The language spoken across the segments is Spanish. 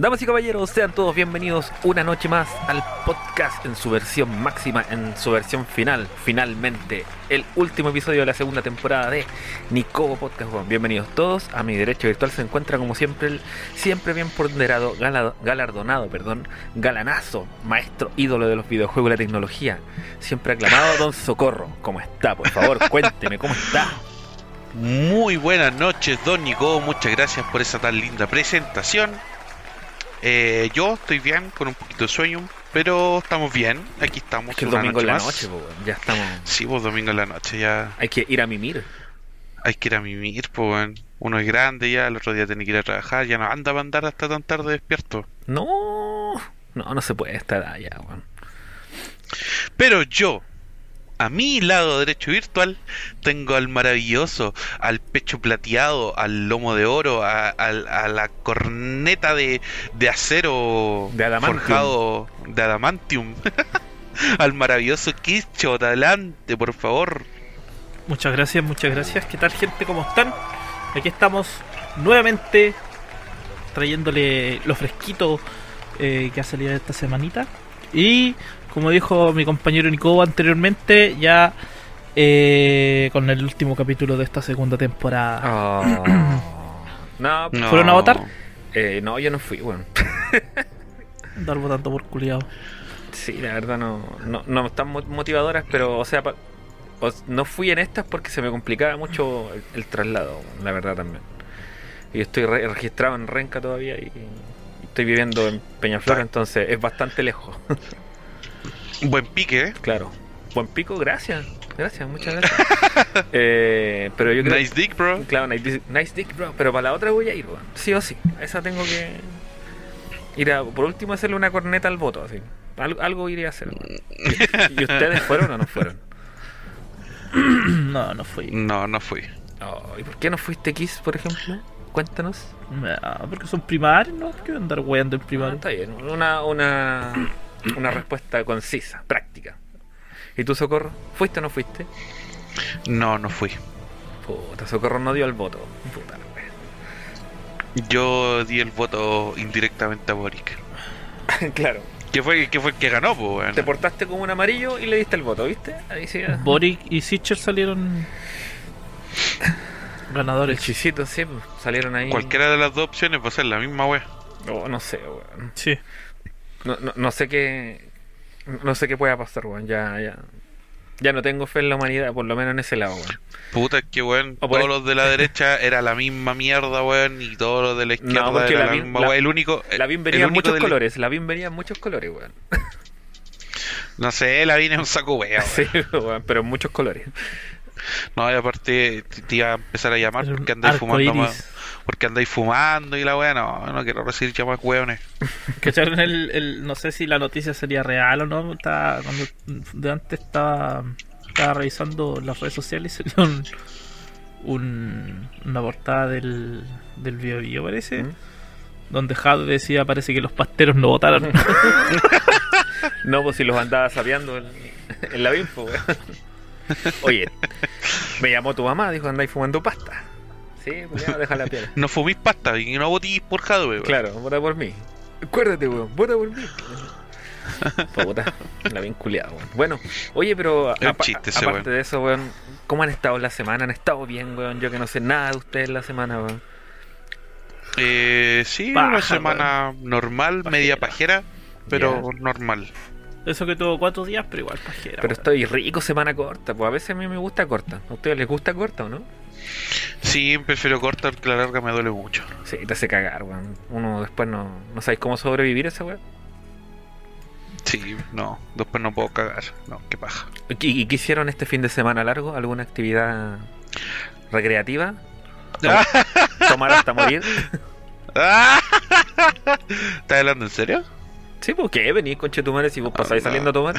Damas y caballeros, sean todos bienvenidos una noche más al podcast en su versión máxima, en su versión final, finalmente, el último episodio de la segunda temporada de Nicobo Podcast. Bienvenidos todos, a mi derecha virtual se encuentra como siempre el siempre bien ponderado, gala- galardonado, perdón, galanazo, maestro ídolo de los videojuegos y la tecnología, siempre aclamado Don Socorro. ¿Cómo está? Por favor, cuénteme, ¿cómo está? Muy buenas noches, Don Nico. Muchas gracias por esa tan linda presentación. Eh, yo estoy bien, con un poquito de sueño, pero estamos bien. Aquí estamos. Es que el domingo en la más. noche, weón, ya estamos... Sí, pues domingo en la noche ya Hay que ir a mimir. hay que ir a mimir, pues. Uno es grande ya, el otro día tiene que ir a trabajar, ya no anda para andar hasta tan tarde despierto. No, no, no se puede estar allá, weón. Pero yo, a mi lado derecho virtual, tengo al maravilloso, al pecho plateado, al lomo de oro, a, al- a la corneta de, de acero De adamantium. forjado de adamantium. al maravilloso Kicho, adelante, por favor. Muchas gracias, muchas gracias. ¿Qué tal gente? ¿Cómo están? Aquí estamos nuevamente trayéndole lo fresquito eh, que ha salido esta semanita. Y como dijo mi compañero Nico anteriormente, ya eh, con el último capítulo de esta segunda temporada. Ah. no, No. ¿Fueron a votar? eh, no, yo no fui, weón. Dar votando por culiado. Sí, la verdad no, no, no están mo- motivadoras, pero, o sea, pa- o- no fui en estas porque se me complicaba mucho el, el traslado, la verdad también. Y estoy re- registrado en Renca todavía y, y estoy viviendo en Peñaflor, entonces es bastante lejos. Buen pique, ¿eh? claro. Buen pico, gracias. Gracias, muchas gracias. Eh, pero yo creo Nice dick, bro. Claro, nice, nice dick, bro. Pero para la otra voy a ir, weón. Sí o sí. A esa tengo que ir a, por último, hacerle una corneta al voto, así. Algo, algo iré a hacer. ¿Y, y ustedes fueron o no fueron? no, no fui. No, no fui. Oh, ¿Y por qué no fuiste Kiss, por ejemplo? Cuéntanos. Ah, porque son primarios, ¿no? ¿Por qué andar weando en Ah, primario? está bien. Una, una, una respuesta concisa, práctica. ¿Y tú, Socorro? ¿Fuiste o no fuiste? No, no fui. Puta, Socorro no dio el voto. Puta la wea. Yo di el voto indirectamente a Boric. claro. ¿Qué fue, qué fue el que ganó, pues? Te portaste como un amarillo y le diste el voto, ¿viste? Ahí sí. ah. Boric y Sitcher salieron ganadores. chisito, sí, salieron ahí. Cualquiera de las dos opciones va a ser la misma wea. Oh, no sé, weón. Sí. No, no, no sé qué. No sé qué pueda pasar, weón. Ya, ya. Ya no tengo fe en la humanidad, por lo menos en ese lado, weón. Puta, es que weón, todos ahí- los de la derecha era la misma mierda, weón, y todos los de la izquierda porque era la BIM misma la- weón. El único. La BIM venía en muchos colores. La BIM venía en muchos colores, weón. No sé, la BIM es un saco wea, Sí, weón, pero en muchos colores. No, y aparte te, iba a empezar a llamar porque andáis fumando más. Porque andáis fumando y la wea, no, no quiero recibir llamadas weones. ¿Cacharon el, el- no sé si la noticia sería real o no? Estaba, cuando de antes estaba, estaba revisando las redes sociales y salió un, un- una portada del, del Bio Bio, parece. ¿Mm? Donde Jade decía, parece que los pasteros no votaron. No, pues si los andaba sapeando en, en la pues, weón. Oye, me llamó tu mamá, dijo andáis fumando pasta. Sí, pues deja la piel. No fumís pasta y no votís por Jadwe, weón. Claro, vota por mí. Acuérdate, weón, vota por mí. Puta, la bien culiada, weón. Bueno, oye, pero Es un chiste ese aparte weón. de eso, weón, ¿cómo han estado la semana? ¿Han estado bien, weón? Yo que no sé nada de ustedes la semana, weón. Eh, sí, una semana normal, media pajera, pero normal. Eso que tuvo cuatro días, pero igual pajera. Pero weón. estoy rico semana corta, pues a veces a mí me gusta corta. ¿A ustedes les gusta corta o no? Sí, prefiero corta porque la larga me duele mucho. Sí, te hace cagar, weón. Uno después no, no sabéis cómo sobrevivir esa weón. Sí, no, después no puedo cagar. No, qué paja. ¿Y, y qué hicieron este fin de semana largo? ¿Alguna actividad recreativa? Ah. ¿Tomar hasta morir? ¿Estás hablando en serio? Sí, pues qué, venís con Chetumares y vos pasáis Ah, no. saliendo a tomar.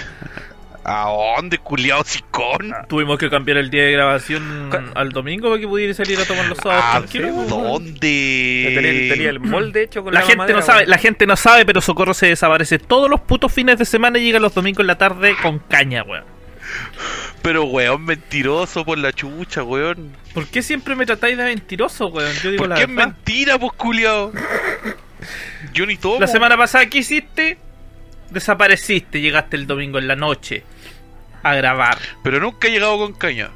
¿A dónde, culiao sicón? Tuvimos que cambiar el día de grabación ¿Cu- al domingo para que pudiera salir a tomar los sábados ¿A weón. dónde? Tenía, tenía el molde hecho con La la gente no sabe, la gente no sabe, pero Socorro se desaparece todos los putos fines de semana y llega los domingos en la tarde con caña, weón. Pero, weón, mentiroso por la chucha, weón. ¿Por qué siempre me tratáis de mentiroso, weón? Yo digo ¿Por la qué es mentira, pues, culiao? Yo ni tomo. La semana pasada, ¿qué hiciste? Desapareciste, llegaste el domingo en la noche a grabar. Pero nunca he llegado con caña.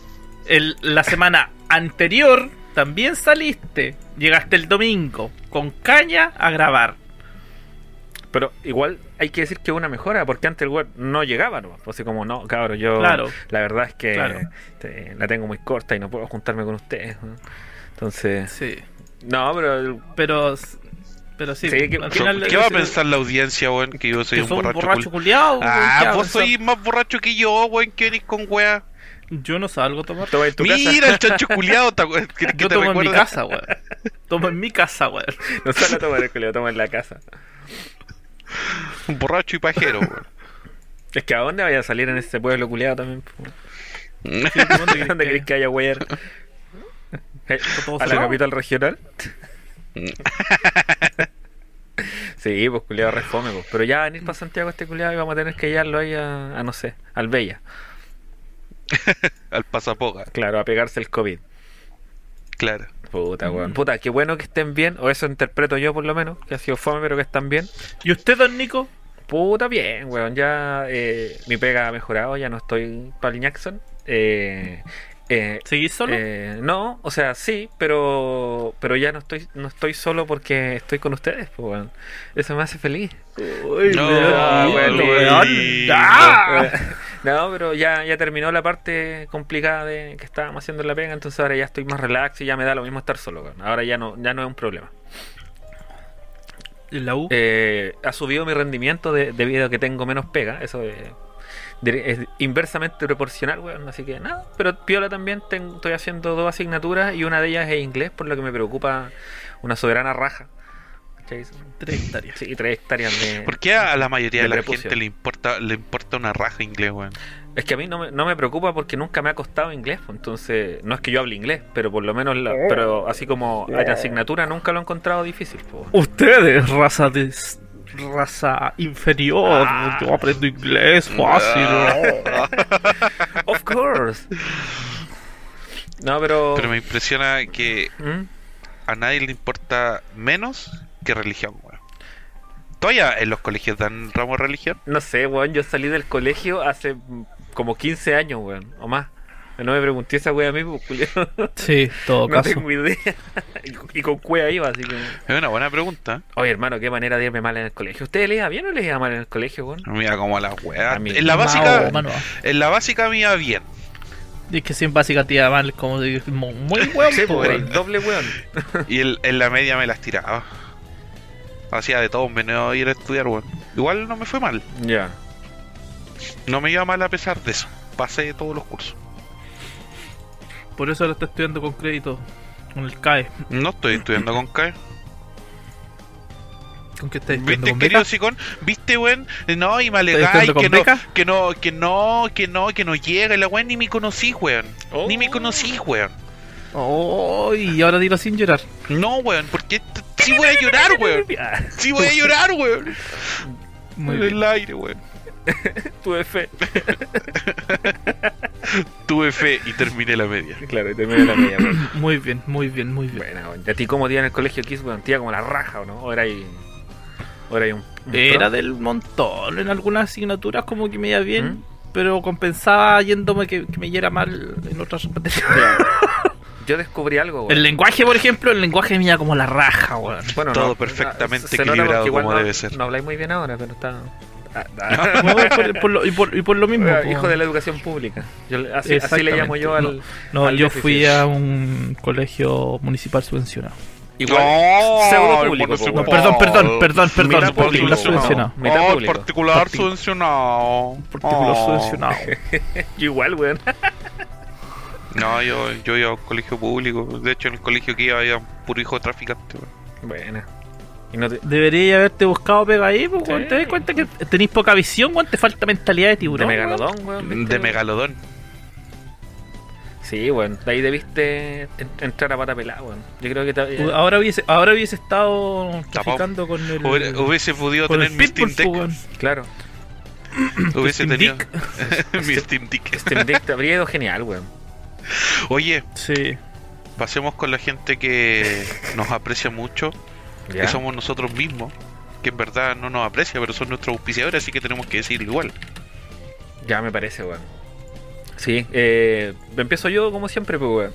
El, la semana anterior también saliste, llegaste el domingo con caña a grabar. Pero igual hay que decir que es una mejora, porque antes el web no llegaba, ¿no? Así como, no, cabrón, yo Claro. la verdad es que Claro. te- la tengo muy corta y no puedo juntarme con ustedes. ¿no? Entonces, Sí. no, pero el- Pero, pero sí, Sí, que- al ¿Qué, final qué va a pensar la audiencia, weón? Que yo soy que un soy un borracho. borracho cul- culiao, weón, ¿qué va Ah, a vos sois más borracho que yo, weón, que venís con weá. Yo no salgo a tomar. toma en tu Mira casa. el chancho culiado, que, que Yo te tomo en mi casa, weón. Tomo en mi casa, weón. No solo toma en el colegio, toma en la casa. Un borracho y pajero, weón. Es que a dónde vaya a salir en ese pueblo culiado también. ¿Dónde ¿Dónde crees que- haya todos ¿A la capital regional? sí, pues culiado refome, pues. Pero ya venir para Santiago este culiado y vamos a tener que llevarlo ahí a, a, no sé, al Bella. Al pasapoga, Claro, a pegarse el COVID. claro. Puta, weón. Mm. Puta, qué bueno que estén bien, o eso interpreto yo por lo menos, que ha sido fome, pero que están bien. ¿Y usted, don Nico? Puta, bien, weón. Ya eh, mi pega ha mejorado, ya no estoy Pal Jackson. Eh, eh, ¿Seguís solo? eh, no, o sea, sí, pero pero ya no estoy no estoy solo porque estoy con ustedes, pues. Eso me hace feliz. Uy, No, Ah, lindo. ¡Ah! No, pero ya, ya terminó la parte complicada de que estábamos haciendo en la pega, entonces ahora ya estoy más relax y ya me da lo mismo estar solo, weón. Ahora ya no, ya no es un problema. ¿En la U? Eh, ha subido mi rendimiento de- debido a que tengo menos pega, eso es, es inversamente proporcional, weón. Así que nada, pero piola también, tengo- estoy haciendo dos asignaturas y una de ellas es inglés, por lo que me preocupa una soberana raja. Tres hectáreas. Sí, tres hectáreas de... ¿Por qué a la mayoría de de la prepucio. gente le importa le importa una raja inglés, weón? Es que a mí no me, no me preocupa porque nunca me ha costado inglés, pues, entonces no es que yo hable inglés, pero por lo menos, la- pero así como la asignatura nunca lo he encontrado difícil. pues. Ustedes, raza de raza inferior, Ah. yo aprendo inglés fácil. Of course. No, pero... Pero me impresiona que ¿Mm? a nadie le importa menos que religión, weón. ¿Todavía en los colegios dan ramo de religión? No sé, weón, yo salí del colegio hace como 15 años, weón, o más. No me pregunté esa wea a mí, pues, culiao. Sí, todo No tengo idea. y, con cueva iba, así que... Es una buena pregunta. Oye, hermano, qué manera de irme mal en el colegio. ¿Usted le iba bien o le iba mal en el colegio, weón? Mira como. A mí- En la básica, Mao, en la básica me iba bien. Y es que sin básica tía mal, como de, muy weón, Sí, po, pues, doble weón. Y el- en la media me las tiraba. Hacía de todo menos ir a estudiar, weón. Igual no me fue mal. Ya. No me iba mal a pesar de eso. Pasé todos los cursos. Por eso ahora está estudiando con crédito. Con el CAE. No estoy estudiando con CAE. ¿Con qué está estudiando? ¿Viste, ¿Con querido? Sicón? ¿Viste, weón? No, y me ¿Estás alegáis que no, que no, que no, que no, que no llega. Y la weón ni me conocí, weón. Oh. Ni me conocí, weón. Oh, y ahora dilo sin llorar. No, weón, porque sí voy a llorar, weón. Sí voy a llorar, weón. En el aire, weón. Tuve fe. Tuve fe y terminé la media. Claro, y terminé la media. Muy bien, muy bien, muy bien. Bueno. ¿Y a ti cómo te iba en el colegio Kiss, weón? ¿Te iba como la raja o no? ¿O era ahí... ¿O era ahí un... un Era del montón. En algunas asignaturas como que me iba bien, ¿Mm? pero compensaba yéndome que, que me yera mal en otras materias. Yo descubrí algo, weón. El lenguaje, por ejemplo, el lenguaje me iba como la raja, weón. Bueno, Todo no, perfectamente equilibrado como no- debe ser. No habláis muy bien ahora, pero está... No, por- por lo- y, por, y por lo mismo. Hijo de la educación pública. Yo le- así, así le llamo yo al... No, al yo déficit. fui a un colegio municipal subvencionado. Igual, No, el público. No, perdón, perdón, perdón, perdón. Mitad Particular subvencionado. Oh, público. particular Parti- subvencionado. Particular Oh. subvencionado. Yo igual, weón. No, yo, yo iba a un colegio público. De hecho, en el colegio que iba había puro hijo de traficante. weón. Bueno. Y no te... Debería haberte buscado pega ahí, pues, Sí. ¿Te das cuenta que tenéis poca visión, weón? Te falta mentalidad de De tiburón. weón? megalodón, weón. De megalodón. Sí, weón. De ahí debiste en- entrar a pata pelada, weón. Yo creo que... te- U- Ahora hubiese, ahora hubiese estado traficando con el. Hubiese podido con tener el mi Steam Pitbull, Deck. pues, weón. Claro. Hubiese Steam tenido Deck. mi Steam Deck. Steam Deck te habría ido genial, weón. Oye, Sí. pasemos con la gente que nos aprecia mucho, ¿Ya? que somos nosotros mismos. que en verdad no nos aprecia, pero son nuestros auspiciadores, así que tenemos que decirlo igual. Ya me parece, weón. Sí, eh, empiezo yo como siempre, pues, weón.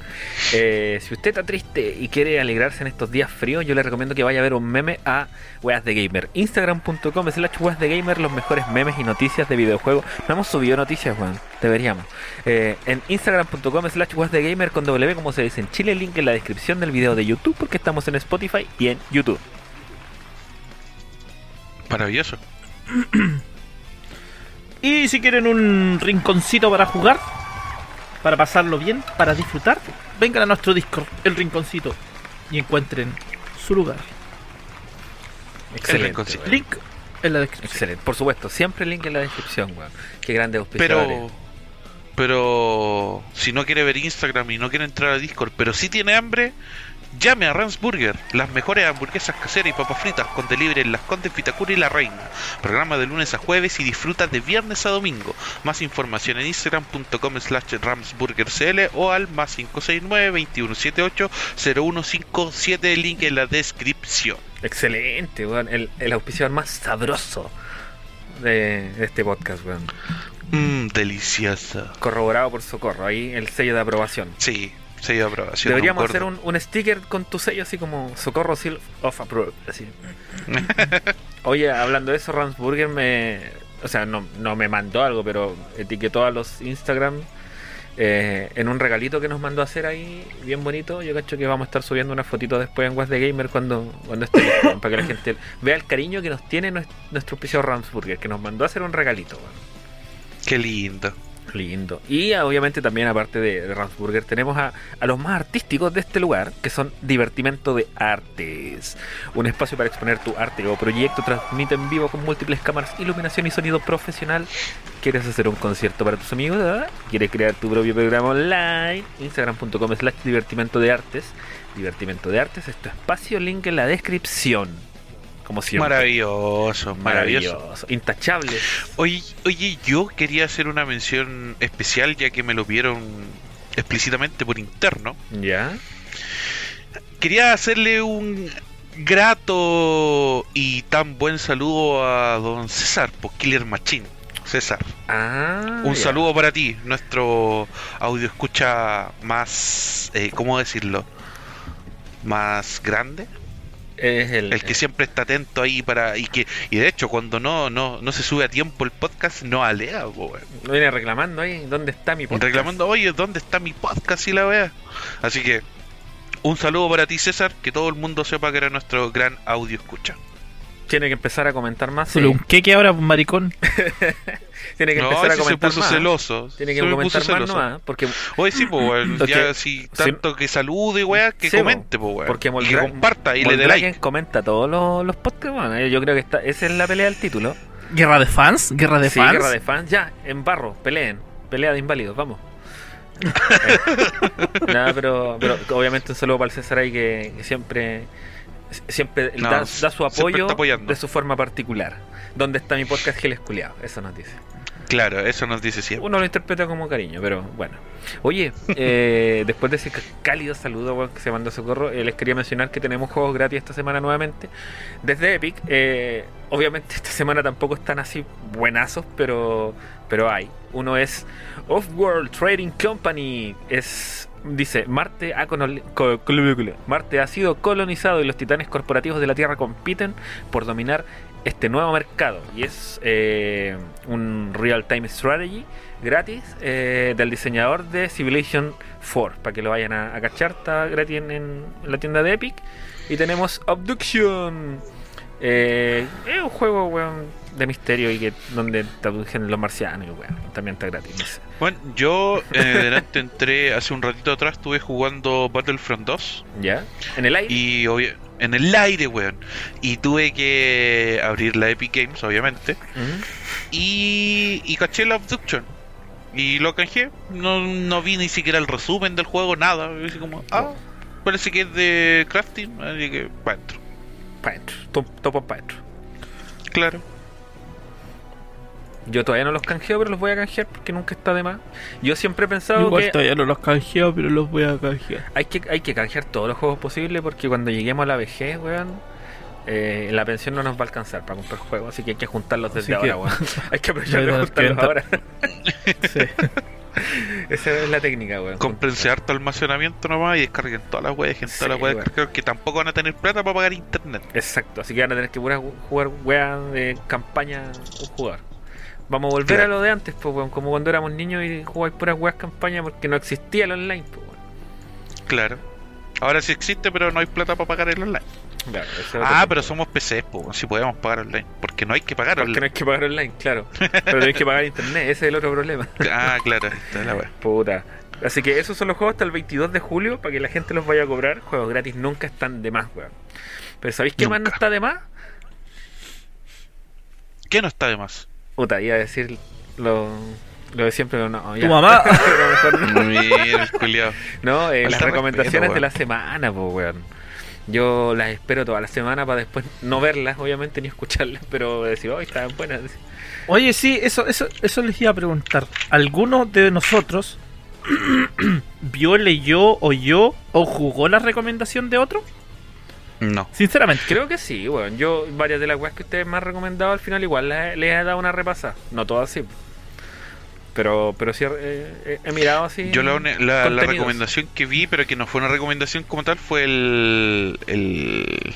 Eh, si usted está triste y quiere alegrarse en estos días fríos, yo le recomiendo que vaya a ver un meme a Weas de Gamer. Instagram.com slash Weas de Gamer, los mejores memes y noticias de videojuegos. No hemos subido noticias, weón. Deberíamos. Eh, en Instagram.com slash Weas de Gamer con W, como se dice en Chile, link en la descripción del video de YouTube, porque estamos en Spotify y en YouTube. Maravilloso. Y si quieren un rinconcito para jugar, para pasarlo bien, para disfrutar, vengan a nuestro Discord, el rinconcito, y encuentren su lugar. Excelente. weón. Link en la descripción. Excelente. Por supuesto, siempre link en la descripción, weón. Qué grande auspiciadores. Pero, pero si no quiere ver Instagram y no quiere entrar a Discord, pero sí tiene hambre, llame a Rams Burger, las mejores hamburguesas caseras y papas fritas con delivery en Las Condes, Vitacura y La Reina. Programa de lunes a jueves y disfruta de viernes a domingo. Más información en instagram.com slash ramsburgercl o al más 569-2178-0157, link en la descripción. Excelente, weón. El, el auspiciador más sabroso de, de este podcast, weón. Mmm, deliciosa. Corroborado por Socorro. Ahí el sello de aprobación. Sí, sello de aprobación. Deberíamos hacer un, un sticker con tu sello así como Socorro Seal of Approve. Así. Oye, hablando de eso, Ramsburger me. O sea, no, no me mandó algo, pero etiquetó a los Instagram eh, en un regalito que nos mandó a hacer ahí, bien bonito. Yo cacho que vamos a estar subiendo una fotito después en West de Gamer cuando, cuando esté listo, para que la gente vea el cariño que nos tiene nues- nuestro auspiciador Ramsburger, que nos mandó a hacer un regalito. weón. Qué lindo. Lindo. Y ah, obviamente también, aparte de, Ramsburger, tenemos a, a los más artísticos de este lugar, que son Divertimento de Artes. Un espacio para exponer tu arte o proyecto, transmite en vivo con múltiples cámaras, iluminación y sonido profesional. ¿Quieres hacer un concierto para tus amigos? ah? ¿Quieres crear tu propio programa online? Instagram.com slash divertimento de artes. Divertimento de artes, es tu espacio, link en la descripción. Como siempre. Maravilloso, maravilloso. Maravilloso. Intachable. Oye, oye, yo quería hacer una mención especial ya que me lo vieron explícitamente por interno. ¿Ya? Quería hacerle un grato y tan buen saludo a don César, por Killer Machine. César, Ah, un ya. saludo para ti, nuestro audio escucha más, eh, ¿cómo decirlo? Más grande, Es el, el que siempre está atento ahí para y que y de hecho cuando no no no se sube a tiempo el podcast no weón. Lo viene reclamando ahí. ¿Dónde está mi podcast? reclamando, oye, ¿dónde está mi podcast y la wea? Así que, un saludo para ti, César, que todo el mundo sepa que era nuestro gran audio escucha. Tiene que empezar a comentar más. Solo sí. un queque ahora, pues, maricón. Tiene que No, empezar a ese se comentar puso más. celoso. Tiene que se me comentar más celoso. nomás. Porque, Oye, sí, pues, weón, Porque- ya si tanto que salude, weá, que Sí, comente, pues, weón. porque Y que comparta y le dé like. comenta todos los, los podcasts. bueno, eh, yo creo que está, esa es la pelea del título. ¿Guerra de fans? ¿Guerra de sí, fans? guerra de fans. Ya, en barro, peleen. Pelea de inválidos, vamos. Eh, Nada, pero, pero obviamente un saludo para el César ahí que, que siempre siempre No, da, da su apoyo de su forma particular. ¿Dónde está mi podcast Giles Culeado? Eso nos dice. Claro, eso nos dice siempre. Uno lo interpreta como cariño, pero bueno. Oye, eh, después de ese cálido saludo que se mandó Socorro, eh, les quería mencionar que tenemos juegos gratis esta semana nuevamente. Desde Epic, eh, obviamente esta semana tampoco están así buenazos, pero, pero hay. Uno es Off-World Trading Company. Es Dice, Marte ha, Marte ha sido colonizado y los titanes corporativos de la Tierra compiten por dominar este nuevo mercado. Y es eh, un real-time strategy gratis eh, del diseñador de Civilization 4. Para que lo vayan a, a cachar, está gratis en, en la tienda de Epic. Y tenemos Abduction. Eh, es un juego, weón, de misterio y que donde te abducen los marcianos, y, weón. También está gratis. no sé. Bueno, yo eh, delante entré hace un ratito atrás, estuve jugando Battlefront 2 ¿Ya? En el aire. y en el aire, weón. Y tuve que abrir la Epic Games, obviamente. Y, y caché la Abduction. Y lo canjeé. No, no vi ni siquiera el resumen del juego, nada. Y así como, ah, parece que es de crafting. Así que, pa' dentro. Pa' dentro. Top- Topo para dentro. Claro. Yo todavía no los canjeo, pero los voy a canjear porque nunca está de más. Yo siempre he pensado Igual que todavía no los canjeo, pero los voy a canjear. hay que hay que canjear todos los juegos posibles porque cuando lleguemos a la vejez, weón, eh, la pensión no nos va a alcanzar para comprar juegos, así que hay que juntarlos desde Así ahora, weón. Hay que aprovechar de juntarlos ahora. Sí. Esa es la técnica, weón. Comprense harto almacenamiento nomás y descarguen todas las weas, gente, Sí, todas las weas weón. descargadas, que tampoco van a tener plata para pagar internet. Exacto, así que van a tener que jugar weas de campaña un jugador. Vamos a volver Claro. a lo de antes, pues, weón, como cuando éramos niños y jugáis puras weas campaña porque no existía el online, pues, weón. Claro. Ahora sí existe, pero no hay plata para pagar el online. Claro, Ah, pero somos PCs, pues, si podemos pagar online. Porque no hay que pagar Porque no online. hay que pagar online, claro. Pero tenéis que pagar internet, ese es el otro problema. Ah, claro, está la wea. Puta. Así que esos son los juegos hasta el 22 de julio para que la gente los vaya a cobrar. Juegos gratis nunca están de más, weón. Pero ¿sabéis qué más no está de más? ¿Qué no está de más? Puta, iba a decir lo, lo de siempre, pero no. ya. Tu mamá. No. Mira, el culiao. No, eh, las recomendaciones respeto, de la semana, pues, weón. Yo las espero toda la semana para después no verlas, obviamente, ni escucharlas, pero decir, oh, estaban buenas. Oye, sí, eso, eso, eso les iba a preguntar. ¿Alguno de nosotros vio, leyó, oyó o jugó la recomendación de otro? No. Sinceramente. Creo que sí, weón. Yo, varias de las weas que ustedes me han recomendado al final, igual les, les he dado una repasada. No todas sí. Pero, pero sí eh, he, he mirado así. Yo la, la, la recomendación que vi, pero que no fue una recomendación como tal, fue el. el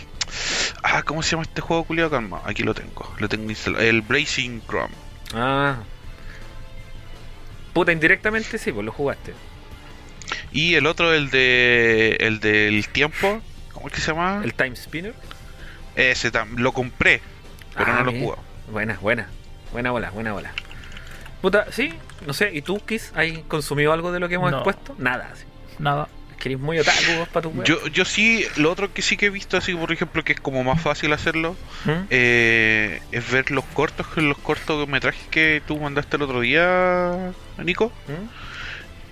ah, ¿cómo se llama este juego, culiao? Calma, aquí lo tengo. Lo tengo instalado. El Blazing Chrome. Ah. Puta, indirectamente sí, pues lo jugaste. Y el otro, el de. El del tiempo. ¿Cómo es que se llama? El Time Spinner. Ese tam- lo compré, pero Ah, no lo bien. jugué. Buena, buena. Buena bola, buena bola. Puta, sí, no sé. ¿Y tú, Kiss, has consumido algo de lo que hemos No. expuesto? Nada. sí. Nada. Es que eres muy otaku vos, para tu wea. Yo, yo sí, lo otro que sí que he visto, así por ejemplo, que es como más fácil hacerlo, ¿Mm? eh, es ver los cortos, los cortometrajes que tú mandaste el otro día, Nico. ¿Mm?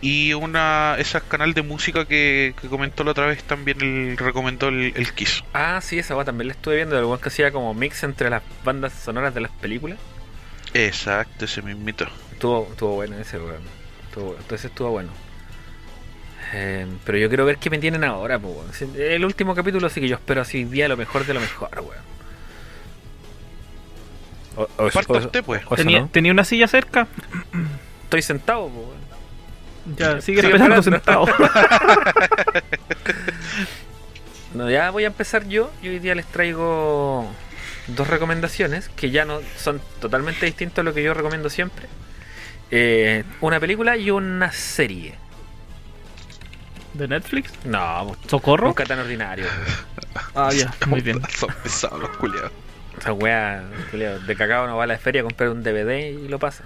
Y una ese canal de música que, que comentó la otra vez también el recomendó el, el Kiss. Ah, sí, esa wea también la estuve viendo. El weón que hacía como mix entre las bandas sonoras de las películas. Exacto, ese mismito. Estuvo, estuvo bueno ese, weón. Entonces estuvo bueno. Eh, pero yo quiero ver qué me tienen ahora, pues, El último capítulo sí que yo espero así día lo mejor de lo mejor, weón. O, o o usted, pues. ¿Tenía, no. ¿Tenía una silla cerca? Estoy sentado, pues, weón. Ya, sigue Sigue esperando sentado. No, ya voy a empezar yo y hoy día les traigo dos recomendaciones que ya no son totalmente distintas a lo que yo recomiendo siempre. Eh, una película y una serie. ¿De Netflix? No, ¿Socorro? nunca tan ordinario. Ah, ya, muy bien. Son pesados los culiados. Esa wea, culiao, de cacao no va a la feria a comprar un DVD y lo pasa.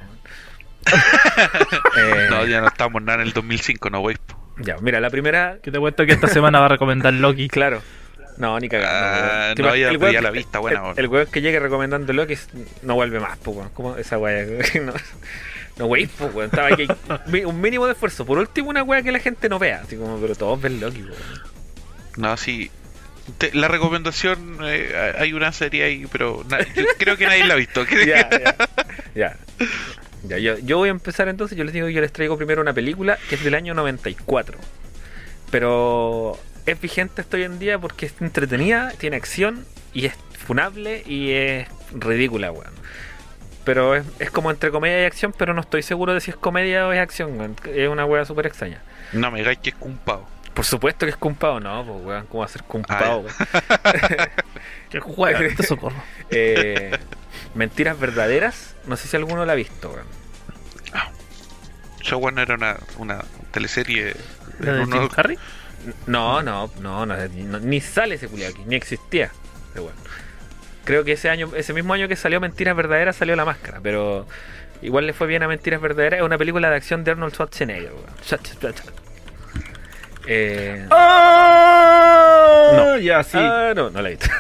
Eh, No, ya no estamos nada en el 2005, no, wey. po. ya, mira, la primera, Que te cuento que esta semana va a recomendar Loki. claro. No, ni cagando. Te no, ya- el ya que- la vista, buena, el, weón. el weón que llegue recomendando Loki no vuelve más, pues, weón. ¿Cómo esa wea? no, no wey, pues, weón. Estaba aquí. Un mínimo de esfuerzo. Por último, una wea que la gente no vea. Así como, pero todos ven Loki, weón. No, sí. Te- la recomendación, eh, hay una serie ahí, pero na- yo creo que nadie la ha visto. ya, ya. Ya. Ya, yo, yo voy a empezar entonces. Yo les digo, yo les traigo primero una película que es del año 94. Pero es vigente hasta hoy en día porque es entretenida, tiene acción y es funable y es ridícula, weón. Pero es, es como entre comedia y acción, pero no estoy seguro de si es comedia o es acción, weón. Es una weá súper extraña. No me digáis que es cumpado. Por supuesto que es cumpado, no, pues weón, ¿cómo va a ser cumpado? weón? Que juega socorro. Eh, Mentiras verdaderas, no sé si alguno la ha visto, weón. Show One era una, una teleserie. ¿La de uno- Jim Carrey? No, no, no, no, no, ni sale ese culiao aquí, ni existía. ese weón. Creo que ese año, ese mismo año que salió Mentiras Verdaderas salió La Máscara, pero igual le fue bien a Mentiras Verdaderas. Es una película de acción de Arnold Schwarzenegger, weón. Eh, ¡Ah! No. Ya, sí. ah, no, no la he visto.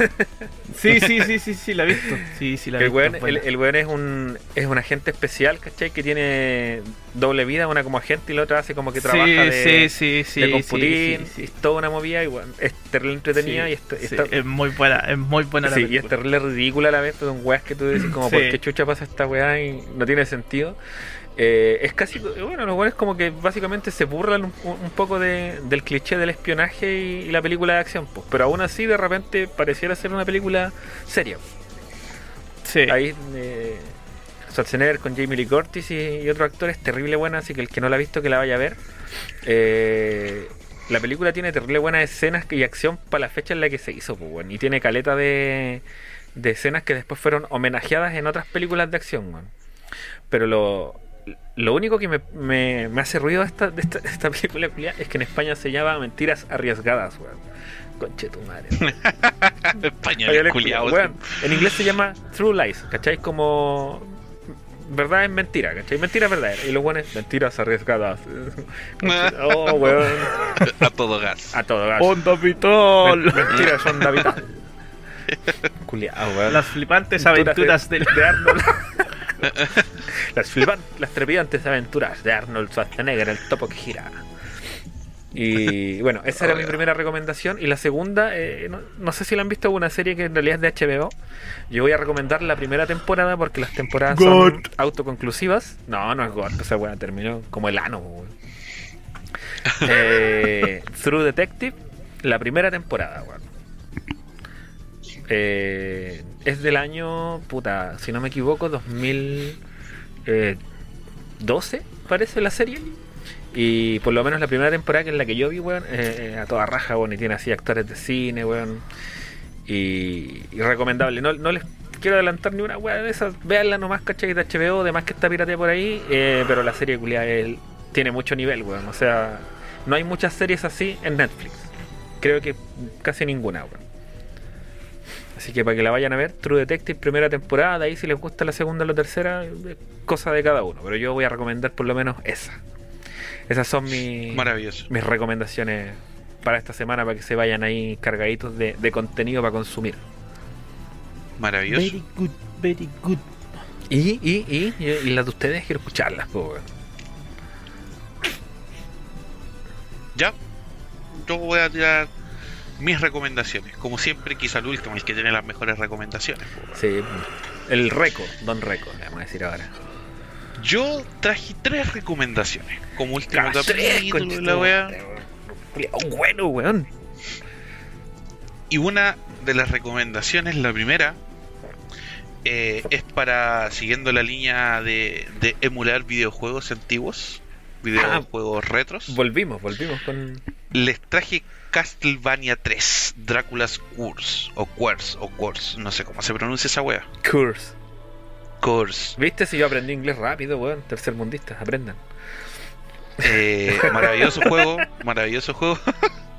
Sí, sí, sí, sí, sí, la he visto. Sí, sí, la el, weón, el, el weón es un es un agente especial, ¿cachai? Que tiene doble vida, una como agente y la otra hace como que trabaja sí, de, sí, sí, de computín. Es toda una movida y weón, es terrible entretenida y está, está- es muy buena, es muy buena la Sí, y es terrible ridícula a la vez, pero son weas que tú dices como. ¿por qué chucha pasa esta weá? Y no tiene sentido. Eh, es casi, bueno, lo bueno es como que básicamente se burlan un, un poco de- del cliché del espionaje y, y la película de acción, pues, pero aún así de repente pareciera ser una película seria. Sí. Ahí eh, Schwarzenegger con Jamie Lee Curtis y, y otros actores, terrible buena, así que el que no la ha visto que la vaya a ver. Eh, la película tiene terrible buenas escenas y acción para la fecha en la que se hizo, pues, weón, y tiene caleta de, de escenas que después fueron homenajeadas en otras películas de acción, weón. Pero lo, lo único que me, me- me hace ruido de esta, de esta, de esta película es que en España se llama Mentiras Arriesgadas, weón. Conche tu madre. Español, Oye, culiao. weón, en inglés se llama True Lies, ¿cachai? Como verdad es mentira, ¿cachai? Mentira es verdadera. Y los buenos, mentiras arriesgadas. oh, weón. A todo gas. A todo gas. Onda vital. Men- Mentiras son da vital. Culiao, weón. Las flipantes aventuras de, del. de Arnold. Las, flipan- las trepidantes aventuras de Arnold Schwarzenegger, el topo que gira. Y bueno, esa era mi primera recomendación. Y la segunda, eh, no, no sé si la han visto, una serie que en realidad es de HBO. Yo voy a recomendar la primera temporada porque las temporadas son autoconclusivas. No, no es God, esa weá terminó como el ano. Eh, True Detective, la primera temporada, weón. Eh, es del año, puta, si no me equivoco, 2012, parece la serie. Y por lo menos la primera temporada que es la que yo vi, weón, eh, eh, a toda raja, weón, y tiene así actores de cine, weón. Y, recomendable. No, no les quiero adelantar ni una weá de esas. Veanla nomás, cachai, de HBO, además que está piratea por ahí. eh, pero la serie culiada él tiene mucho nivel, weón. O sea, no hay muchas series así en Netflix. Creo que casi ninguna, weón. Así que para que la vayan a ver, True Detective, primera temporada, de ahí si les gusta la segunda o la tercera, cosa de cada uno. Pero yo voy a recomendar por lo menos esa. Esas son mis, Maravilloso. mis recomendaciones para esta semana para que se vayan ahí cargaditos de, de contenido para consumir. Maravilloso. Very good, very good. Y, y, y, y, y las de ustedes quiero escucharlas. Ya. Yo voy a tirar mis recomendaciones. Como siempre, quizá el último, el que tiene las mejores recomendaciones. Sí, el Reco, Don Reco, le vamos a decir ahora. Yo traje tres recomendaciones. Como último Ah, tres, capítulo, concha la wea. Bueno, weón. Y una de las recomendaciones, la primera, eh, es para, siguiendo la línea de, de emular videojuegos antiguos, videojuegos retros, Volvimos, volvimos con. les traje Castlevania 3, Drácula's Curse, o Curse, o Curse, no sé cómo se pronuncia esa wea. Curse. Curse. ¿Viste si yo aprendí inglés rápido, weón? Tercermundistas, aprendan. Eh, maravilloso juego, maravilloso juego.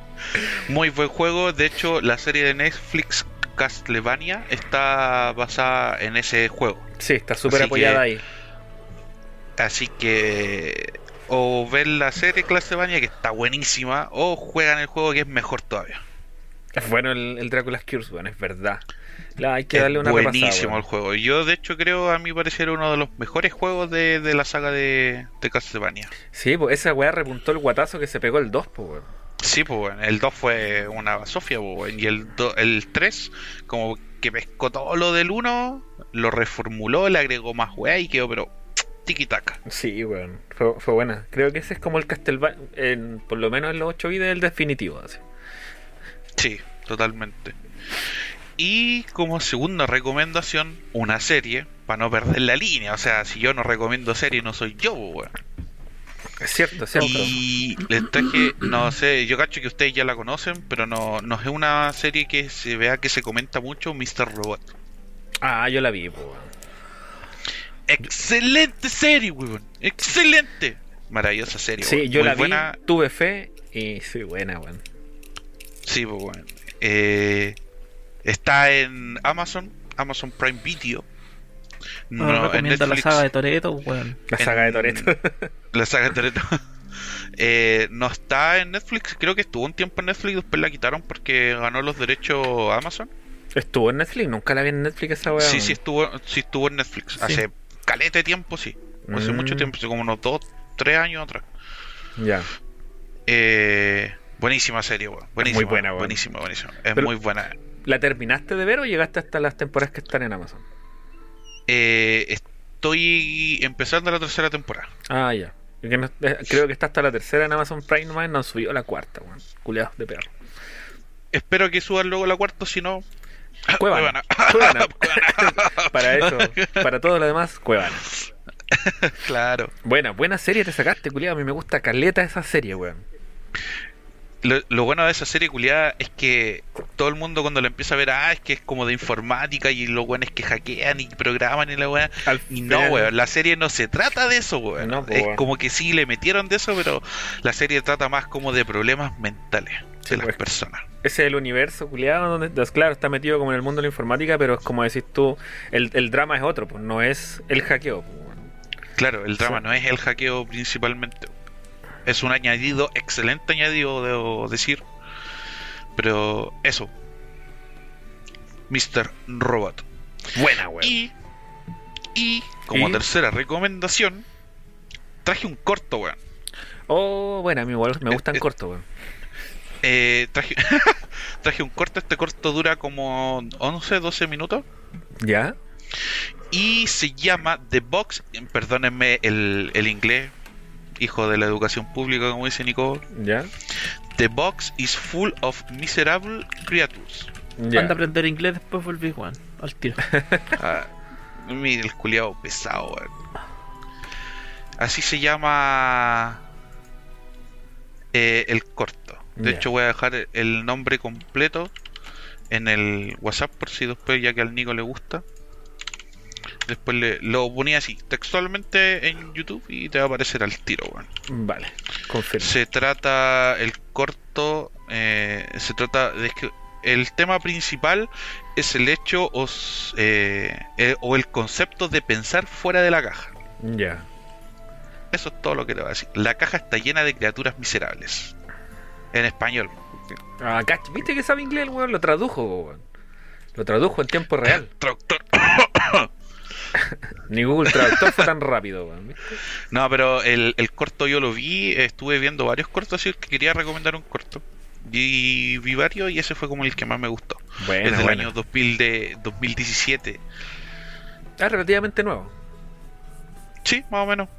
Muy buen juego. De hecho, la serie de Netflix Castlevania está basada en ese juego. Sí, está súper apoyada que- ahí. Así que o ven la serie Castlevania que está buenísima o juegan el juego que es mejor todavía. Es bueno el, el Drácula's Curse, weón, es verdad. La, hay que Es darle una buenísimo repasada, el juego. Yo de hecho creo a mi parecer uno de los mejores juegos de, de la saga de, de Castlevania. Sí, pues esa weá repuntó el guatazo que se pegó el 2, pues. Sí, pues bueno, el 2 fue una Sofía, pues bueno, y el, do- el 3 como que pescó todo lo del 1, lo reformuló, le agregó más weá y quedó pero tiki taka. Sí, weón. Fue, fue buena. Creo que ese es como el Castlevania, por lo menos en los 8 vidas, el definitivo. Así. Sí, totalmente. Y como segunda recomendación, una serie, para no perder la línea. O sea, si yo no recomiendo serie, no soy yo, pues, weón. Es cierto, es cierto. Y les traje, no sé, yo cacho que ustedes ya la conocen, pero no, no es una serie que se vea que se comenta mucho, Mr. Robot. Ah, yo la vi, pues, weón. Excelente serie, weón. Excelente. Maravillosa serie. Sí, weón. yo Muy la vi, tuve fe y soy buena, weón. Sí, pues bueno. Eh, está en Amazon, Amazon Prime Video. No, No, en la saga de Toreto, weón. La saga de Toreto. La saga de Toretto. Eh, no está en Netflix, creo que estuvo un tiempo en Netflix, después la quitaron porque ganó los derechos Amazon. Estuvo en Netflix, nunca la vi en Netflix esa weá. Sí, sí estuvo, sí estuvo en Netflix. Hace calete de tiempo, sí. Hace Mm. mucho tiempo, hace como unos dos, tres años atrás. Ya. Eh, buenísima serie, weón. Buenísima, muy buena, weón. Buenísima, buenísima. Es Pero- muy buena. ¿La terminaste de ver o llegaste hasta las temporadas que están en Amazon? Eh, es- estoy empezando la tercera temporada. Ah, ya. No- eh, creo que está hasta la tercera en Amazon Prime no han subido la cuarta, weón. Culeados de perro. Espero que suban luego la cuarta, si no. Cuevana. Para eso, para todo lo demás, Cuevana. Claro. Buena, buena serie te sacaste, culiado. A mí me gusta caleta esa serie, weón. Lo, lo bueno de esa serie culiada es que todo el mundo cuando lo empieza a ver, ah, es que es como de informática y los weones que hackean y programan y la weá. Y no, weón, la serie no se trata de eso, weón. No, es como que sí le metieron de eso, pero la serie trata más como de problemas mentales Sí, de las pues. personas. Ese es el universo, culiado, donde, pues, claro, está metido como en el mundo de la informática, pero es como decís tú, el, el drama es otro, pues no es el hackeo, pues. Claro, el drama Sí. no es el hackeo principalmente. Es un añadido, excelente añadido, debo decir. Pero eso. Mr. Robot. Buena, weón. Y, y como ¿Y? tercera recomendación, traje un corto, weón. Oh, buena, a mí igual me gustan cortos, weón. Eh, traje, traje un corto, este corto dura como 11, 12 minutos. ¿Ya? Y se llama The Box, perdónenme el, el inglés, hijo de la educación pública, como dice Nico. ¿Ya? The Box is full of miserable creatures. Ya. Anda a aprender inglés, después volví Juan. Al tiro. Ah, mira el culiado pesado, weón. Así se llama eh, el corto. De hecho, voy a dejar el nombre completo en el WhatsApp por si después, ya que al Nico le gusta. Después le, lo ponía así, textualmente en YouTube y te va a aparecer al tiro, weón. Vale, confirmo. Se trata el corto, eh, se trata de que el tema principal es el hecho eh, eh, o el concepto de pensar fuera de la caja. Ya. Eso es todo lo que te voy a decir. La caja está llena de criaturas miserables. En español. Ah, ¿viste que sabe inglés el weón? Lo tradujo, weón. Lo tradujo en tiempo real. Traductor. Ni Google Traductor fue tan rápido, weón. No, pero el, el corto yo lo vi, estuve viendo varios cortos, así que quería recomendar un corto. Y vi varios y ese fue como el que más me gustó. Bueno, es del bueno. año 2000 de 2017. Ah, relativamente nuevo. Sí, más o menos.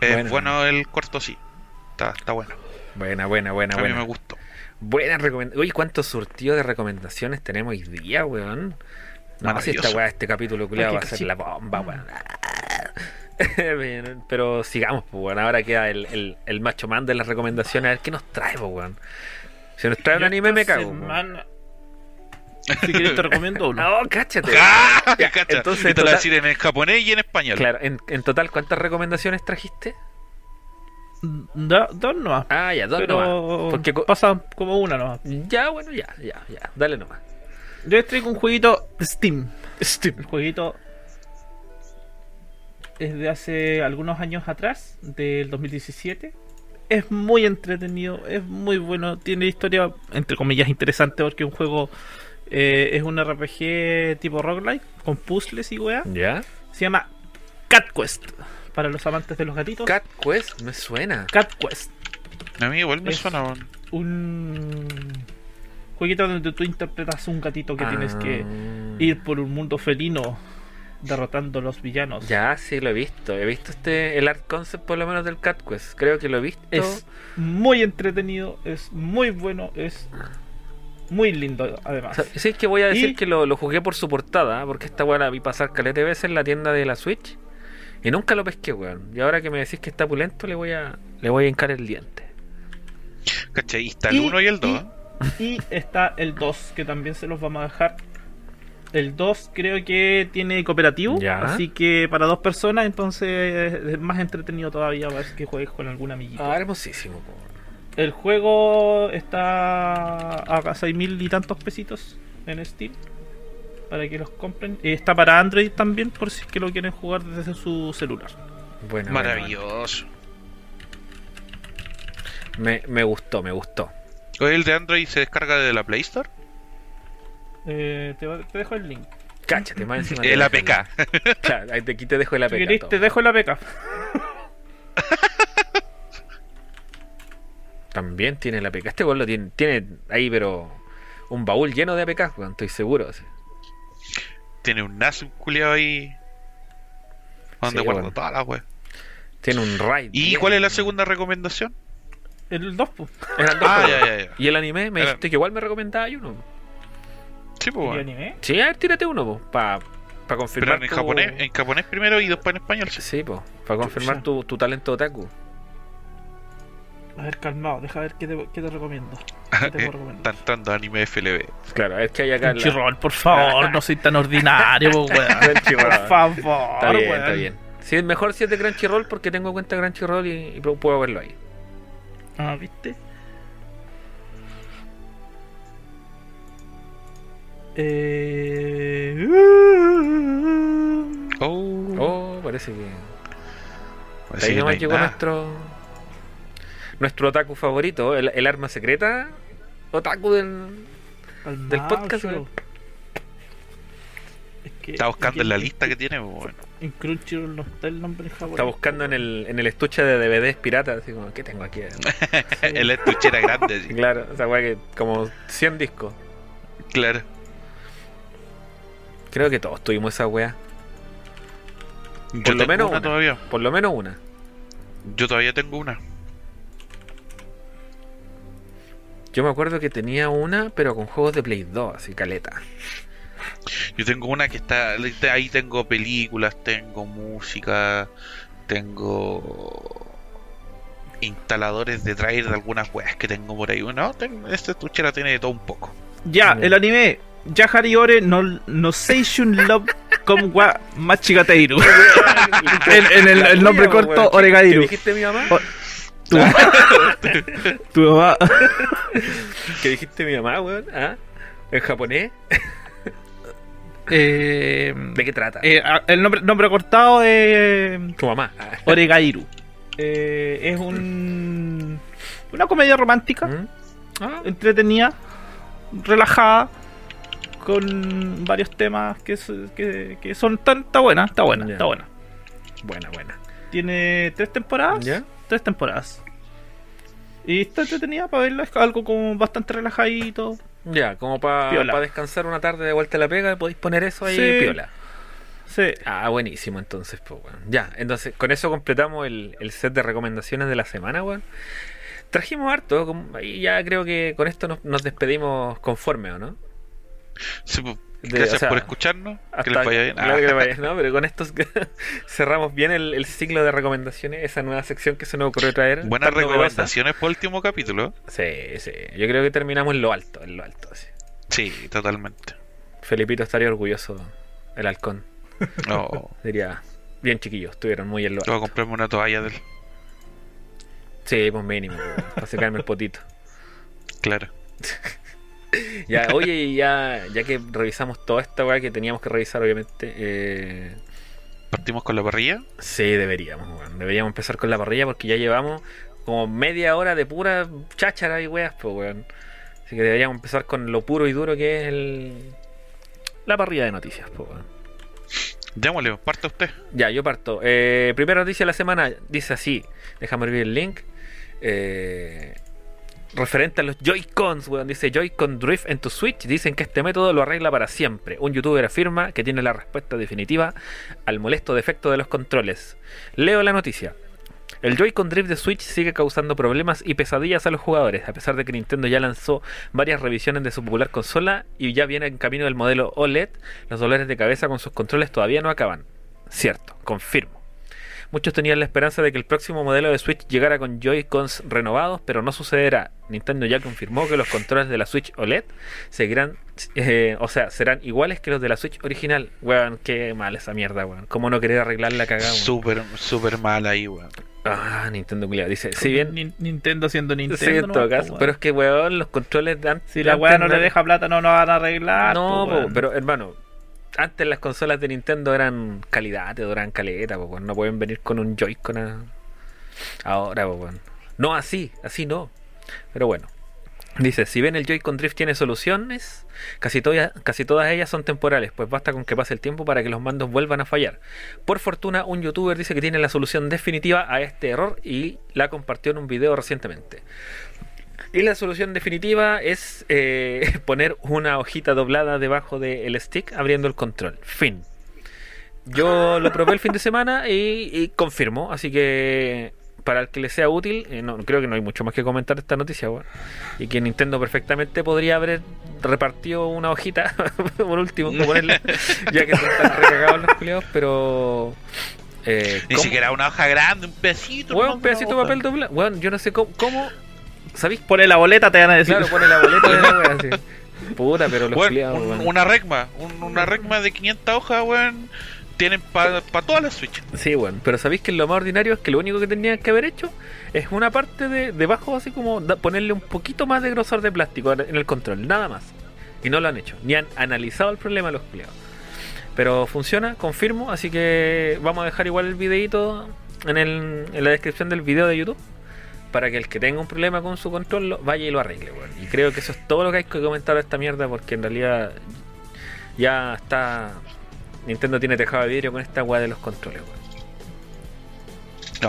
Bueno. bueno el corto, sí. Está, está bueno. Buena, buena, buena, A mí me buena. gustó. Buena recomendación. Oye, ¿cuántos surtidos de recomendaciones tenemos hoy día, weón? No, si Maravilloso. esta weá, este capítulo culiado va a ser sí. la bomba, weón. Pero sigamos, pues, weón. Ahora queda el, el, el macho man de las recomendaciones. A ver qué nos trae, pues, weón. Si nos trae un anime, me cago. semana- Si quieres te recomiendo uno. No, cáchate. ¡Ah! Ya, entonces, te lo voy a decir en japonés y en español. Claro, en, en total, ¿cuántas recomendaciones trajiste? Da- Dos nomás. Ah, ya, dos pero nomás. Porque co- pasa como una nomás. Ya, bueno, ya, ya, ya. Dale nomás. Yo les traigo un jueguito Steam. Steam. El jueguito es de hace algunos años atrás, del 2017. Es muy entretenido, es muy bueno, tiene historia, entre comillas, interesante porque un juego, eh, es un RPG tipo roguelike, con puzzles y weá. ¿Ya? Se llama Cat Quest, para los amantes de los gatitos. Cat Quest me suena. Cat Quest, A mí igual me Es- suena. un jueguito donde tú interpretas un gatito que tienes que Ah. ir por un mundo felino derrotando a los villanos. Ya, sí, lo he visto. He visto este el art concept por lo menos del Cat Quest. Creo que lo he visto. Es muy entretenido, es muy bueno, es muy lindo O además. sea, sí, es que voy a decir Y- que lo, lo jugué por su portada, porque esta weá la vi pasar caleta veces en la tienda de la Switch. Y nunca lo pesqué, weón. Y ahora que me decís que está pulento, le voy a, le voy a hincar el diente. ¿Cachai? Y Está el Y- 1 y el 2. y- Y está el 2, que también se los vamos a dejar. El 2 creo que tiene cooperativo, Ya. así que para dos personas, entonces es más entretenido todavía para que juegues con algún amiguito. Ah, hermosísimo, po, weón. El juego está a 6 mil y tantos pesitos en Steam para que los compren. Eh, Está para Android también, por si es que lo quieren jugar desde su celular. Bueno, Maravilloso. Me, me gustó, me gustó. Oye, ¿El de Android se descarga de la Play Store? Eh, te, te dejo el link. Cáchate, más encima. te El APK. Claro, aquí te dejo el Si APK. querés, todo. te dejo la beca. También tiene el APK. Este weón lo tiene, tiene ahí, pero un baúl lleno de APK, estoy seguro. sí. Tiene un NAS culiado ahí. Donde Sí, guardo bueno. todas las weas. Tiene un raid. ¿Y bien. cuál es la segunda recomendación? El 2, pues. Eran dos Ah, juegos. ya, ya, ya. Y el anime me Era- dijiste que igual me recomendaba uno. Sí, pues, ¿Y anime? Sí, a ver, tírate uno, para Pero confirmar en tu- japonés, en japonés primero y después en español. sí. Sí, pues, para confirmar tu, tu talento otaku. A ver, calmado, deja ver qué te, qué te recomiendo. ¿Qué te puedo Está entrando anime FLB. Claro, a ver qué hay acá. en la- Crunchyroll, por favor, no soy tan ordinario, weón. Crunchyroll. Por favor, Está bien, weón. está bien. Sí, es mejor si es de Crunchyroll porque tengo cuenta de Crunchyroll y, y puedo verlo ahí. Ah, ¿viste? Eh... Oh, Oh, parece que. parece ahí que no nomás hay llegó nada. nuestro. Nuestro otaku favorito, el, el arma secreta. Otaku del. Del podcast. Es que Está buscando en la lista que tiene, pues, bueno. En Crunchyroll no está el nombre en japonés. Está buscando en el, en el estuche de DVDs piratas, así como, ¿qué tengo aquí? El estuchera grande, sí. claro, esa weá que como 100 discos. Claro. Creo que todos tuvimos esa weá. Yo lo tengo menos una una. todavía. Por lo menos una. Yo todavía tengo una. Yo me acuerdo que tenía una, pero con juegos de Play 2, así caleta. Yo tengo una que está. Ahí tengo películas, tengo música, tengo. instaladores de traer de algunas weas que tengo por ahí. No, tengo, esta estuchera tiene de todo un poco. Ya, el anime Yahari Ore no, no Seishun Love como wa Machigateiru. en, en el, el nombre corto, ¿qué- Oregairu. ¿Qué dijiste mi mamá? O- Tu, tu mamá. ¿Qué dijiste mi mamá, weón? ¿Ah? ¿En japonés? Eh, ¿De qué trata? eh, el nombre, nombre cortado es tu mamá. Oregairu. Eh, es un una comedia romántica, ¿Mm? Ah, entretenida, relajada, con varios temas que, s- que, que son tan está buena, está buena, está buena. Buena, buena. Tiene tres temporadas. ¿Ya? Tres temporadas. Y está entretenida para verla, es algo como bastante relajadito. Ya, como para descansar una tarde de vuelta a la pega, podéis poner eso ahí, Sí. piola. Sí. Ah, buenísimo, entonces, pues, weón. Ya, entonces, con eso completamos el, el set de recomendaciones de la semana, weón. Trajimos harto, y ya creo que con esto nos, nos despedimos conforme, ¿o no? Sí, pues, De- gracias o sea, por escucharnos. Que les vaya bien. claro que les vaya ¿no? Pero con esto cerramos bien el, el ciclo de recomendaciones, esa nueva sección que se nos ocurrió traer. Buenas recomendaciones por el último capítulo. Sí, sí. Yo creo que terminamos en lo alto, en lo alto. sí. Sí, totalmente. Felipito estaría orgulloso, el halcón. No, Diría, bien chiquillos, estuvieron muy en lo voy a alto. comprarme una toalla del. Sí, pues mínimo, para secarme el potito. Claro. Ya, oye, y ya, ya que revisamos toda esta weá que teníamos que revisar, obviamente, eh, Partimos con la parrilla. sí, deberíamos, weón. Deberíamos empezar con la parrilla porque ya llevamos como media hora de pura cháchara y weas, pues, weón. Así que deberíamos empezar con lo puro y duro que es el... la parrilla de noticias, pues, weón. Démosle, parte usted. Ya, yo parto. Eh, primera noticia de la semana dice así. Déjame abrir el link. Eh, referente a los Joy-Cons, weón. Dice Joy-Con Drift en tu Switch. Dicen que este método lo arregla para siempre. Un youtuber afirma que tiene la respuesta definitiva al molesto defecto de los controles. Leo la noticia. El Joy-Con Drift de Switch sigue causando problemas y pesadillas a los jugadores, a pesar de que Nintendo ya lanzó varias revisiones de su popular consola y ya viene en camino del modelo OLED, los dolores de cabeza con sus controles todavía no acaban. Cierto, confirmo. Muchos tenían la esperanza de que el próximo modelo de Switch llegara con Joy-Cons renovados, pero no sucederá. Nintendo ya confirmó que los controles de la Switch OLED seguirán, eh, o sea, serán iguales que los de la Switch original. Weón, qué mal esa mierda, weón. ¿Cómo no querer arreglar la cagada? weón? Súper, súper mal ahí, weón. Ah, Nintendo culiao. Dice, si bien. Nin- Nintendo siendo Nintendo. Sí, en nomás, todo po, caso. weón. Pero es que, weón, los controles de antes. si la weá no le deja plata, no nos van a arreglar. No, po, po, weón. pero hermano, antes las consolas de Nintendo eran calidad, te duraban caleta, no pueden venir con un Joy-Con ahora. No así, así no. Pero bueno. Dice, si bien el Joy-Con Drift tiene soluciones, casi, casi todas ellas son temporales, pues basta con que pase el tiempo para que los mandos vuelvan a fallar. Por fortuna, un youtuber dice que tiene la solución definitiva a este error y la compartió en un video recientemente. Y la solución definitiva es eh, poner una hojita doblada debajo del stick abriendo el control. Fin. Yo lo probé el fin de semana y, y confirmo, así que para el que le sea útil, eh, no creo que no hay mucho más que comentar de esta noticia, weón. Y que Nintendo perfectamente podría haber repartido una hojita, por último, ponerle, ya que están recagados los culiados, pero. Eh, Ni ¿cómo- siquiera una hoja grande, un pedacito. Nomás un de pedacito de papel doblado. Weón, yo no sé cómo. cómo ¿Sabéis? Pone la boleta, te van a decir. Claro, pone la boleta de la wea así. Puta, pero los Weón, culiados, un- weón. una regma, un- una regma de 500 hojas, weón, tienen para todas las Switch. Sí, bueno, pero sabéis que lo más ordinario es que lo único que tenían que haber hecho es una parte de debajo, así como da- ponerle un poquito más de grosor de plástico en el control, nada más. Y no lo han hecho, ni han analizado el problema los culiados. Pero funciona, confirmo, así que vamos a dejar igual el videito en, el, en la descripción del video de YouTube para que el que tenga un problema con su control lo- vaya y lo arregle, weón. Y creo que eso es todo lo que hay que comentar de esta mierda porque en realidad ya está... Nintendo tiene tejado de vidrio con esta weá de los controles, weón.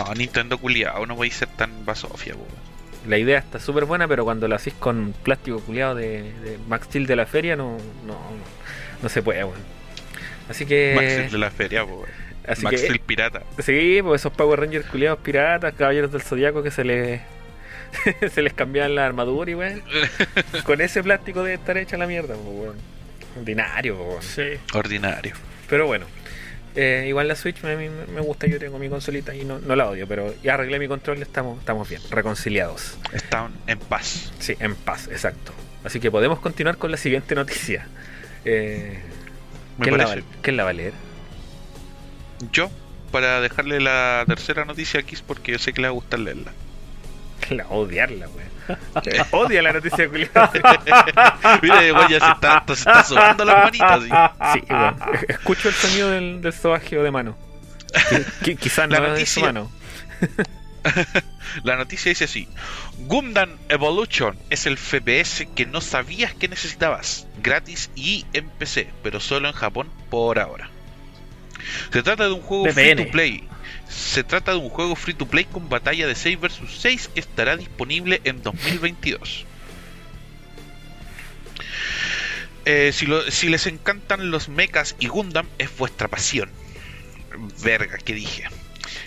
No, Nintendo culiado, no voy a ser tan basofia, weón. La idea está súper buena, pero cuando lo hacís con plástico culiado de, de Max Steel de la feria, no, no, no se puede, weón. Así que. Max Steel de la feria, weón. Así Max que Steel pirata. sí, pues esos Power Rangers culiados piratas, caballeros del zodiaco que se les. se les cambiaban la armadura y weón. con ese plástico debe estar hecha la mierda, pues, weón. Ordinario, pues, weón. Sí. Ordinario. Pero bueno. eh, igual la Switch me, me- gusta, yo tengo mi consolita y no, no la odio, pero ya arreglé mi control, estamos, estamos bien, reconciliados. Están en paz. Sí, en paz, exacto. Así que podemos continuar con la siguiente noticia. Eh, Me ¿quién, la va, quién la va a leer? Yo, para dejarle la tercera noticia aquí, es porque yo sé que le va a gustar leerla. La a odiarla, weón. Odia la noticia culiada. Mira, weón, ya se está, se está sobando las manitas. ¿sí? Sí, weón. Escucho el sonido del, del sobajeo de mano. Qui- Quizás La no es de su noticia- mano. La noticia dice así: Gundam Evolution es el FPS que no sabías que necesitabas, gratis y en PC, pero solo en Japón por ahora. Se trata de un juego free to play. Se trata de un juego free to play con batalla de 6 vs 6 que estará disponible en 2022. Eh, si, lo- si les encantan los mechas y Gundam, es vuestra pasión. Verga, que dije.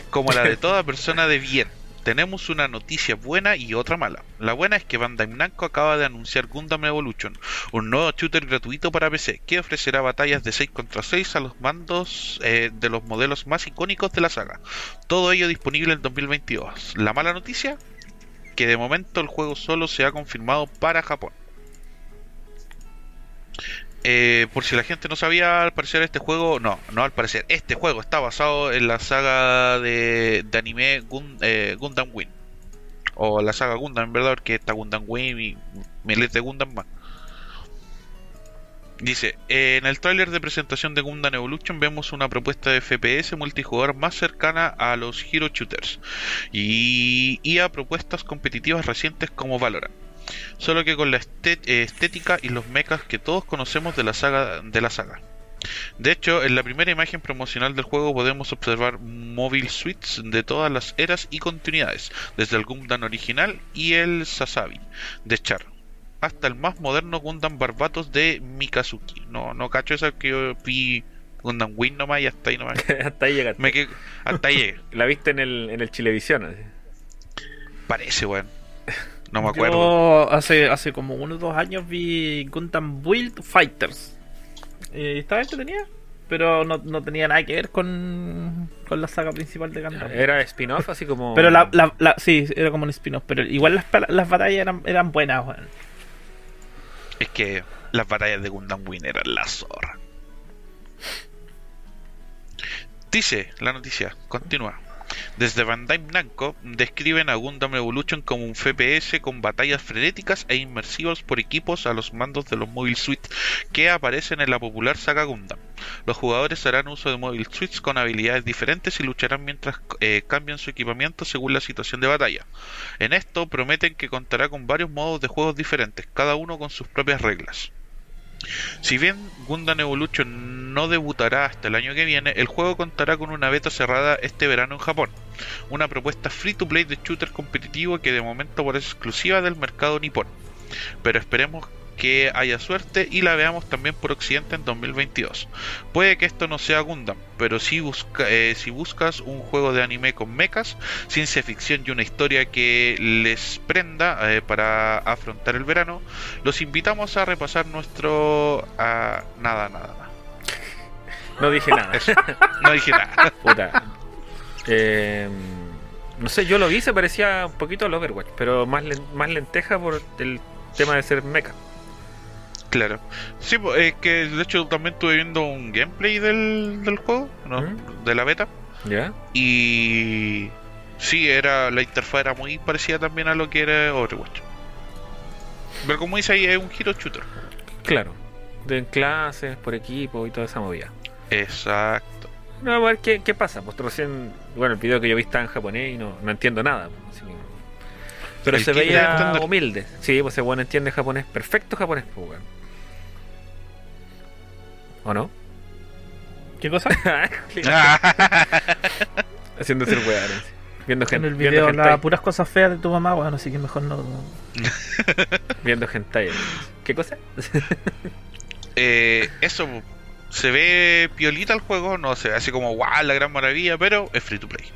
Como la de toda persona de bien. Tenemos una noticia buena y otra mala. La buena es que Bandai Namco acaba de anunciar Gundam Evolution, un nuevo shooter gratuito para PC que ofrecerá batallas de 6 contra 6 a los mandos eh, de los modelos más icónicos de la saga. Todo ello disponible en 2022. La mala noticia, que de momento el juego solo se ha confirmado para Japón. Eh, por si la gente no sabía, al parecer este juego, no, no al parecer, este juego está basado en la saga de, anime eh, Gundam Wing. O la saga Gundam, en verdad, porque está Gundam Wing y miles de Gundam más. Dice, en el tráiler de presentación de Gundam Evolution vemos una propuesta de FPS multijugador más cercana a los Hero Shooters y, y a propuestas competitivas recientes como Valorant solo que con la estética y los mechas que todos conocemos de la saga de la saga. De hecho, en la primera imagen promocional del juego podemos observar móvil suites de todas las eras y continuidades, desde el Gundam original y el Sasabi de Char, hasta el más moderno Gundam Barbatos de Mikazuki. No, no cacho esa que yo vi Gundam Wing nomás y hasta ahí nomás. Hasta ahí llegaste. Me quedé- hasta ahí llegué. La viste en el, en el Chilevisión. así. Parece, weón. No me acuerdo. Yo hace, hace como uno o dos años vi Gundam Build Fighters. Eh, estaba entretenida, pero no, no tenía nada que ver con, con la saga principal de Gundam. Era spin-off, así como. Pero la, la, la- sí, era como un spin-off, pero igual las, las batallas eran, eran buenas, weón. Es que las batallas de Gundam Wing eran la zorra. Dice la noticia, continúa. Desde Bandai Namco describen a Gundam Evolution como un FPS con batallas frenéticas e inmersivas por equipos a los mandos de los Mobile Suite que aparecen en la popular saga Gundam. Los jugadores harán uso de Mobile Suites con habilidades diferentes y lucharán mientras eh, cambian su equipamiento según la situación de batalla. En esto prometen que contará con varios modos de juegos diferentes, cada uno con sus propias reglas. Si bien Gundam Evolution no debutará hasta el año que viene, el juego contará con una beta cerrada este verano en Japón, una propuesta free to play de shooter competitivo que de momento parece exclusiva del mercado nipón. Pero esperemos que haya suerte y la veamos también por Occidente en 2022. Puede que esto no sea Gundam, pero si, busca, eh, si buscas un juego de anime con mechas, ciencia ficción y una historia que les prenda eh, para afrontar el verano, los invitamos a repasar nuestro... ah, nada, nada, nada. No dije nada. Eso. No dije nada. Puta. Eh, no sé, yo lo vi, se parecía un poquito al Overwatch, pero más, más lenteja por el tema de ser mecha. Claro. Sí, es que de hecho también estuve viendo un gameplay del, del juego, ¿no? ¿Mm? De la beta. ¿Ya? Y sí, era la interfaz era muy parecida también a lo que era Overwatch. Pero como dice ahí, es un hero shooter. Claro. De clases, por equipo y toda esa movida. Exacto. No, a ver qué, qué pasa. Pues recién, bueno, el video que yo vi está en japonés y no, no entiendo nada. pues, así que- Pero El se veía humilde. Sí, pues ese bueno entiende japonés. Perfecto japonés, pues. ¿O no? ¿Qué cosa? Haciéndose el weón. Viendo en gente. el viendo video hablaba hentai. puras cosas feas de tu mamá, bueno, así que mejor no. Viendo hentai. ¿Qué cosa? Eh, eso se ve piolita el juego, no se ve así como wow, la gran maravilla, pero es free to play.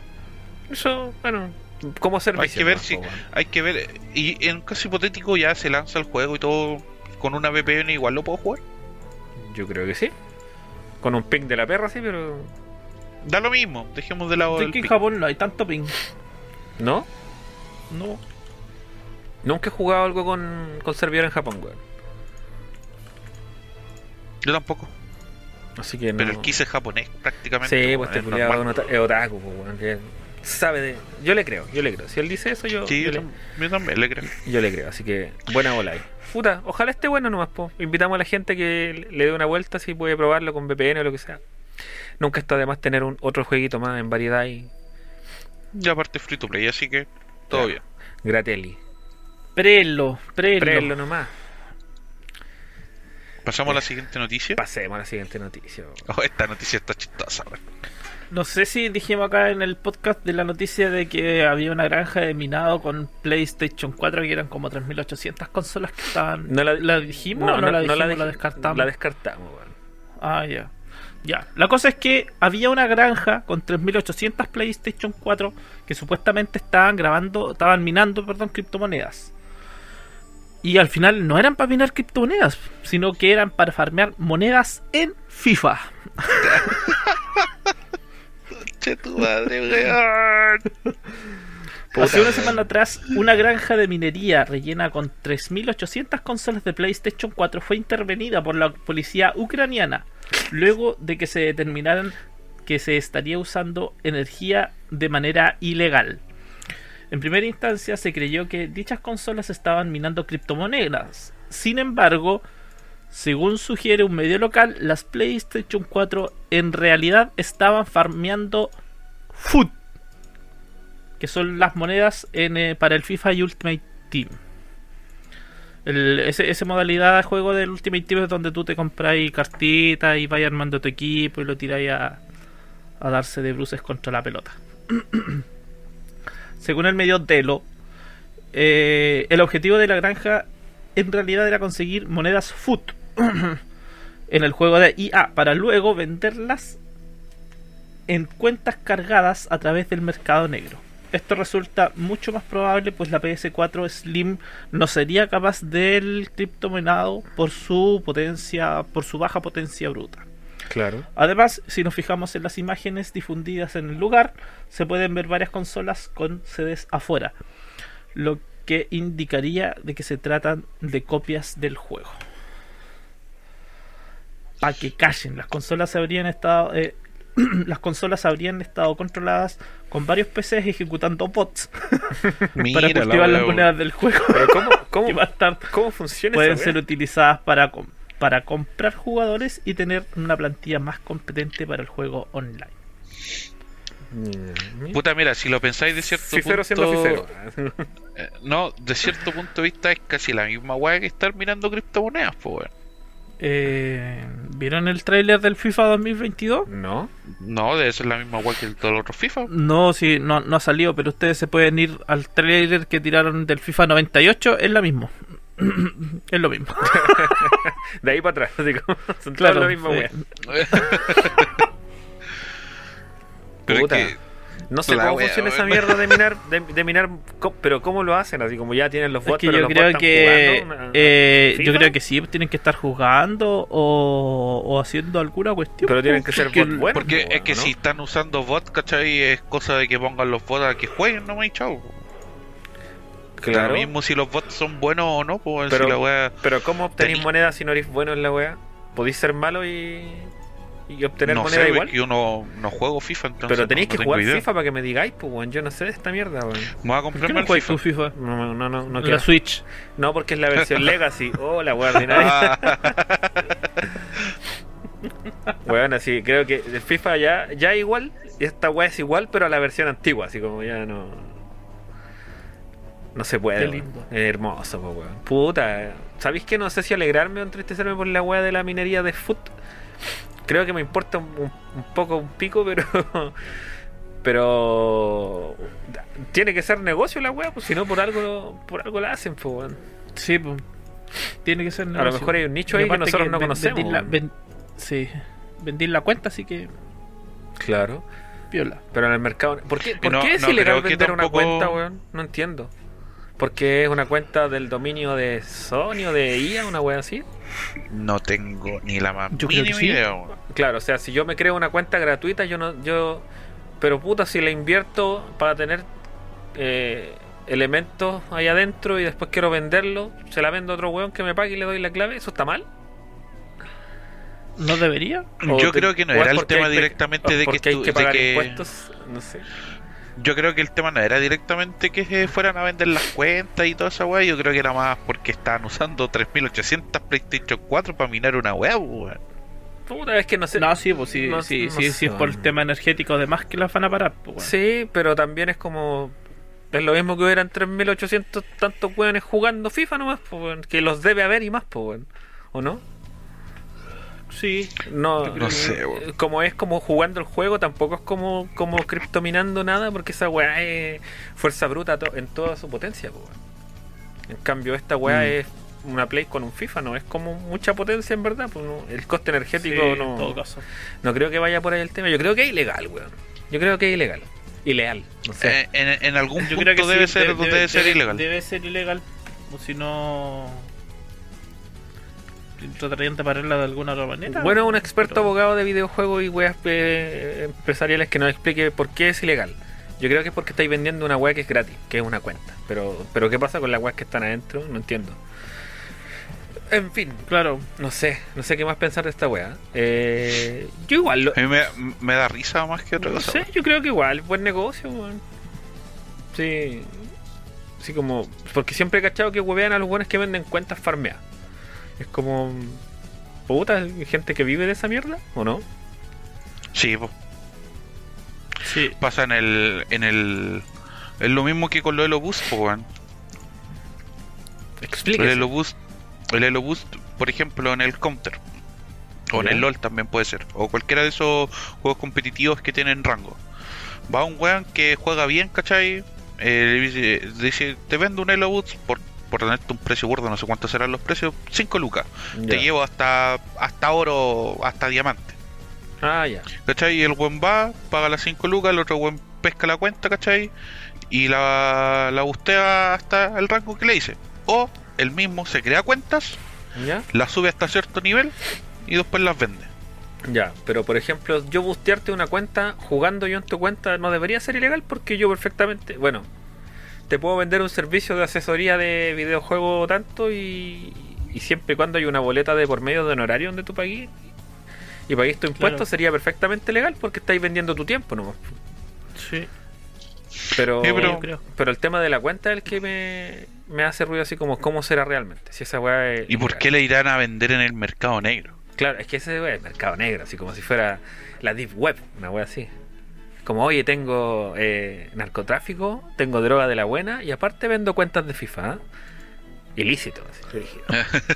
Eso, bueno, como servicio. que ver si- weón. Hay que ver, y en un caso hipotético ya se lanza el juego y todo con una VPN igual lo puedo jugar. Yo creo que sí. Con un ping de la perra, sí, pero. Da lo mismo, dejemos de lado el que en. Japón no hay tanto ping. ¿No? No. Nunca he jugado algo con, con servidor en Japón, weón. Yo tampoco. Así que no. Pero el Kiss es japonés prácticamente. Sí, pues este es culiado es ota- es otaku, pues, weón. que Sabe de. Yo le creo, yo le creo. Si él dice eso, yo, Sí, yo, yo, le, yo también le creo. yo le creo. Así que buena bola ahí. Puta, ojalá esté bueno nomás, po. Invitamos a la gente que le dé una vuelta si puede probarlo con VPN o lo que sea. Nunca está de más tener un otro jueguito más en variedad y Y aparte free to play, así que todo Claro. bien. gratelli. Prelo, prelo. Prelo nomás. Pasamos a la siguiente noticia. Pasemos a la siguiente noticia. Oh, esta noticia está chistosa. No sé si dijimos acá en el podcast de la noticia de que había una granja de minado con PlayStation 4 que eran como 3800 consolas que estaban. No la- ¿La dijimos o no, la dijimos? la, descartamos. La descartamos, weón. Ah, ya. Ya. La cosa es que había una granja con 3800 PlayStation 4 que supuestamente estaban grabando, estaban minando, perdón, criptomonedas. Y al final no eran para minar criptomonedas, sino que eran para farmear monedas en FIFA. Che tu madre, weón. Puta, Hace una semana atrás, una granja de minería rellena con 3.800 consolas de PlayStation 4 fue intervenida por la policía ucraniana luego de que se determinaran que se estaría usando energía de manera ilegal. En primera instancia se creyó que dichas consolas estaban minando criptomonedas. Sin embargo, según sugiere un medio local, las PlayStation 4 en realidad estaban farmeando food que son las monedas eh, para el FIFA y Ultimate Team. Ese, modalidad de juego del Ultimate Team es donde tú te compráis cartitas y vais armando tu equipo y lo tiráis a, a darse de bruces contra la pelota. Según el medio Delo, eh, el objetivo de la granja en realidad era conseguir monedas FUT en el juego de IA para luego venderlas en cuentas cargadas a través del mercado negro. Esto resulta mucho más probable pues la PS4 Slim no sería capaz del criptomonado por su potencia, por su baja potencia bruta. Claro. Además, si nos fijamos en las imágenes difundidas en el lugar, se pueden ver varias consolas con sedes afuera, lo que indicaría de que se tratan de copias del juego. Para que callen, las consolas habrían estado eh, las consolas habrían estado controladas con varios PCs ejecutando bots. Para la cultivar las monedas del juego. Pero ¿cómo, cómo, tarde cómo funciona pueden esa ser utilizadas para, para comprar jugadores y tener una plantilla más competente para el juego online. Puta, mira, si lo pensáis de cierto Fifero siendo punto... fifero. eh, no, de cierto punto de vista es casi la misma weá que estar mirando criptomonedas, pues weón. Eh, ¿Vieron el tráiler del FIFA 2022? No. No, debe ser la misma weá que el todo el otro FIFA. No, sí, no, no ha salido, pero ustedes se pueden ir al tráiler que tiraron del FIFA 98, es la mismo. es lo mismo. De ahí para atrás, así como, son Claro, todos lo mismo, sí. weón. Pero es Puta. que No sé La cómo wea, funciona esa mierda de minar, de, de minar, pero cómo lo hacen, así como ya tienen los Es bots, que pero yo los creo bots están que jugando una- eh, yo creo que sí tienen que estar jugando o, o haciendo alguna cuestión. Pero tienen po, que ser porque bots buenos. Porque po, es que ¿no? si están usando bots, ¿cachai? Es cosa de que pongan los bots a que jueguen nomás y chao. Claro, Lo mismo si los bots son buenos o no, pues Pero- si la wea... pero ¿cómo obtenéis Tení- moneda si no eres bueno en la wea? ¿Podéis ser malo y, y obtener No moneda sé, igual? es que yo no, no juego FIFA, entonces Pero tenéis no- que jugar idea. FIFA para que me digáis, pues, weón. Yo no sé de esta mierda, weón. Voy a ¿Por qué comprarme no FIFA. FIFA? No, no, no, no En quiero. la Switch. No, porque es la versión Legacy. Oh, la ordinaria. Weón, así, creo que el FIFA ya, ya igual. Esta wea es igual, pero a la versión antigua, así como ya no. No se puede. Qué weón. lindo. Es hermoso, po, weón. Puta. ¿Sabéis que no sé si alegrarme o entristecerme por la wea de la minería de foot? Creo que me importa un, un- poco un pico, pero. Pero. Tiene que ser negocio la wea, pues si no por algo, por algo la hacen, pues weón. Sí, pues. Tiene que ser A lo negocio. mejor hay un nicho Y ahí que nosotros no ven- conocemos. la- ven- sí. Vendí la cuenta, así que. Claro. Piola. Pero en el mercado. ¿Por qué, por no- qué es no ilegal vender una cuenta, weón? No entiendo. Porque es una cuenta del dominio de Sony o de IA, una wea así. No tengo ni la más Yo creo que sí. idea. Claro, o sea, si yo me creo una cuenta gratuita, yo no. yo Pero puta, si la invierto para tener eh, elementos ahí adentro y después quiero venderlo, se la vendo a otro weón que me pague y le doy la clave, ¿eso está mal? ¿No debería? Yo te- creo que no era el tema directamente de que, hay que de pagar que- impuestos, no sé. Yo creo que el tema no era directamente que se fueran a vender las cuentas y toda esa weá. Yo creo que era más porque estaban usando 3800 PlayStation 4 para minar una weá, weón. Puta, es que no sé. No, sí, pues sí, No- sí, no sí, sé, sí, es por el tema energético, además que las van a parar. Pues, bueno. Sí, pero también es como. Es lo mismo que hubieran 3800 tantos weones jugando FIFA nomás, pues, weón, que los debe haber y más, pues, weón. ¿O no? Sí, No, que- sé, weón. como es como jugando el juego, tampoco es como, como criptominando nada, porque esa weá es fuerza bruta to- en toda su potencia, pues, weón. En cambio, esta weá Mm. es una Play con un FIFA, no es como mucha potencia en verdad, pues, no- el coste sí, energético en no. todo caso. No creo que vaya por ahí el tema. Yo creo que es ilegal, weón. Yo creo que es ilegal. Ilegal. No sé. Eh, en, en algún Yo punto creo que debe, sí, ser, de- debe, ser ilegal. Debe ser ilegal, o si no... Tratarían de pararla de alguna otra manera. bueno, un experto Pero- abogado de videojuegos y weas eh, empresariales que nos explique por qué es ilegal. Yo creo que es porque estáis vendiendo una wea que es gratis, que es una cuenta. Pero, pero ¿qué pasa con las weas que están adentro? No entiendo. En fin, Claro, no sé, no sé qué más pensar de esta wea. Eh, yo igual lo, A mí me, me da risa más que otra No cosa. sé, yo creo que igual, buen negocio, weón. Sí. Así como. Porque siempre he cachado que huevean a los buenos que venden cuentas farmeadas. Es como. Puta, gente que vive de esa mierda, ¿o no? Sí, po. sí. pasa en el, en el... Es lo mismo que con lo de los boost, po, weón. El Explíquese. Elo Boost, el Elo Boost, por ejemplo, en el Counter. O en el LOL también puede ser. O cualquiera de esos juegos competitivos que tienen rango. Va un weón que juega bien, ¿cachai? Eh, dice, dice, te vendo un Elo Boost por, por tenerte un precio gordo, no sé cuántos serán los precios, 5 lucas. Ya. Te llevo hasta, hasta oro, hasta diamante. Ah, ya. ¿Cachai? Y el buen va, paga las 5 lucas, el otro buen pesca la cuenta, ¿cachai? Y la, la bustea hasta el rango que le dice. O el mismo se crea cuentas, ¿Ya? las sube hasta cierto nivel y después las vende. Ya. Pero por ejemplo, yo bustearte una cuenta jugando yo en tu cuenta no debería ser ilegal porque yo perfectamente. Bueno, te puedo vender un servicio de asesoría de videojuego tanto y, y siempre y cuando hay una boleta de por medio de honorario donde tú pagues y pagues tu impuesto Claro. sería perfectamente legal porque estáis vendiendo tu tiempo nomás. Sí, Pero, Sí, pero- yo creo. pero el tema de la cuenta es el que me, me hace ruido así como cómo será realmente. Si esa weá es ¿Y por qué le irán a vender en el mercado negro? Claro, es que ese weá es mercado negro, así como si fuera la Deep Web, una weá así. Como, oye, tengo eh, narcotráfico, tengo droga de la buena y aparte vendo cuentas de FIFA. ¿ah? Ilícito. así.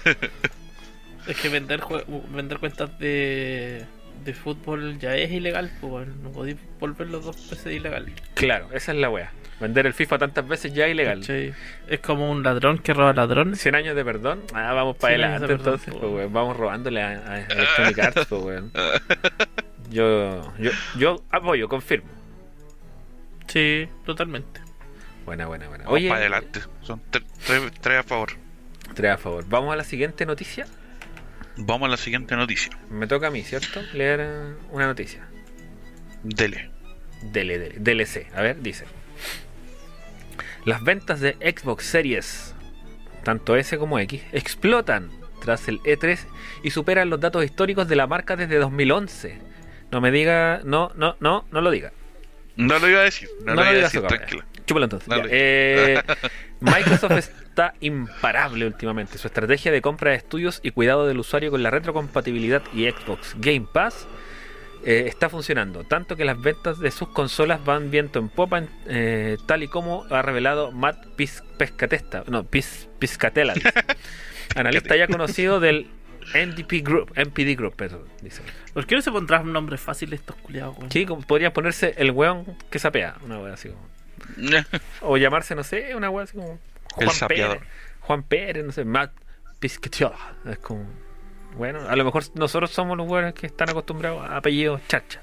Es que vender vender cuentas de de fútbol ya es ilegal, pues no podéis volver los dos PC ilegales. Claro, esa es la wea. Vender el FIFA tantas veces ya es ilegal. ¿cachai? Es como un ladrón que roba ladrones. 100 años de perdón. Ah, vamos para 100 años adelante de perdón, entonces, po. pues, weón. Vamos robándole a, a Electronic Arts, pues, weón. Yo, yo, yo apoyo, confirmo. Sí, totalmente. Buena, buena, buena. Vamos Oye, para adelante. Son tre- tre- tres a favor. tres a favor. Vamos a la siguiente noticia. Vamos a la siguiente noticia. Me toca a mí, ¿cierto? Leer eh, una noticia. Dele. Dele, dele, DLC. A ver, dice. Las ventas de Xbox Series, tanto S como X, explotan tras el E3 y superan los datos históricos de la marca desde 2011. No me diga, no, no, no, no lo diga. No lo iba a decir. No, No lo lo iba a decir, tranquila. Chúpalo entonces. Eh, Microsoft está imparable últimamente. Su estrategia de compra de estudios y cuidado del usuario con la retrocompatibilidad y Xbox Game Pass eh, está funcionando. Tanto que las ventas de sus consolas van viento en popa, eh, tal y como ha revelado Matt Pis- Pescatesta, no, Pis- Piscatella, dice. analista ya conocido del NDP Group, NPD Group, perdón, dice. ¿Por qué no se pondrán un nombre fácil estos culiados, weón? Sí, como podría ponerse el weón que sapea, una wea así como. O llamarse, no sé, una wea así como. El Juan sapeador. Pérez. Juan Pérez, no sé, Matt Piscatella. Es como. Bueno, a lo mejor nosotros somos los weones que están acostumbrados a apellidos chacha.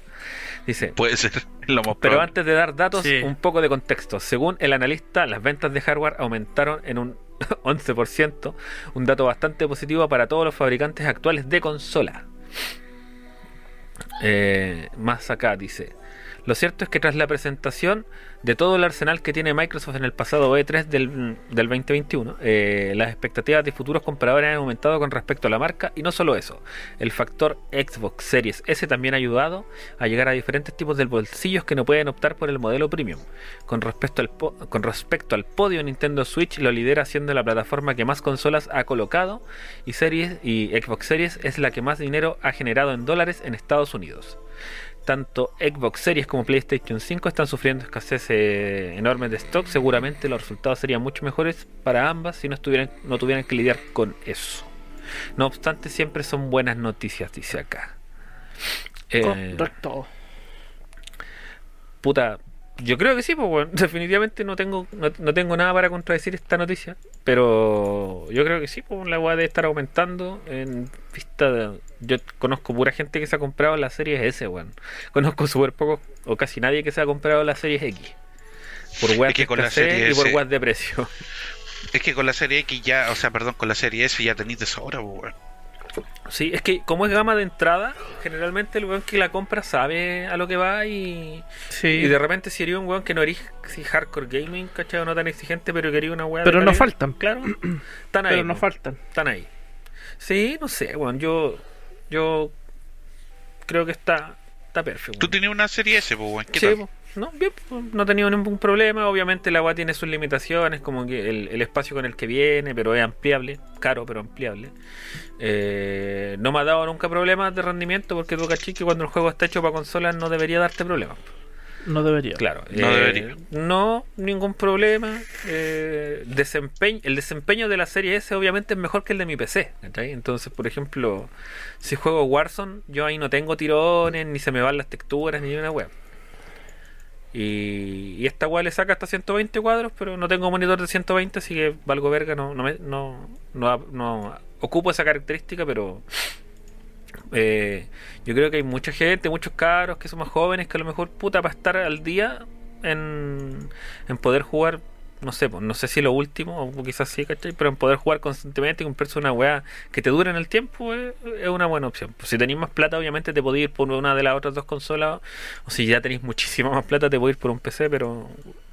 Dice. Puede ser. Lo más Pero probable. antes de dar datos, Sí. un poco de contexto. Según el analista, las ventas de hardware aumentaron en un 11%, un dato bastante positivo para todos los fabricantes actuales de consola. Eh, más acá dice. Lo cierto es que tras la presentación de todo el arsenal que tiene Microsoft en el pasado E3 del, del 2021, eh, las expectativas de futuros compradores han aumentado con respecto a la marca y no solo eso, el factor Xbox Series S también ha ayudado a llegar a diferentes tipos de bolsillos que no pueden optar por el modelo premium. Con respecto al, con respecto al podio, Nintendo Switch lo lidera siendo la plataforma que más consolas ha colocado y, series, y Xbox Series es la que más dinero ha generado en dólares en Estados Unidos. Tanto Xbox Series como PlayStation 5 están sufriendo escasez eh, enorme de stock. Seguramente los resultados serían mucho mejores para ambas si no, estuvieran, no tuvieran que lidiar con eso. No obstante, siempre son buenas noticias, dice acá. Eh, Correcto. puta, yo creo que sí, pues bueno, definitivamente no tengo, no, no tengo nada para contradecir esta noticia, pero yo creo que sí, pues la weá debe estar aumentando en vista de... Yo conozco pura gente que se ha comprado la serie S, weón. Conozco súper poco o casi nadie que se ha comprado la serie X. Por weas Es que de con la serie y por weas de precio. Es que con la serie X ya, o sea, perdón, con la serie S ya tenéis de sobra, pues, weón. Sí, es que como es gama de entrada, generalmente el weón que la compra sabe a lo que va y... Sí. Y de repente si eres un weón que no eres así hardcore gaming, ¿cachai? No tan exigente, pero quería una weá Pero no calidad, faltan. Claro, están ahí. Pero no faltan. Están ahí. Sí, no sé, weón. Yo. Yo. Creo que está. Está perfecto. Tú tienes una serie S, weón. ¿Qué Sí, tal? No, bien, no he tenido ningún problema. Obviamente la weá tiene sus limitaciones, como que el, el espacio con el que viene, pero es ampliable, caro, pero ampliable. Eh, no me ha dado nunca problemas de rendimiento, porque tú cachis que cuando el juego está hecho para consolas no debería darte problemas. No debería. Claro, No eh, debería. No, ningún problema. Eh, desempeño, el desempeño de la serie S obviamente es mejor que el de mi PC. ¿cachai? Entonces, por ejemplo, si juego Warzone, yo ahí no tengo tirones, ni se me van las texturas, ni una web. Y, y esta weá le saca hasta 120 cuadros, pero no tengo monitor de 120, así que valgo verga, no, no, me- no, no, ocupo esa característica, pero eh, yo creo que hay mucha gente, muchos cabros que son más jóvenes que a lo mejor puta para estar al día en, en poder jugar, no sé, pues, no sé si lo último, o quizás sí, ¿cachai? Pero en poder jugar constantemente y comprarse una weá que te dure en el tiempo eh, es, una buena opción. Pues si tenéis más plata, obviamente te podéis ir por una de las otras dos consolas, o si ya tenéis muchísima más plata, te podéis ir por un PC, pero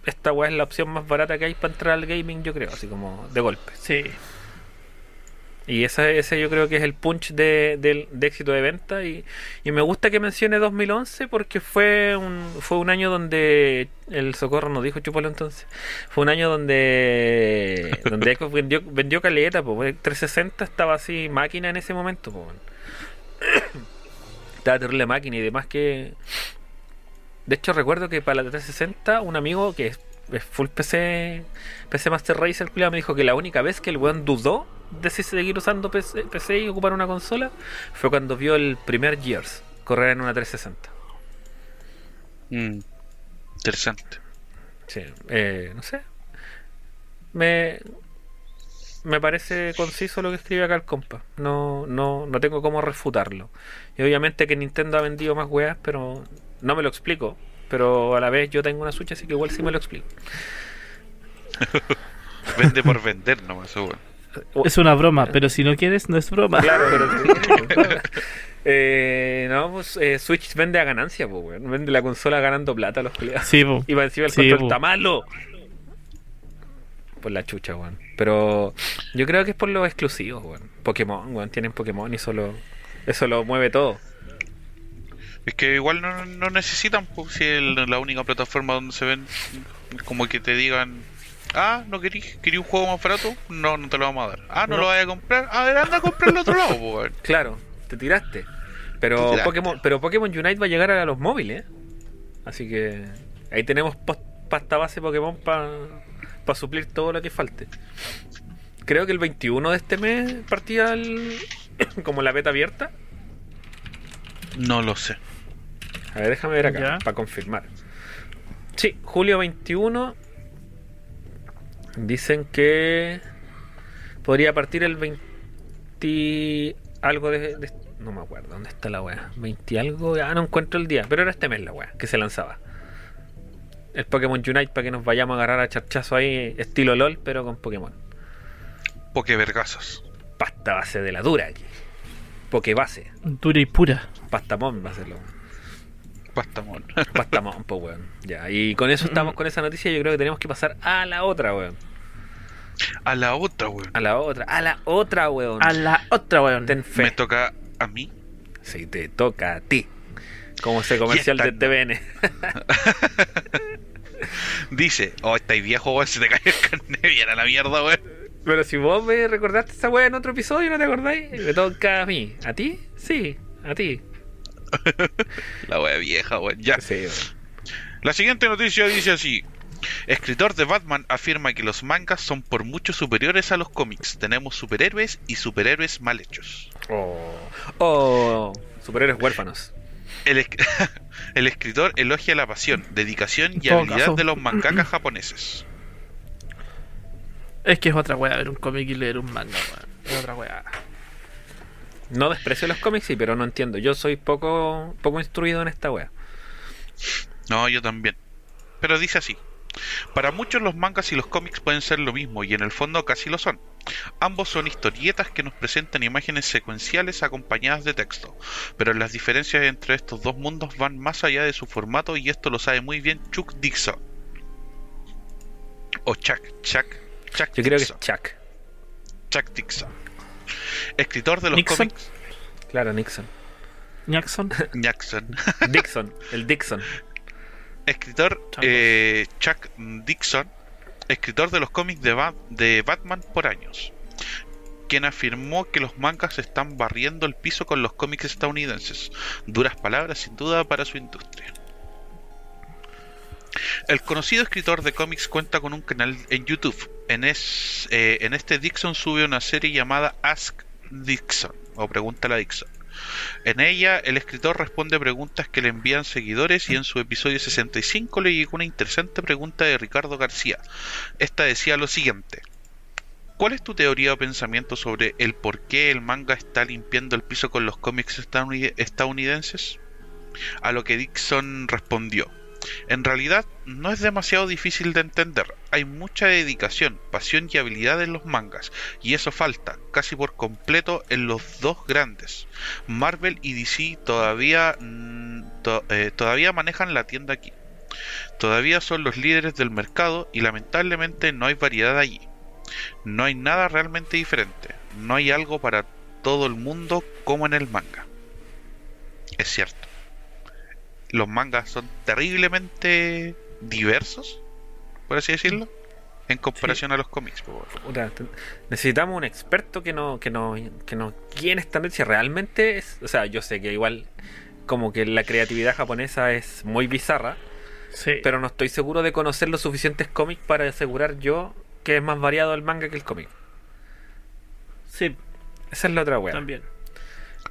esta weá es la opción más barata que hay para entrar al gaming, yo creo, así como de golpe. Sí. Y ese, ese yo creo que es el punch de, del- de éxito de venta. Y, y me gusta que mencione 2011 porque fue un, fue un año donde. El socorro nos dijo chupalo entonces. Fue un año donde. donde Xbox vendió, vendió caleta. Pues, 360 estaba así máquina en ese momento. Pues, estaba terrible máquina y demás que. De hecho, recuerdo que para la 360, un amigo que es, es full PC, PC Master Race, el culiao, me dijo que la única vez que el weón dudó de si seguir usando PC, PC y ocupar una consola fue cuando vio el primer Gears. correr en una 360. Mm, interesante. Sí, eh, no sé. Me, me parece conciso lo que escribe acá el compa. No, no, no tengo cómo refutarlo. Y obviamente que Nintendo ha vendido más weas, pero no me lo explico. Pero a la vez yo tengo una Switch, así que igual sí me lo explico. Vende por vender nomás, weón. Es una broma, pero si no quieres, no es broma. Claro, pero sí, claro. Eh, no, pues eh, Switch vende a ganancia, pues, weón. Vende la consola ganando plata a los peleados. Sí, po. Y va encima el Sí, control po. está malo. Por la chucha, weón. Pero yo creo que es por los exclusivos, weón. Pokémon, weón. Tienen Pokémon y solo. Eso lo mueve todo. Es que igual no, no necesitan, pues, si es la única plataforma donde se ven, como que te digan, ah, no querí, querí un juego más barato, no, no te lo vamos a dar. Ah, no, No. lo vas a comprar, a ver, anda a comprarlo otro lado, pues. Claro, te tiraste. Pero Te tiraste. Pokémon, pero Pokémon Unite va a llegar a los móviles. ¿eh? Así que ahí tenemos post- pasta base Pokémon para suplir todo lo que falte. Creo que el 21 de este mes partía el, como la beta abierta. No lo sé. A ver, déjame ver acá Ya. para confirmar. Sí, julio 21. Dicen que podría partir el 20 algo de, de- no me acuerdo dónde está la wea. 20 algo, ah, no encuentro el día, pero era este mes la wea que se lanzaba. El Pokémon Unite para que nos vayamos a agarrar a charchazo ahí estilo LOL, pero con Pokémon. Pokevergazos. Pasta base de la dura aquí. Pokebase. Dura y pura. Pastamon va a serlo. Pastamón. Pastamon, pues weón. Ya, y con eso estamos con esa noticia. Yo creo que tenemos que pasar a la otra, weón. a la otra, weón. A la otra, a la otra, weón. A la otra, weón. Ten fe. Me toca a mí. Si te toca a ti. Como ese comercial de TVN. Dice, oh, estáis viejo, weón, se te cae el carnet bien a la mierda, weón. Pero si vos me recordaste esa weá en otro episodio, ¿no te acordáis? Me toca a mí. ¿A ti? Sí, a ti. La wea vieja, weón. Ya. Sí. La siguiente noticia dice así. Escritor de Batman afirma que los mangas son por mucho superiores a los cómics. Tenemos superhéroes y superhéroes mal hechos. Oh. Oh. Superhéroes huérfanos. El, esc- el escritor elogia la pasión, dedicación y habilidad caso. de los mangakas japoneses. Es que es otra weá ver un cómic y leer un manga, weón. Es otra weá. No desprecio los cómics, sí, pero no entiendo. Yo soy poco, poco instruido en esta wea. No, yo también. Pero dice así. Para muchos los mangas y los cómics pueden ser lo mismo y en el fondo casi lo son. Ambos son historietas que nos presentan imágenes secuenciales acompañadas de texto, pero las diferencias entre estos dos mundos van más allá de su formato y esto lo sabe muy bien Chuck Dixon. O Chuck, Chuck, Chuck Yo creo que es. Chuck. Chuck Dixon. Escritor de los Nixon. cómics Claro, Nixon. Jackson. Jackson. Dixon, el Dixon. escritor Changos. eh, Chuck Dixon, escritor de los cómics de, Ba- de Batman por años, quien afirmó que los mangas están barriendo el piso con los cómics estadounidenses. Duras palabras sin duda para su industria. El conocido escritor de cómics cuenta con un canal en YouTube. Eh, en este Dixon sube una serie llamada Ask Dixon o Pregúntale a Dixon. En ella, el escritor responde preguntas que le envían seguidores y en su episodio 65 le llegó una interesante pregunta de Ricardo García. Esta decía lo siguiente. ¿Cuál es tu teoría o pensamiento sobre el por qué el manga está limpiando el piso con los cómics estadounid- estadounidenses? A lo que Dixon respondió. En realidad no es demasiado difícil de entender. Hay mucha dedicación, pasión y habilidad en los mangas, y eso falta casi por completo en los dos grandes. Marvel y DC todavía, mm, eh, todavía manejan la tienda aquí. Todavía son los líderes del mercado y lamentablemente no hay variedad allí. No hay nada realmente diferente. No hay algo para todo el mundo como en el manga. Es cierto. Los mangas son terriblemente diversos, por así decirlo, en comparación a los cómics. necesitamos un experto que no, que no, que nos guíe en esta noticia. Realmente es, o sea, yo sé que igual como que la creatividad japonesa es muy bizarra, Sí. pero no estoy seguro de conocer los suficientes cómics para asegurar yo que es más variado el manga que el cómic. Sí, Esa es la otra wea. también.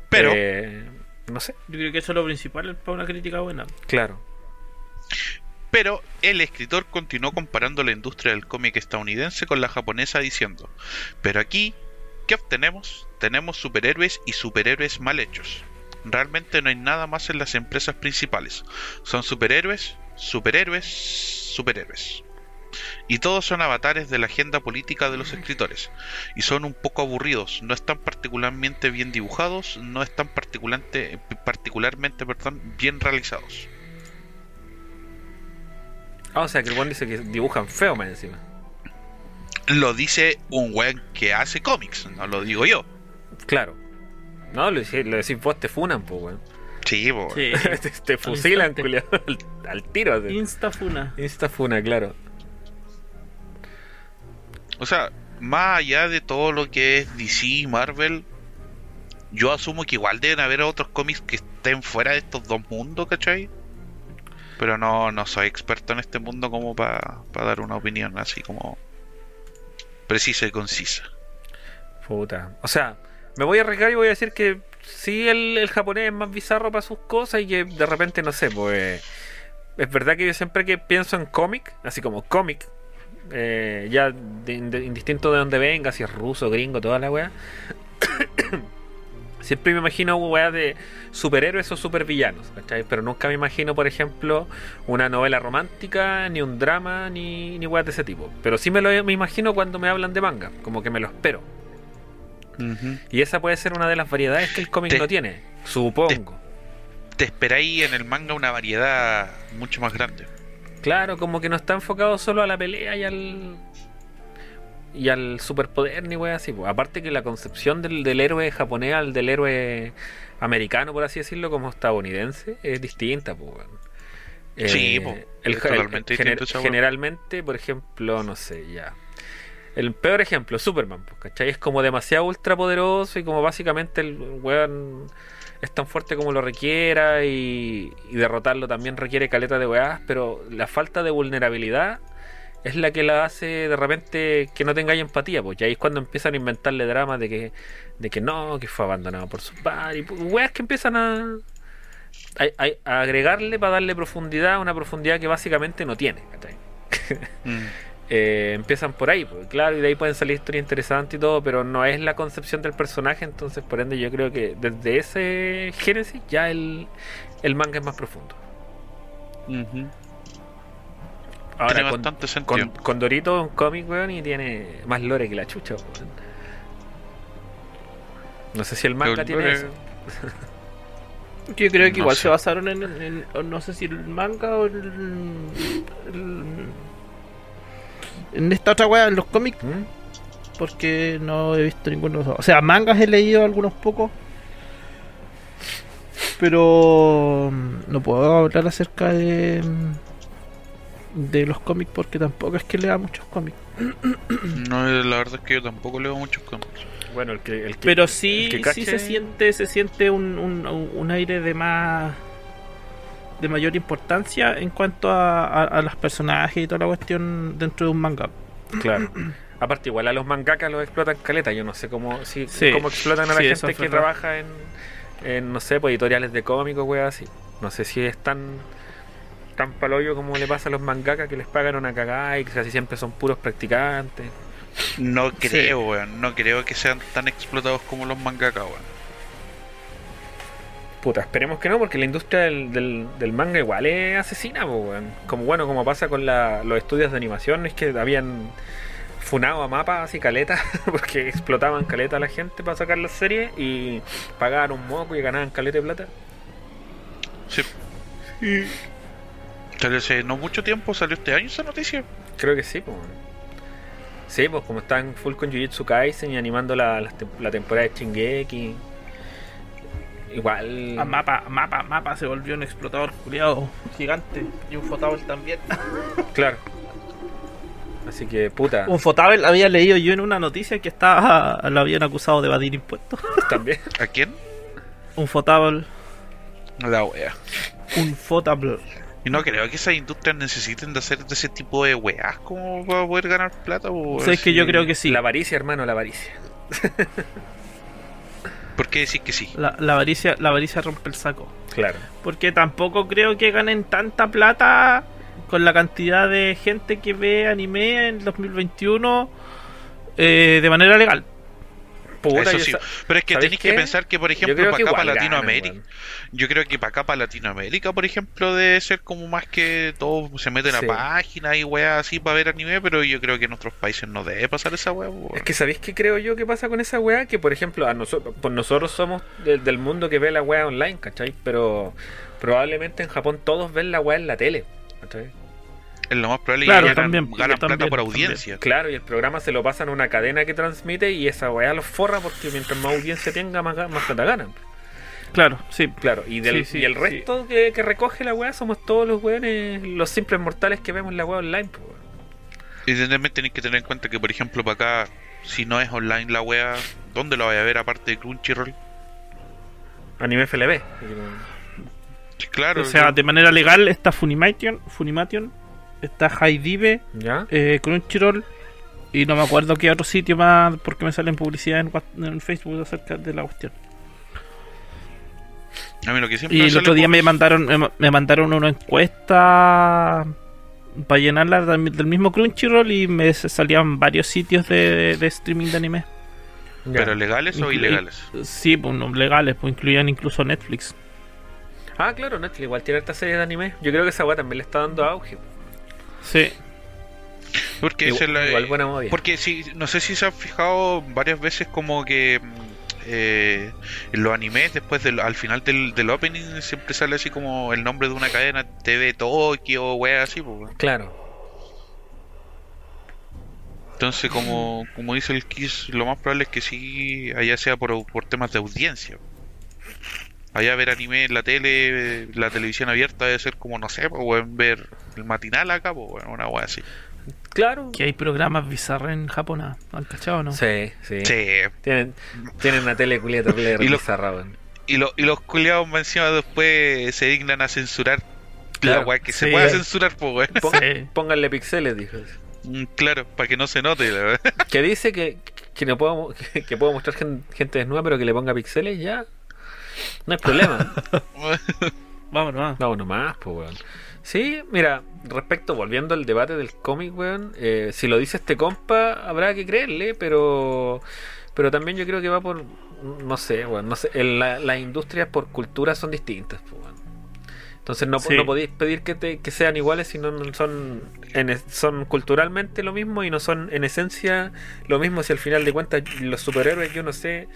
Pero, Eh, No sé, Yo creo que eso es lo principal para una crítica buena. claro. Pero el escritor continuó comparando la industria del cómic estadounidense con la japonesa diciendo, pero aquí, ¿qué obtenemos? Tenemos superhéroes y superhéroes mal hechos. Realmente no hay nada más en las empresas principales. Son superhéroes, superhéroes, superhéroes. Y todos son avatares de la agenda política de los escritores. Y son un poco aburridos, no están particularmente bien dibujados, no están particularmente, particularmente perdón, bien realizados. Ah, o sea que el buen dice que dibujan feo más encima. Lo dice un weón que hace cómics, no lo digo yo. Claro. No, lo, decís- lo decís vos, te funan, pues, weón. Sí, po. Sí. te, te fusilan, culiao, al, al tiro. así. Instafuna. Insta funa, claro. O sea, más allá de todo lo que es DC y Marvel, yo asumo que igual deben haber otros cómics que estén fuera de estos dos mundos, ¿cachai? Pero no, no soy experto en este mundo como para dar una opinión así como precisa y concisa. Puta. O sea, me voy a arriesgar y voy a decir que sí, el, el japonés es más bizarro para sus cosas y que de repente, no sé, pues. Es verdad que yo siempre que pienso en cómic, así como cómic, eh, ya de- de- indistinto de donde venga, si es ruso, gringo, toda la weá. Siempre me imagino weas de superhéroes o supervillanos, ¿cachai? Pero nunca me imagino, por ejemplo, una novela romántica, ni un drama, ni, ni weas de ese tipo. Pero sí me lo me imagino cuando me hablan de manga, como que me lo espero. Y esa puede ser una de las variedades que el cómic Te- no tiene, supongo. Te esperáis en el manga una variedad mucho más grande. Claro, como que no está enfocado solo a la pelea y al. y al superpoder ni wea así. Aparte que la concepción del, del héroe japonés al del héroe americano, por así decirlo, como estadounidense, es distinta, pues. weón. Sí, po, el, totalmente gener- generalmente, por ejemplo, no sé, ya. El peor ejemplo, Superman, ¿cachai? Es como demasiado ultra poderoso y como básicamente el weón es tan fuerte como lo requiera y, y derrotarlo también requiere caleta de weás, pero la falta de vulnerabilidad es la que la hace de repente que no tengáis empatía, pues y ahí es cuando empiezan a inventarle dramas de que, de que no, que fue abandonado por sus padres, y weas que empiezan a, a, a- a agregarle para darle profundidad, una profundidad que básicamente no tiene. Mm. Eh, empiezan por ahí, pues, claro, y de ahí pueden salir historias interesantes y todo, pero no es la concepción del personaje, entonces por ende yo creo que desde ese génesis ya el, el manga es más profundo. Ahora Tiene con, bastante sentido. con, con Dorito es un cómic, weón, y tiene más lore que la chucha, weón. No sé si el manga tiene lore- eso. Yo creo que No igual sé. se basaron en, en- en- no sé si el manga o el, el- en esta otra weá, en los cómics, ¿Mm? porque no he visto ninguno de los dos. O sea, mangas he leído algunos pocos, pero mm, no puedo hablar acerca de mm, de los cómics porque tampoco es que lea muchos cómics. No, la verdad es que yo tampoco leo muchos cómics. Bueno, el que, el que- Pero sí, el que sí se siente, se siente un, un, un aire de más de mayor importancia en cuanto a, a, a los personajes y toda la cuestión dentro de un manga. Claro. Aparte, igual a los mangakas los explotan caleta. Yo no sé cómo, si, Sí. cómo explotan a la Sí, gente que trabaja en, en, no sé, pues editoriales de cómicos, weá, así. No sé si es tan, tan paloyo como le pasa a los mangakas que les pagan una cagada y que casi siempre son puros practicantes. No Sí. creo, weón. No creo que sean tan explotados como los mangaka, weón. Puta, esperemos que no, porque la industria del, del, del manga igual es asesina, pues, weón. Como bueno, como pasa con la- los estudios de animación, es que habían funado a mapas y caletas, porque explotaban caleta a la gente para sacar las series y pagaban un moco y ganaban caleta de plata. Sí. Salió hace no mucho tiempo, salió este año esa noticia. Creo que sí, pues. Sí, pues como están full con Jujutsu Kaisen y animando la, la, tem- la temporada de Shingeki. Igual. A mapa, mapa, mapa se volvió un explotador culiado gigante y un Fotabel también. Claro. Así que, puta, Un Fotabel había leído yo en una noticia que estaba lo habían acusado de evadir impuestos. también. ¿A quién? Un Fotabel, La wea. un Fotabel. Y no creo que esas industrias necesiten de hacer de ese tipo de weas como para poder ganar plata. o sea, es que yo creo que sí. La avaricia, hermano, la avaricia. ¿Por qué decís que sí? La, la avaricia, la avaricia rompe el saco. Claro. Porque tampoco creo que ganen tanta plata con la cantidad de gente que ve anime en 2021 eh, de manera legal. Puta, Eso y sí. esa- Pero es que ¿sabéis tenéis que pensar que, por ejemplo, para acá, para Latinoamérica, yo creo que para acá, para Latinoamérica, por ejemplo, debe ser como más que todos se meten Sí. a páginas y weas así para ver anime, pero yo creo que en otros países no debe pasar esa wea. Es que ¿sabéis qué creo yo que pasa con esa weá? Que por ejemplo, a nosotros, pues nosotros somos del, del mundo que ve la weá online, ¿cachai? Pero probablemente en Japón todos ven la weá en la tele, ¿cachai? Es lo más probable Claro, y ganan, también, ganan plata también, por también. audiencia. Claro, y el programa se lo pasan a una cadena que transmite y esa weá los forra porque mientras más audiencia tenga, más, más plata ganan. Claro, sí. Claro, y, del, Sí, sí, y el sí. resto que, que recoge la weá somos todos los weones, los simples mortales que vemos la weá online, pues. Y también tenéis que tener en cuenta que, por ejemplo, para acá, si no es online la wea, ¿dónde la vaya a ver aparte de Crunchyroll? Anime FLB. Claro, O sea, yo- de manera legal está Funimation, Funimation está Haidive, ¿Ya? eh, Crunchyroll y no me acuerdo qué otro sitio más porque me salen publicidad en, en Facebook acerca de la cuestión. a mí lo que siempre Y el otro día por- me mandaron me, ma- me mandaron una encuesta para llenarla del mismo Crunchyroll y me salían varios sitios de, de streaming de anime. Ya. ¿Pero legales o Inclu- ilegales? Sí, pues no, legales, pues incluían incluso Netflix. Ah, claro, Netflix igual tiene esta serie de anime. Yo creo que esa weá también le está dando auge. Sí. Porque Igual, es la- igual buena movida. Porque si, no sé si se han fijado varias veces como que eh, en los animes, después del, al final del, del opening, siempre sale así como el nombre de una cadena TV Tokio, wea así, pues. Claro. Entonces, como, como dice el Kiss, lo más probable es que sí, allá sea por, por temas de audiencia. Allá ver anime en la tele, la televisión abierta debe ser como, no sé, pues, ver el matinal acá, pues, weón, una wea así. Claro. Que hay programas bizarros en Japón, ¿ah? ¿han cachado no? Sí, sí. Sí. Tienen, tienen una tele culiata terrible Y lo- bizarra, weón. Y, lo- y los culiados más encima después se dignan a censurar Claro. la weá que se Sí. pueda censurar, pues, Sí. Pónganle pixeles, dijo. Mm, Claro, para que no se note, la verdad. Que dice que, que no puedo, que, que puedo mostrar gen- gente desnuda, pero que le ponga pixeles ya. No hay problema. Vámonos, ah. Vámonos más, pues, weón. Sí, mira, respecto, volviendo al debate del cómic, weón, eh, si lo dice este compa, habrá que creerle, pero pero también yo creo que va por, no sé, weón, no sé, el- la- las industrias por cultura son distintas, pues, weón. Entonces no, Sí. no podéis pedir que, te- que sean iguales si no son, en son culturalmente lo mismo y no son en esencia lo mismo si al final de cuentas los superhéroes, yo no sé,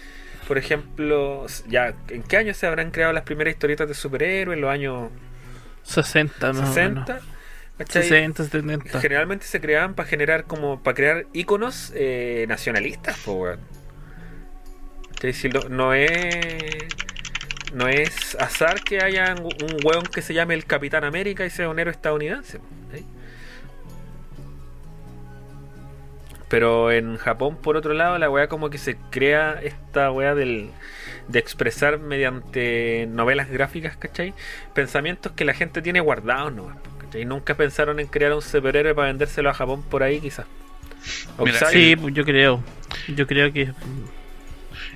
por ejemplo, ya, ¿en qué años se habrán creado las primeras historietas de superhéroes? Los años 60, más o menos. 60. ¿cachai? 60, 70. Generalmente se creaban para generar como para crear iconos eh, nacionalistas. Si no, no es no es azar que haya un un weón que se llame el Capitán América y sea un héroe estadounidense. po, Pero en Japón, por otro lado, la weá como que se crea esta weá del, de expresar mediante novelas gráficas, ¿cachai? Pensamientos que la gente tiene guardados, ¿no? ¿cachai? Nunca pensaron en crear un superhéroe para vendérselo a Japón por ahí, quizás. O Mira, Sí, pues yo creo. Yo creo que.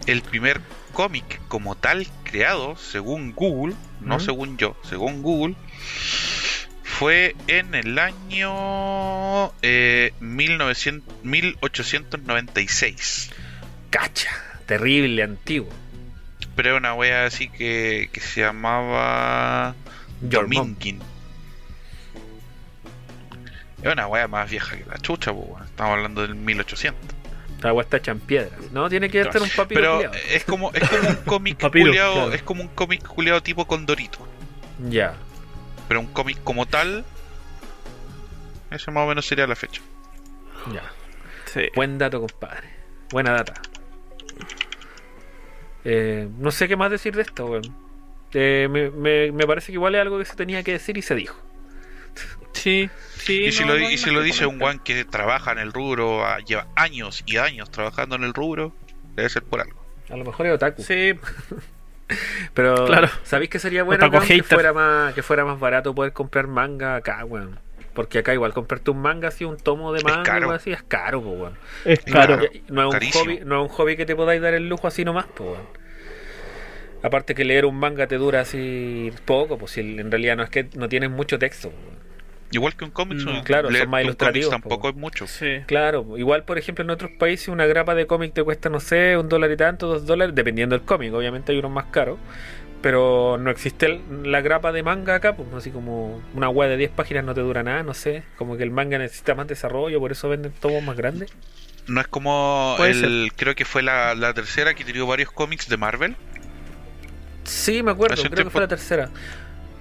El primer cómic como tal creado, según Google, no según yo, según Google, fue en el año eh, 1900 1896. Cacha, terrible, antiguo. Pero era una wea así que, que se llamaba. Dominguin. Es una wea más vieja que la chucha, po, estamos hablando del 1800. La weá está hecha en piedra. No, tiene que ser un papiro Pero es como, es como un cómic claro. es como un cómic culiado tipo Condorito. Ya. Pero un cómic como tal, ese más o menos sería la fecha. Ya. Sí. Buen dato, compadre. Buena data. Eh, no sé qué más decir de esto, weón. Eh, me, me- me parece que igual es algo que se tenía que decir y se dijo. Sí, sí. Y si no, lo, no y si lo dice un guan que trabaja en el rubro, ah, lleva años y años trabajando en el rubro, debe ser por algo. A lo mejor es otaku. Sí, Pero, Claro. ¿sabéis que sería bueno weón, que fuera, más, que fuera más barato poder comprar manga acá, weón? Porque acá igual comprarte un manga así, un tomo de manga, caro. weón, así, es caro, po, weón. es caro. No es, un hobby, no es un hobby que te podáis dar el lujo así nomás, po, weón. Aparte que leer un manga te dura así poco, pues si en realidad no es que no tienes mucho texto. pues. Igual que un cómic, No, son- claro, leer son más ilustrativos, tampoco po. es mucho. Sí. Claro, igual por ejemplo en otros países una grapa de cómic te cuesta, no sé, un dólar y tanto, dos dólares, dependiendo del cómic, obviamente hay unos más caros. Pero no existe el- la grapa de manga acá, pues así como una web de 10 páginas no te dura nada, no sé. Como que el manga necesita más desarrollo, por eso venden tomos más grandes. No es como el, creo que fue la, la tercera que tiró varios cómics de Marvel. Sí, me acuerdo, creo que fue la tercera.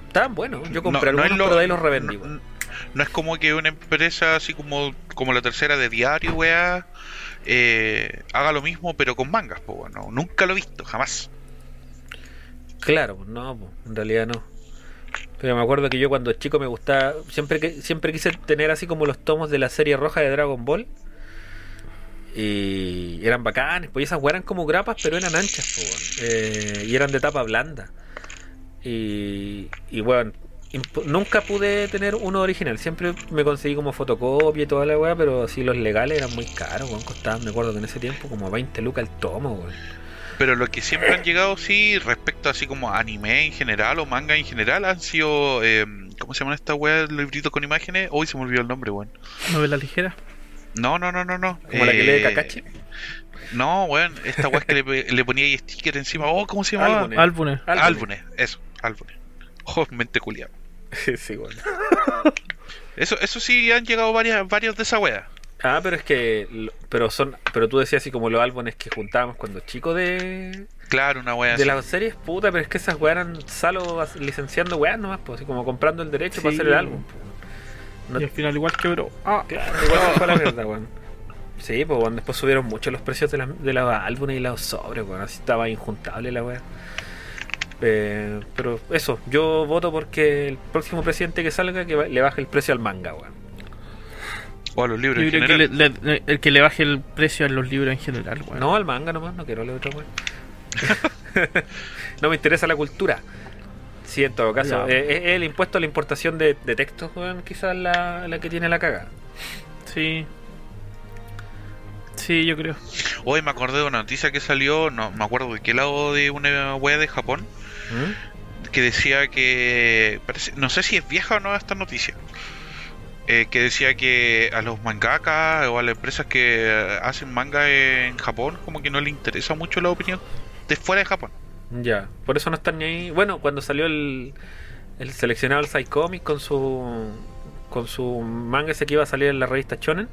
Estaban buenos, yo compré No- no algunos, lo- pero de ahí los revendí. No. No es como que una empresa así como, como la tercera de diario, weá, eh, haga lo mismo pero con mangas, pues bueno, nunca lo he visto, jamás. Claro, no, en realidad no. Pero me acuerdo que yo cuando chico me gustaba, siempre que siempre quise tener así como los tomos de la serie roja de Dragon Ball. Y eran bacanes, pues esas eran como grapas, pero eran anchas. Eh, y eran de tapa blanda. Y, y bueno, nunca pude tener uno original. Siempre me conseguí como fotocopia y toda la wea, pero así los legales eran muy caros, weón. Costaban, me acuerdo que en ese tiempo, como 20 lucas el tomo, weón. Pero lo que siempre han llegado, sí, respecto así como a anime en general o manga en general, han sido, eh, ¿cómo se llaman estas weas? Libritos con imágenes. Hoy se me olvidó el nombre, weón. Novela ligera. No, no, no, no, no. Como la que lee Eh, Kakashi. No, weón, esta wea es que le, le ponía ahí sticker encima. Oh, ¿cómo se. Álbumes. Álbumes. Álbumes, eso, álbumes. Oh, mente culiado. sí, weón. Eso, eso sí han llegado varias, varios de esa wea. Ah, pero es que. Pero son. Pero tú decías así como los álbumes que juntábamos cuando chicos de. Claro, una wea De así. las series, puta, pero es que esas weas eran salo licenciando weas nomás, pues, así como comprando el derecho para hacer el álbum. No- Y al final igual quebró. Ah, Claro, igual se fue la mierda, weón. Sí, pues weón, después subieron mucho los precios de, la- de los álbumes y los sobres, weón. Así estaba injuntable la wea. Eh, pero eso, yo voto porque el próximo presidente que salga que le baje el precio al manga, weón. O a los libros yo en creo que general. le- le- el que le baje el precio a los libros en general, weón. No, al manga nomás, no quiero leer otra weón. no me interesa la cultura. Sí, en todo caso, Ya. eh, es el impuesto a la importación de, de textos, weón, quizás la, la que tiene la caga. Sí. Sí, yo creo. Hoy me acordé de una noticia que salió, no me acuerdo de qué lado de una wea de Japón, ¿Mm? que decía que. parece- no sé si es vieja o no esta noticia. eh, que decía que a los mangakas o a las empresas que hacen manga en Japón, como que no le interesa mucho la opinión de fuera de Japón. Ya, por eso no están ni ahí. Bueno, cuando salió el, el seleccionado el Psycomic con su con su manga ese que iba a salir en la revista Shonen,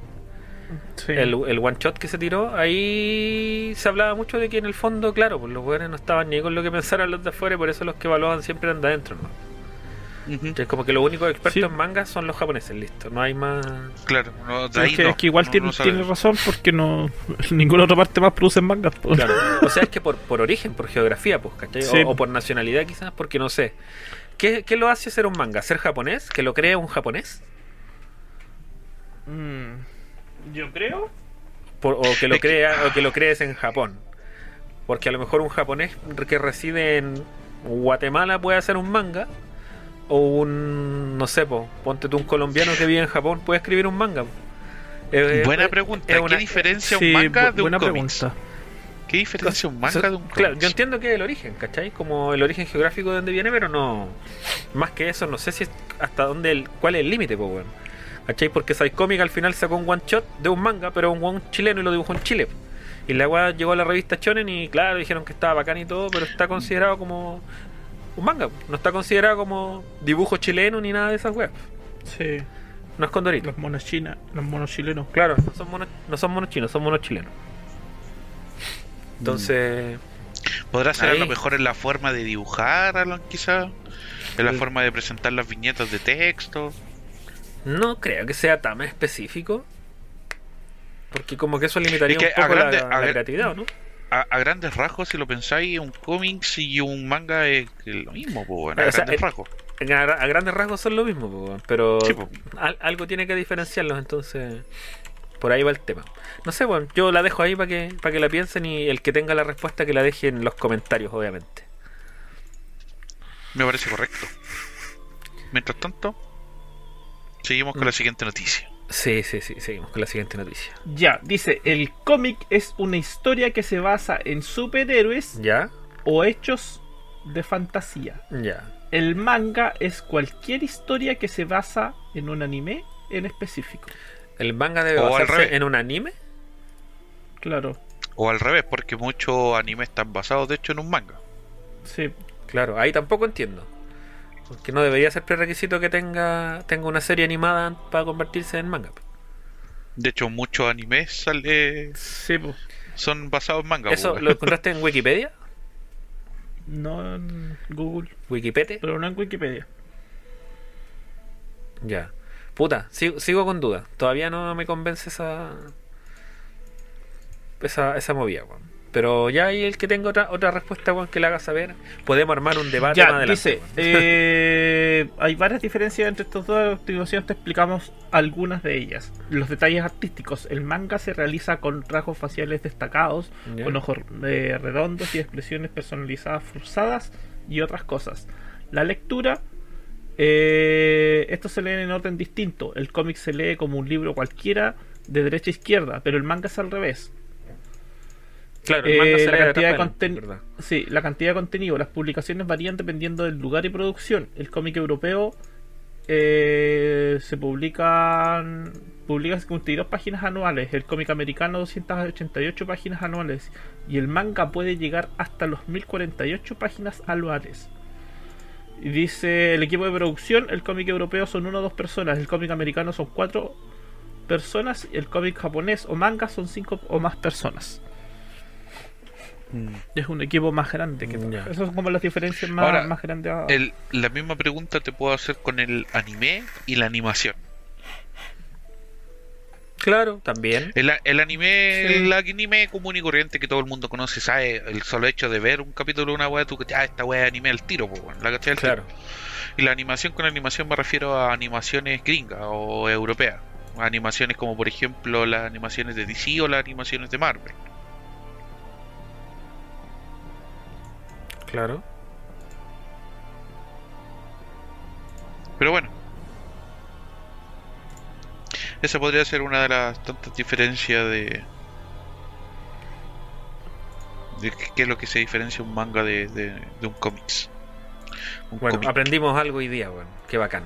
Sí. el, el one shot que se tiró, ahí se hablaba mucho de que en el fondo, claro, pues los weones no estaban ni con lo que pensaran los de afuera y por eso los que evaluaban siempre eran de adentro, ¿no? Es como que los únicos expertos Sí. en manga son los japoneses, listo, no hay más. Claro, no, de Sí, ahí es, que, no, es que igual no- tiene, tiene razón porque no en ninguna otra parte más producen mangas. Claro. O sea, es que por, por origen, por geografía, pues, ¿cachai? Sí. O, o por nacionalidad quizás, porque no sé. ¿Qué, ¿Qué lo hace ser un manga? ¿Ser japonés? ¿Que lo crea un japonés? Mm, Yo creo. Por- o que lo crea o que lo crees en Japón porque a lo mejor un japonés que reside en Guatemala puede hacer un manga o un no sé po, ponte tú un colombiano que vive en Japón puede escribir un manga Eh, Buena eh, pregunta. es ¿Qué una- diferencia Sí, un manga de un buena pregunta. ¿Qué diferencia un manga So- de un claro cómics? yo entiendo que es el origen ¿cachai? como el origen geográfico de donde viene pero no más que eso no sé si es hasta dónde el, cuál es el límite pues bueno ¿cachai? porque Psycomic al final sacó un one shot de un manga pero un one chileno y lo dibujó en Chile y la weá llegó a la revista Shonen y claro dijeron que estaba bacán y todo pero está considerado como un manga no está considerado como dibujo chileno ni nada de esas weas Sí. no es condorito Los monos chinas, los monos chilenos. claro no son monos, no son monos chinos son monos chilenos entonces ¿Podrá ser a lo Ahí. mejor en la forma de dibujar, Alan, quizá? ¿En la El- forma de presentar las viñetas de texto? No creo que sea tan específico. Porque como que eso limitaría Es que un poco grande- la, la creatividad, ¿o ¿no? A, a grandes rasgos, si lo pensáis, un cómics y un manga es lo mismo, pues, bueno, a O sea, grandes rasgos. En A, a grandes rasgos son lo mismo, po, pero Sí, po. al- algo tiene que diferenciarlos, entonces por ahí va el tema. No sé, bueno, yo la dejo ahí para que, para que la piensen y el que tenga la respuesta que la deje en los comentarios, obviamente. Me parece correcto. Mientras tanto, seguimos Mm. con la siguiente noticia. Sí, sí, sí, seguimos con la siguiente noticia. Ya, dice, el cómic es una historia que se basa en superhéroes ¿Ya? o hechos de fantasía. Ya. El manga es cualquier historia que se basa en un anime en específico. ¿El manga debe O basarse en un anime? Claro, O al revés, porque muchos animes están basados de hecho en un manga. sí. Claro, ahí tampoco entiendo. Porque no debería ser prerequisito que tenga, tenga una serie animada para convertirse en manga. De hecho, muchos animes sale, Sí, son basados en manga. ¿Eso po, lo encontraste en Wikipedia? no en Google, ¿Wikipedia? pero no en Wikipedia. Ya. Puta, sigo, sigo con dudas. Todavía no me convence esa. Esa, esa movida, weón. Pero ya hay el que tenga otra, otra respuesta, weón, que le haga saber. Podemos armar un debate más Ya, adelante. dice, eh, hay varias diferencias entre estos dos. A continuación te explicamos algunas de ellas. Los detalles artísticos. El manga se realiza con rasgos faciales destacados, con ojos eh, redondos y expresiones personalizadas forzadas y otras cosas. La lectura, eh, estos se leen en orden distinto. El cómic se lee como un libro cualquiera de derecha a izquierda, pero el manga es al revés. Claro, el manga eh, la cantidad de atrás para conten- adelante, ¿verdad? Sí, la cantidad de contenido. Las publicaciones varían dependiendo del lugar y producción. El cómic europeo eh, se publican publica 52 páginas anuales. El cómic americano 288 páginas anuales. Y el manga puede llegar hasta los 1048 páginas anuales. Y dice el equipo de producción, el cómic europeo son una o dos personas, el cómic americano son cuatro personas, y el cómic japonés o manga son cinco o más personas. Es un equipo más grande que Mm, ya. Esas son como las diferencias más, Ahora, más grandes. a- El- la misma pregunta te puedo hacer con el anime y la animación. Claro, también. El, el anime, Sí. el anime común y corriente que todo el mundo conoce, sabe, el solo hecho de ver un capítulo de una wea, tú cachai, ah, esta wea es anime al tiro, po, la cachai al tiro. Claro. Y la animación con animación me refiero a animaciones gringas o europeas. Animaciones como por ejemplo las animaciones de DC o las animaciones de Marvel. Claro. Pero bueno. Esa podría ser una de las tantas diferencias de... de qué- es lo que se diferencia un manga de, de, de un cómics. Un Bueno, cómic. aprendimos algo hoy día, weón. Qué bacán.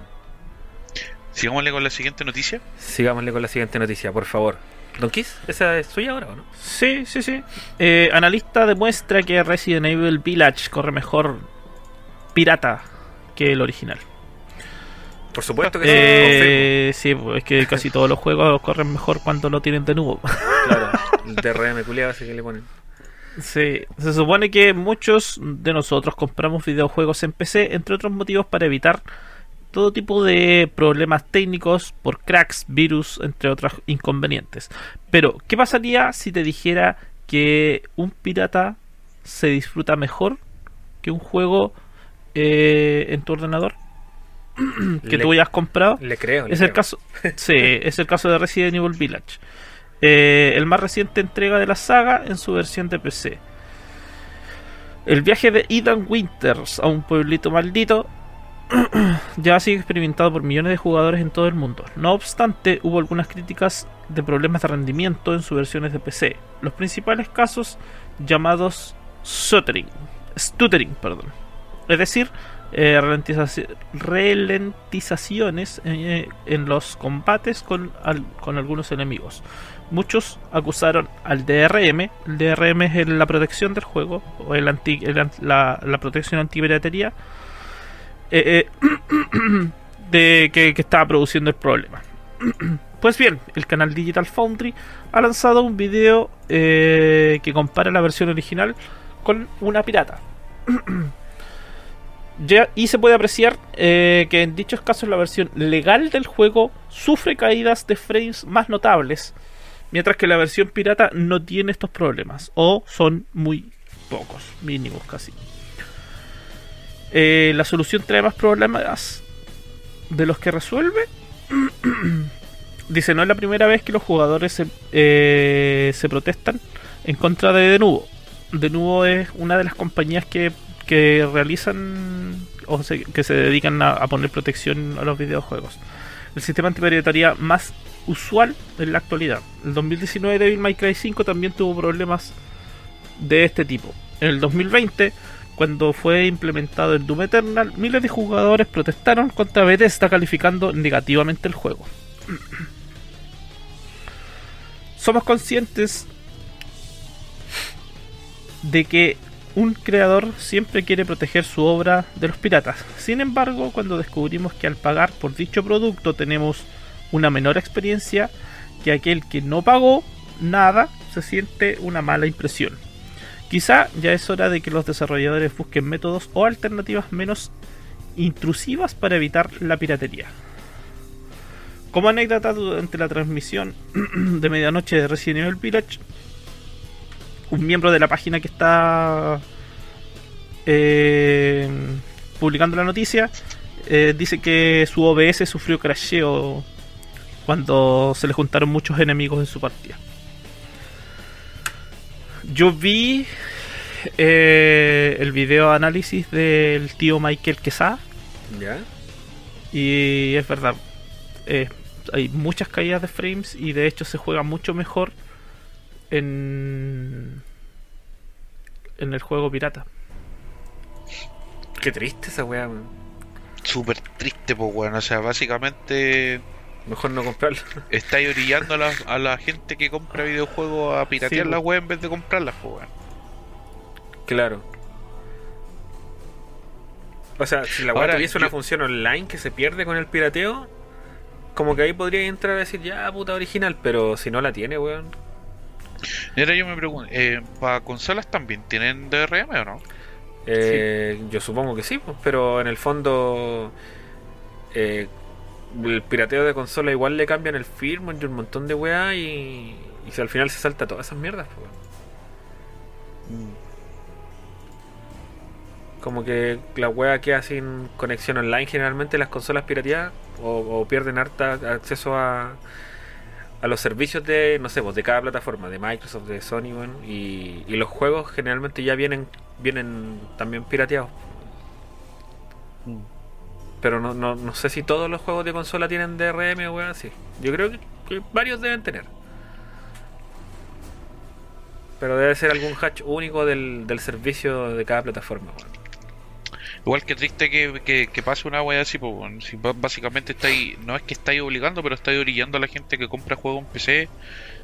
Sigámosle con la siguiente noticia. Sigámosle con la siguiente noticia, por favor. Don Kiss, ¿esa es suya ahora o no? Sí, sí, sí. Eh, analista demuestra que Resident Evil Village corre mejor pirata que el original. Por supuesto que. Eh, sí, es que casi todos los juegos corren mejor cuando lo tienen de nuevo. Claro, el DRM culiado ese que le ponen. Sí, se supone que muchos de nosotros compramos videojuegos en PC, entre otros motivos para evitar todo tipo de problemas técnicos por cracks, virus, entre otros inconvenientes. Pero, ¿qué pasaría si te dijera que un pirata se disfruta mejor que un juego eh, en tu ordenador que Le- tú hayas comprado? Le creo. le Es el caso, sí, es el caso de Resident Evil Village. Eh, el más reciente entrega de la saga en su versión de PC. El viaje de Ethan Winters a un pueblito maldito ya ha sido experimentado por millones de jugadores en todo el mundo. No obstante, hubo algunas críticas de problemas de rendimiento en sus versiones de PC. Los principales casos llamados stuttering, stuttering, perdón. Es decir, eh, ralentizaci- ralentizaciones eh, en los combates con, al- con algunos enemigos. Muchos acusaron al DRM. El DRM es la protección del juego, o el anti, el la, la protección antipiratería, eh, eh, de que, estaba produciendo el problema. Pues bien, el canal Digital Foundry ha lanzado un video eh, que compara la versión original con una pirata. Y se puede apreciar que en dichos casos la versión legal del juego sufre caídas de frames más notables, mientras que la versión pirata no tiene estos problemas, o son muy pocos, mínimos casi. Eh, la solución trae más problemas de los que resuelve. Dice, no es la primera vez que los jugadores se, eh, se protestan en contra de Denuvo. Denuvo es una de las compañías que, que realizan o se- que se dedican a, a poner protección a los videojuegos. El sistema antipiratería más usual en la actualidad. El 2019 Devil May Cry 5 también tuvo problemas de este tipo. En el 2020 cuando fue implementado el Doom Eternal, miles de jugadores protestaron contra Bethesda calificando negativamente el juego. Somos conscientes de que un creador siempre quiere proteger su obra de los piratas. Sin embargo, cuando descubrimos que al pagar por dicho producto tenemos una menor experiencia que aquel que no pagó nada, se siente una mala impresión. Quizá ya es hora de que los desarrolladores busquen métodos o alternativas menos intrusivas para evitar la piratería. Como anécdota durante la transmisión de medianoche de Resident Evil Village, un miembro de la página que está eh, publicando la noticia eh, dice que su OBS sufrió crasheo cuando se le juntaron muchos enemigos en su partida. Yo vi eh, el video análisis del tío Michael Quesada ¿Ya? y es verdad, eh, hay muchas caídas de frames y de hecho se juega mucho mejor en, en el juego pirata. Qué triste esa weá. Súper triste, pues, weón. O sea, básicamente Mejor no comprarlo. estáis orillando a la, a la gente que compra videojuegos a piratear Sí, la web en vez de comprarlas, pues. Claro. O sea, si la Ahora, tuviese una función online que se pierde con el pirateo, como que ahí podría entrar a decir, ya, puta original, pero si no la tiene, weón. Ahora yo me pregunto, eh, ¿para consolas también tienen DRM o no? Eh, Yo supongo que sí, pues, pero en el fondo eh, el pirateo de consola igual le cambian el firmware y un montón de weá y, y si al final se salta todas esas mierdas. pues. Como que la weá queda sin conexión online generalmente las consolas pirateadas o, o pierden harta acceso a, a los servicios de, no sé, pues de cada plataforma, de Microsoft, de Sony, bueno, y, y los juegos generalmente ya vienen vienen también pirateados. Pero no, no, no sé si todos los juegos de consola tienen DRM o weá así. Yo creo que, que varios deben tener. Pero debe ser algún hatch único del, del servicio de cada plataforma. weón. Igual que triste que, que, que pase una wea así, pues, weón. Si básicamente estáis, no es que estáis obligando, pero estáis orillando a la gente que compra juegos en PC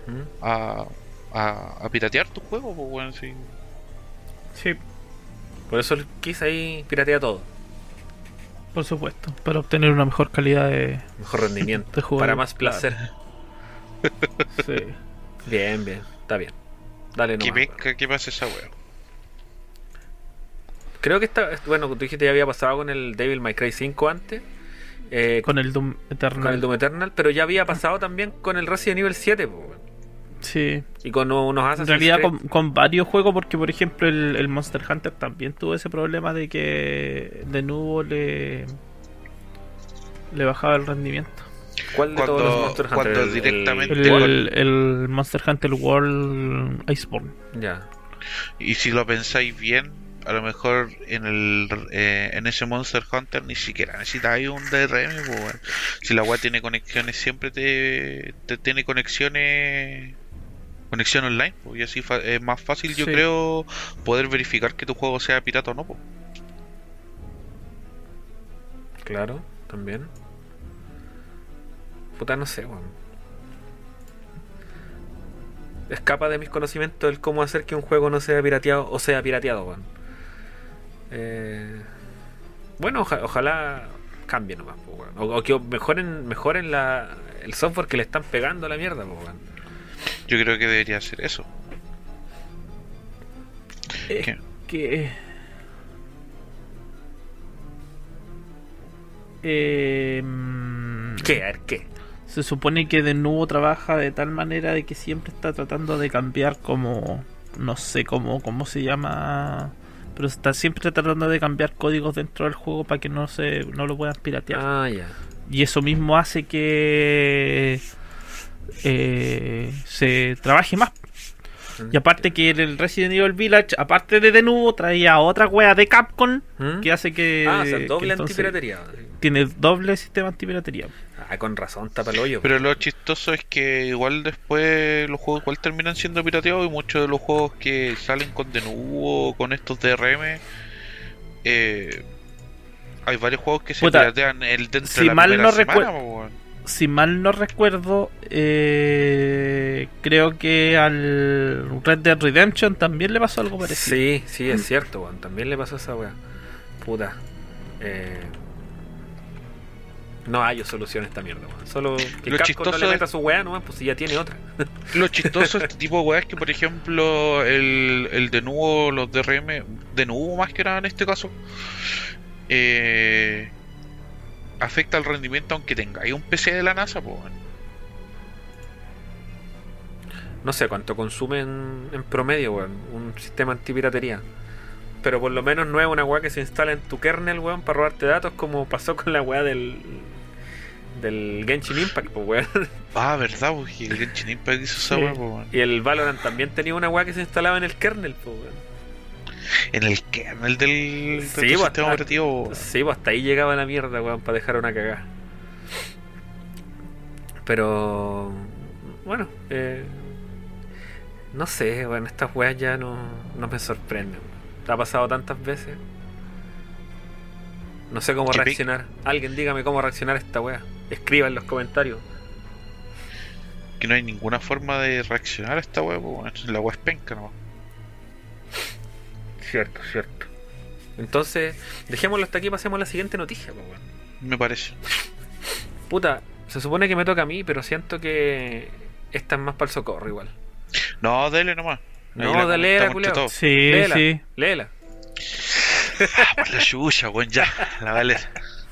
¿Mm? a, a, a piratear tus juegos, pues, weón. Sí. Sí, Por eso el Kiss ahí piratea todo. Por supuesto, para obtener una mejor calidad de, Mejor rendimiento. de juego. para más placer. Sí. Bien, bien. Está bien. Dale ¿Qué, nomás, weón. pesca, ¿Qué pasa esa wea? Creo que está. Bueno, tú dijiste ya había pasado con el Devil May Cry 5 antes. eh, con, Con el Doom Eternal. el Doom Eternal, pero ya había pasado también con el Resident Evil 7. po, weón. Sí. y con unos En Assassin's realidad Creed. con, con varios juegos, porque por ejemplo el, el Monster Hunter también tuvo ese problema de que de nuevo le, le bajaba el rendimiento. ¿Cuál de todos Cuando- los Monster Hunter? cuando El- el- directamente- El, Igual. el Monster Hunter World Iceborne. Ya. Y si lo pensáis bien, a lo mejor en el eh, en ese Monster Hunter ni siquiera necesitáis un DRM, pues. Si la web tiene conexiones, siempre te, te tiene conexiones conexión online, pues, y así es más fácil, yo Sí. creo, poder verificar que tu juego sea pirata o no, pues. Claro, también. Puta, no sé, weón. Escapa de mis conocimientos el cómo hacer que un juego no sea pirateado o sea pirateado, weón. Eh, bueno, oja- ojalá cambie nomás, po, weón. O, o que mejoren, mejoren la, el software que le están pegando a la mierda, po, weón. Yo creo que debería ser eso. Es ¿Qué? que. Eh, mm, ¿Qué? A ver, ¿qué? Se supone que de nuevo trabaja de tal manera de que siempre está tratando de cambiar como. No sé cómo, cómo se llama. Pero está siempre tratando de cambiar códigos dentro del juego para que no se no lo puedan piratear. Ah, ya. Y eso mismo hace que eh, se trabaje más. Y aparte que en el Resident Evil Village, aparte de de nuevo, traía otra wea de Capcom ¿Mm? que hace que, Ah, o sea, doble antipiratería. tiene doble sistema antipiratería. Ah, con razón, tapa el hoyo. Pero lo chistoso es que igual después los juegos igual terminan siendo pirateados y muchos de los juegos que salen con de nuevo con estos DRM eh, hay varios juegos que se Puta, piratean el dentro si de la mal no semana, recuer- po, weón. Si mal no recuerdo, eh, creo que al Red Dead Redemption también le pasó algo parecido. Sí, sí, es cierto, weón. También le pasó esa weá. Puta. Eh... No hay solución a esta mierda, weón. Solo que Lo Capcom no chistoso le es- meta su weá nomás, pues si ya tiene otra. Lo chistoso de este tipo de weas es que, por ejemplo, el, el de nuevo, los DRM, de nuevo más que nada en este caso, eh, afecta el rendimiento aunque tenga. Hay un PC de la NASA, pues. No sé cuánto consume en, promedio, weón, un sistema antipiratería. Pero por lo menos no es una weá que se instala en tu kernel, weón, para robarte datos como pasó con la weá del del Genshin Impact, pues weón. Ah, verdad, porque el Genshin Impact hizo esa wea, po, weón. Y el Valorant también tenía una weá que se instalaba en el kernel, pues weón. En el kernel del, del Sí, pues, sistema ah, operativo. Sí, pues hasta ahí llegaba la mierda, weón, para dejar una cagada. Pero. Bueno, eh, no sé, weón, estas weas ya no, no me sorprenden. Ha pasado tantas veces. No sé cómo reaccionar. Alguien dígame cómo reaccionar a esta wea. Escriba en los comentarios. Que no hay ninguna forma de reaccionar a esta wea, weón. La wea es penca, ¿no? Cierto, cierto. Entonces, dejémoslo hasta aquí y pasemos a la siguiente noticia, pues, weón. Me parece. Puta, se supone que me toca a mí, pero siento que esta es más para el socorro igual. No, dele nomás. Ahí No, la dale, culiao. todos. Sí, Léela, sí. léela. Por la chucha, weón, ya. La vale.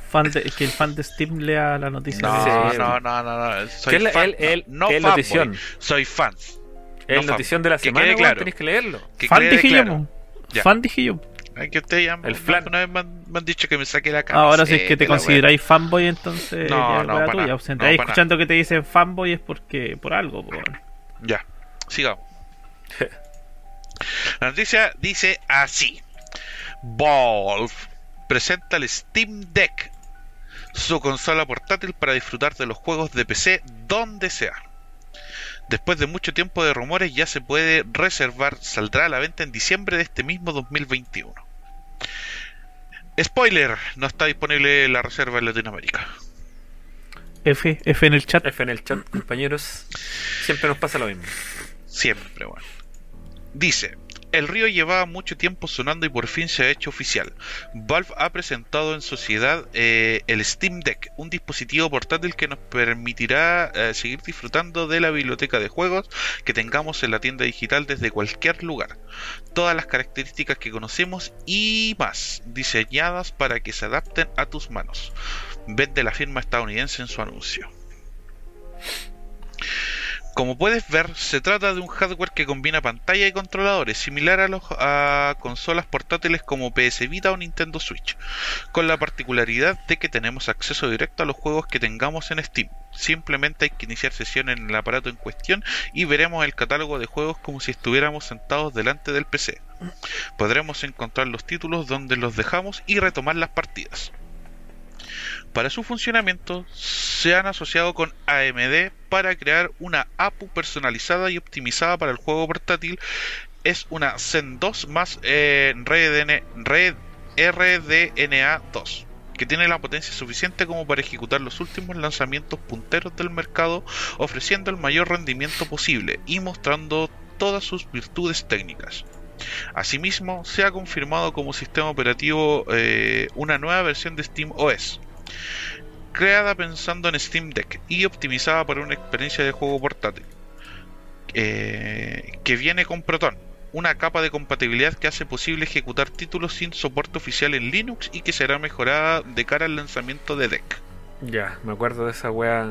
Fan de- que el fan de Steam lea la noticia. No, Sí. no, no, no, no. Soy ¿Qué es la- fan. el- el- no, fanboy. notición? Soy fan. Es No, notición de la que semana, quede weón, claro. tenéis que leerlo. Que fan quede claro. Ya. Fan dije yo. Ay, que ustedes ya El flan. una vez me han, me han dicho que me saque la cara. Ahora si es que te consideráis fanboy, entonces No, no, wea pa' tuya. O sea, No, escuchando que te dicen fanboy es porque por algo, po, weón. Ya, sigamos. La noticia dice así: Valve presenta el Steam Deck, su consola portátil para disfrutar de los juegos de PC donde sea. Después de mucho tiempo de rumores, ya se puede reservar, saldrá a la venta en diciembre de este mismo 2021. Spoiler: no está disponible la reserva en Latinoamérica. F, F en el chat. F en el chat, compañeros. Siempre nos pasa lo mismo. Siempre, bueno. Dice, el río llevaba mucho tiempo sonando y por fin se ha hecho oficial. Valve ha presentado en sociedad eh, el Steam Deck, un dispositivo portátil que nos permitirá eh, seguir disfrutando de la biblioteca de juegos que tengamos en la tienda digital desde cualquier lugar. Todas las características que conocemos y más, diseñadas para que se adapten a tus manos. Vende la firma estadounidense en su anuncio. Como puedes ver, se trata de un hardware que combina pantalla y controladores, similar a, los, a consolas portátiles como PS Vita o Nintendo Switch, con la particularidad de que tenemos acceso directo a los juegos que tengamos en Steam. Simplemente hay que iniciar sesión en el aparato en cuestión y veremos el catálogo de juegos como si estuviéramos sentados delante del PC. Podremos encontrar los títulos donde los dejamos y retomar las partidas. Para su funcionamiento se han asociado con AMD para crear una APU personalizada y optimizada para el juego portátil. Es una Zen 2 más eh, Red- RDNA 2 que tiene la potencia suficiente como para ejecutar los últimos lanzamientos punteros del mercado, ofreciendo el mayor rendimiento posible y mostrando todas sus virtudes técnicas. Asimismo, se ha confirmado como sistema operativo eh, una nueva versión de Steam OS, creada pensando en Steam Deck y optimizada para una experiencia de juego portátil, eh, que viene con Proton, una capa de compatibilidad que hace posible ejecutar títulos sin soporte oficial en Linux y que será mejorada de cara al lanzamiento de Deck. Ya, me acuerdo de esa wea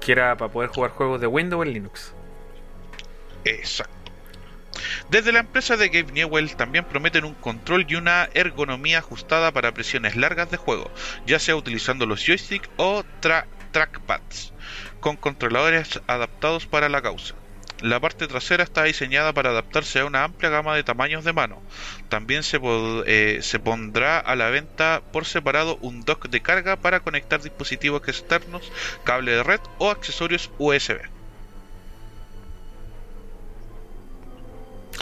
que era para poder jugar juegos de Windows en Linux. Exacto. Desde la empresa de Gabe Newell también prometen un control y una ergonomía ajustada para presiones largas de juego, ya sea utilizando los joysticks o tra- trackpads, con controladores adaptados para la causa. La parte trasera está diseñada para adaptarse a una amplia gama de tamaños de mano. También se, eh, se pondrá a la venta por separado un dock de carga para conectar dispositivos externos, cable de red o accesorios USB.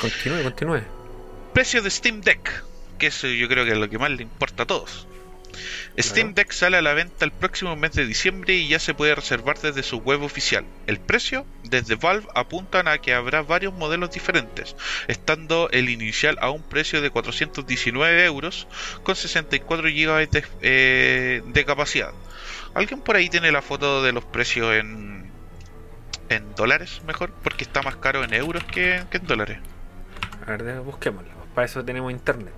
Continúe, continúe. Precio de Steam Deck, que eso yo creo que es lo que más le importa a todos. Steam Deck sale a la venta el próximo mes de diciembre y ya se puede reservar desde su web oficial. El precio, desde Valve apuntan a que habrá varios modelos diferentes, estando el inicial a un precio de 419 euros con 64 GB de, eh, de capacidad. ¿Alguien por ahí tiene la foto de los precios en, en dólares mejor? Porque está más caro en euros que, que en dólares. A ver, busquémoslo. Para eso tenemos internet.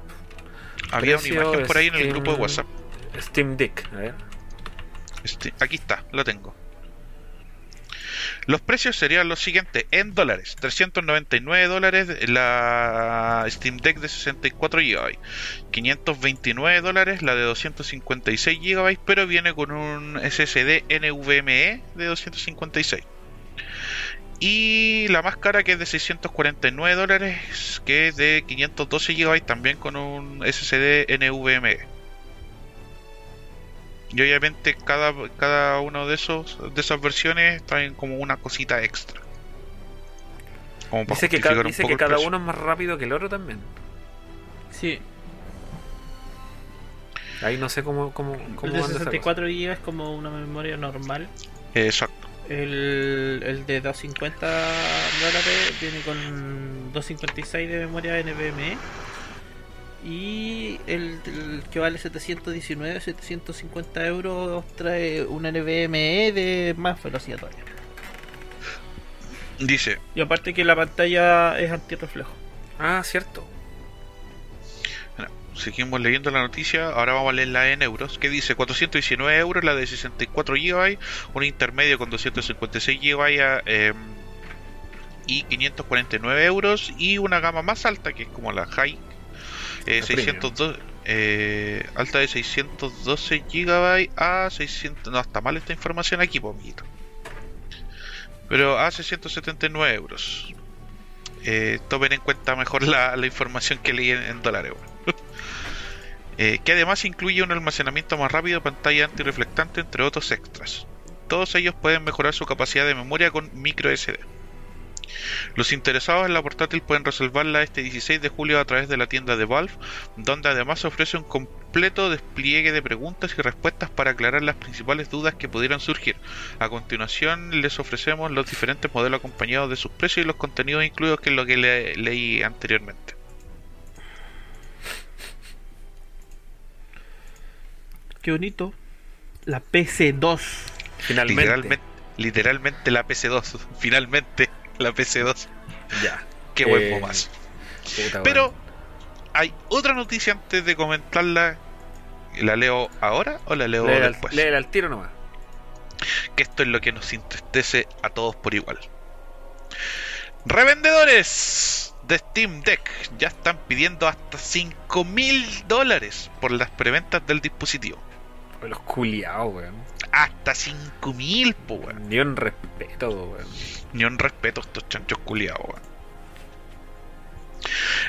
Había una imagen por ahí en el grupo de WhatsApp. Steam Deck, a ver. Este, aquí está, lo tengo. Los precios serían los siguientes en dólares: 399 dólares la Steam Deck de 64 GB, 529 dólares la de 256 GB, pero viene con un SSD NVMe de 256. Y la más cara que es de 649 dólares, que es de 512 GB, también con un SSD NVMe. Y obviamente cada, cada uno de esos de esas versiones traen como una cosita extra. Como para Dice que, justificar ca- un dice poco que el cada uno es más rápido que el otro también. Sí, Ahí no sé cómo, cómo, el cómo de anda esa 64 GB es como una memoria normal. Exacto. El, el de 250 dólares viene con 256 de memoria NVMe. Y el, el que vale 719, 750 euros trae una NVMe de más velocidad todavía. Dice, Y aparte que la pantalla es antirreflejo. Ah, cierto. Seguimos leyendo la noticia, ahora vamos a leerla en euros, que dice 419 euros la de 64 GB, un intermedio con 256 GB em, y 549 euros, y una gama más alta que es como la High, eh, La 602, eh, alta de 612 GB a 600, no, está mal esta información aquí, pues, amiguito. Pero a 679 euros. Eh, tomen en cuenta mejor la, la información que leí en, en dólares. Eh, que además incluye un almacenamiento más rápido, pantalla antirreflectante, entre otros extras. Todos ellos pueden mejorar su capacidad de memoria con micro SD. Los interesados en la portátil pueden reservarla este 16 de julio a través de la tienda de Valve, donde además ofrece un completo despliegue de preguntas y respuestas para aclarar las principales dudas que pudieran surgir. A continuación les ofrecemos los diferentes modelos acompañados de sus precios y los contenidos incluidos que es lo que le- leí anteriormente. Qué bonito. La PC2. Finalmente. Literalmente, literalmente la PC2, finalmente la PC2. Ya. Qué buen Eh, Pero hay otra noticia antes de comentarla. ¿La leo ahora o la leo después? léela al tiro nomás. que esto es lo que nos entristece a todos por igual. Revendedores de Steam Deck ya están pidiendo hasta 5 mil dólares por las preventas del dispositivo. Los culiados, weón. Hasta 5 mil, po, weón. Ni un respeto, weón. Ni un respeto a estos chanchos culiados, weón.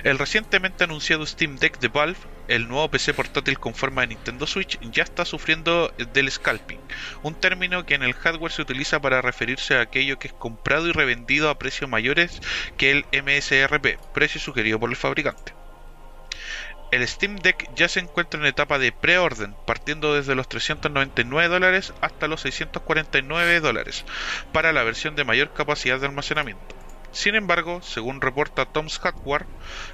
El recientemente anunciado Steam Deck de Valve, el nuevo PC portátil con forma de Nintendo Switch, ya está sufriendo del scalping, un término que en el hardware se utiliza para referirse a aquello que es comprado y revendido a precios mayores que el MSRP, precio sugerido por el fabricante. El Steam Deck ya se encuentra en etapa de preorden, partiendo desde los 399 dólares hasta los 649 dólares, para la versión de mayor capacidad de almacenamiento. Sin embargo, según reporta Tom's Hardware,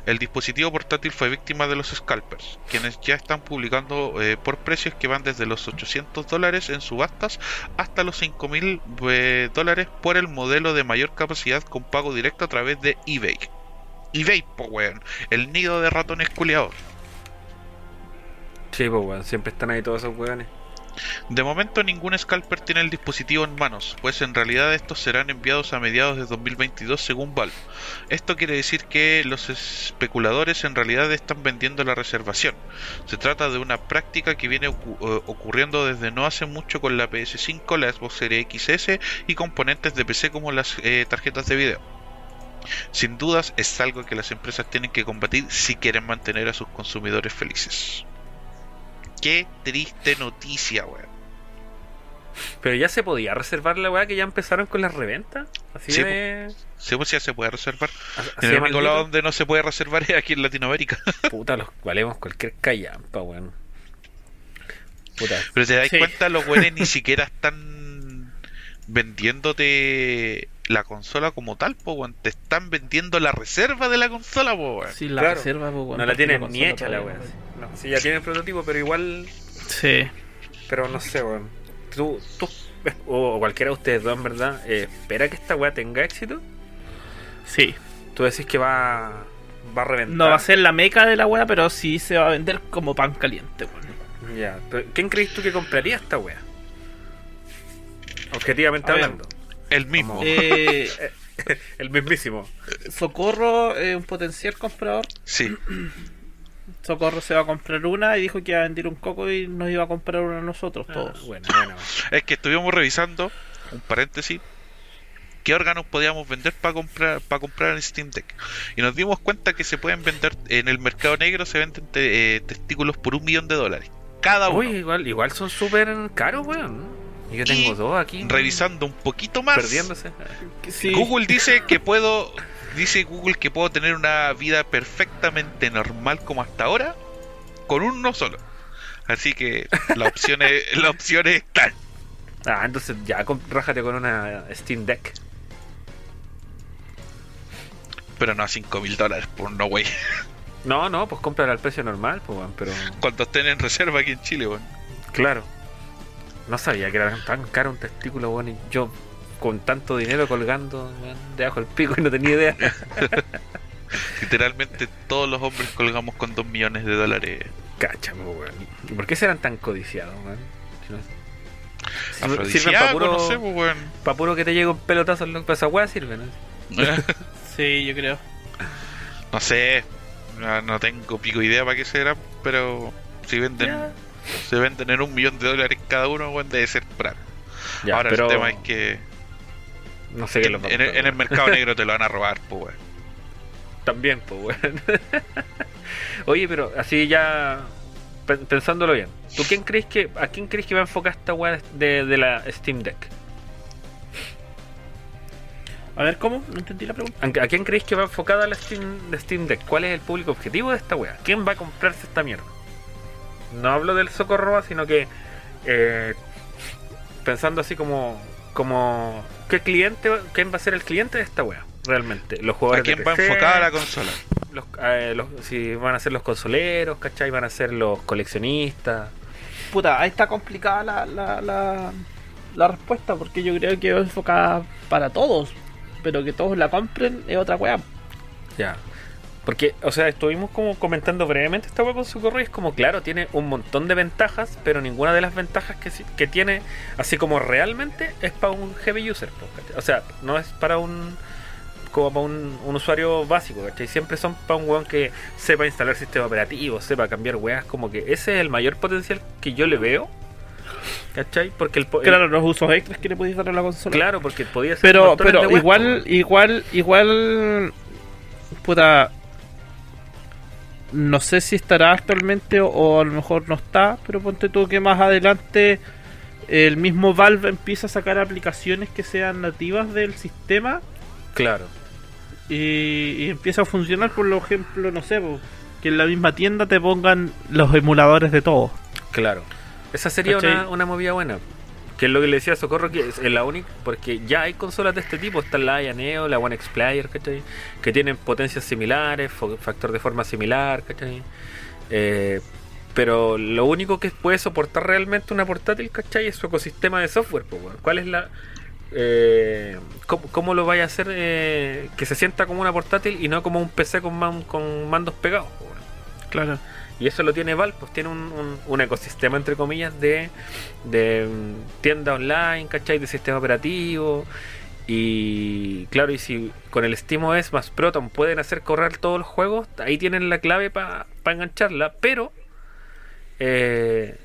el dispositivo portátil fue víctima de los scalpers, quienes ya están publicando eh, por precios que van desde los 800 dólares en subastas hasta los 5000 eh, dólares por el modelo de mayor capacidad con pago directo a través de eBay. eBay, po weón, el nido de ratones culiados. Sí, pues, weón. Siempre están ahí todos esos weones. De momento ningún scalper tiene el dispositivo en manos, pues en realidad estos serán enviados a mediados de 2022 según Valve. Esto quiere decir que los especuladores en realidad están vendiendo la reservación. Se trata de una práctica que viene eh, ocurriendo desde no hace mucho con la PS5, la Xbox Series XS y componentes de PC como las eh, tarjetas de video. Sin dudas es algo que las empresas tienen que combatir si quieren mantener a sus consumidores felices. Qué triste noticia, weón. Pero ya se podía reservar la weá que ya empezaron con las reventas. Así Sí, de. Sí, pues ya se puede reservar. así En el único lado donde no se puede reservar es aquí en Latinoamérica. Puta, los valemos cualquier callampa, weón. Puta. Pero te das Sí. cuenta, los güeyes ni siquiera están vendiéndote la consola como tal, po, weón. Te están vendiendo la reserva de la consola, po, weón. Sí, la Claro. reserva, weón, No la tienen ni hecha la weá. no- sí, ya tienen prototipo, pero igual. Sí. Pero no sé, weón. Tú, tú, o cualquiera de ustedes dos, en verdad, eh, espera que esta weá tenga éxito. Sí. Tú decís que va, va a reventar. No va a ser la meca de la weá, pero sí se va a vender como pan caliente, weón. Ya, pero ¿quién crees tú que compraría esta weá? Objetivamente A ver. El mismo. Como- Eh, El mismísimo. Socorro es un potencial comprador. Sí. Socorro se va a comprar una y dijo que iba a vender un coco y nos iba a comprar una a nosotros Ah, todos. bueno, bueno. Es que estuvimos revisando, un paréntesis, qué órganos podíamos vender para comprar para comprar en Steam Deck. Y nos dimos cuenta que se pueden vender en el mercado negro, se venden te- eh, testículos por un millón de dólares. Cada uno. Uy, igual, igual son súper caros, weón. Yo tengo Y dos aquí. Revisando un poquito más, Perdiéndose. Sí. Google dice que puedo, dice Google que puedo tener una vida perfectamente normal como hasta ahora con uno solo. Así que las opciones, las opciones están. Ah, entonces ya rájate con una Steam Deck. Pero no a 5 mil dólares por no way. No, no, pues cómprala al precio normal, pues, pero. Cuando estén en reserva aquí en Chile, weón. Claro. No sabía que era tan caro un testículo, weón, y yo con tanto dinero colgando debajo del pico y no tenía idea. Literalmente todos los hombres colgamos con 2 millones de dólares. Cacha, pues, weón. ¿Y por qué serán tan codiciados, weón? Si no- Sirven para puro, no sé, pues, weón. pa' puro que te llegue un pelotazo en lo que esa weá sirven. ¿no? Sí, yo creo. no sé, no, no tengo pico idea para qué será, pero si venden. Se venden en un millón de dólares cada uno, weón, debe ser. Ya, Ahora pero el tema es que no sé qué en, lo en el, en el mercado negro te lo van a robar, pues, weón. También, pues, weón. Oye, pero así ya pe- pensándolo bien, ¿tú quién crees que a quién crees que va a enfocar esta weá de, de la Steam Deck? A ver, ¿cómo? No entendí la pregunta. ¿A a quién crees que va enfocada la Steam, la Steam Deck? ¿Cuál es el público objetivo de esta weá? ¿Quién va a comprarse esta mierda? No hablo del socorro, sino que eh, pensando así como como qué cliente, quién va a ser el cliente de esta weá realmente. Los ¿A jugadores quién de va PC, enfocada la consola? los, eh, los- si van a ser los consoleros, ¿cachai? Van a ser los coleccionistas. Puta, ahí está complicada la, la, la, la respuesta porque yo creo que es enfocada para todos. Pero que todos la compren es otra weá. Ya. Porque, o sea, estuvimos como comentando brevemente esta web con su correo y es como, claro, tiene un montón de ventajas, pero ninguna de las ventajas que, que tiene, así como realmente, es para un heavy user. ¿cachai? O sea, no es para un como para un, un usuario básico, ¿cachai? Siempre son para un weón que sepa instalar sistema operativo, sepa cambiar weas, como que ese es el mayor potencial que yo le veo, ¿cachai? Porque el, Claro, los usos extras que le podéis dar a la consola. claro, porque podía ser Pero, pero igual, igual, igual, puta, no sé si estará actualmente o, o a lo mejor no está, pero ponte tú que más adelante el mismo Valve empieza a sacar aplicaciones que sean nativas del sistema claro. y, y empieza a funcionar, por ejemplo, no sé, que en la misma tienda te pongan los emuladores de todo. Claro. Esa sería una, una movida buena. Que es lo que le decía a Socorro, que es la única, porque ya hay consolas de este tipo, está la Aya Neo, la One X Player, ¿cachai? Que tienen potencias similares, factor de forma similar, ¿cachai? Eh, pero lo único que puede soportar realmente una portátil, ¿cachai? Es su ecosistema de software, pues. ¿Cuál es la... eh, ¿cómo, cómo lo vaya a hacer eh, que se sienta como una portátil y no como un PC con, man- con mandos pegados? Claro. Y eso lo tiene Valve, pues tiene un, un- ecosistema, entre comillas, de, de mm, tienda online, ¿cachai? De sistema operativo. Y claro, y si con el SteamOS más Proton pueden hacer correr todos los juegos, ahí tienen la clave para engancharla. Pero, eh.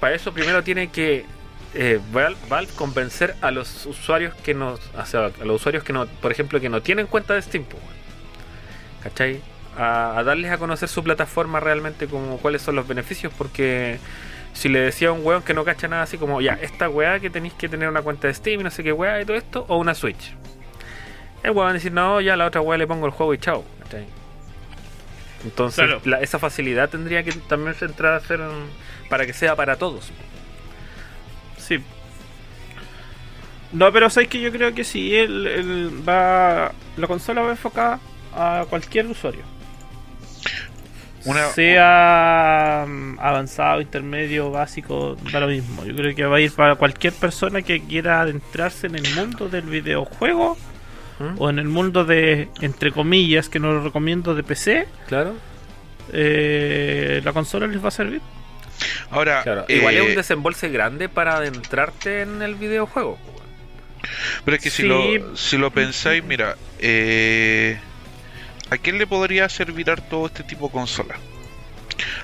Para eso primero tiene que eh, Val- Valve convencer a los usuarios que no, o sea, a los usuarios que no, por ejemplo, que no tienen cuenta de Steam, pues. ¿cachai? A, a darles a conocer su plataforma realmente, como cuáles son los beneficios, porque si le decía a un weón que no cacha nada así como, ya, esta weá que tenéis que tener una cuenta de Steam y no sé qué weá y todo esto, o una Switch. El weón va a decir, no, ya la otra weá le pongo el juego y chao. Entonces, Claro. la- esa facilidad tendría que también entrar a ser para que sea para todos. Sí. No, pero sabes que yo creo que sí, el, el va, la consola va enfocada a cualquier usuario. Una- sea mm, avanzado, intermedio, básico, da lo mismo. Yo creo que va a ir para cualquier persona que quiera adentrarse en el mundo del videojuego ¿Mm? o en el mundo de, entre comillas, que no lo recomiendo de PC. Claro. eh, la consola les va a servir. Ahora, Claro, eh, igual es un desembolse grande para adentrarte en el videojuego. pero es que si, lo, si lo pensáis, mira, eh, ¿a quién le podría servir todo este tipo de consola?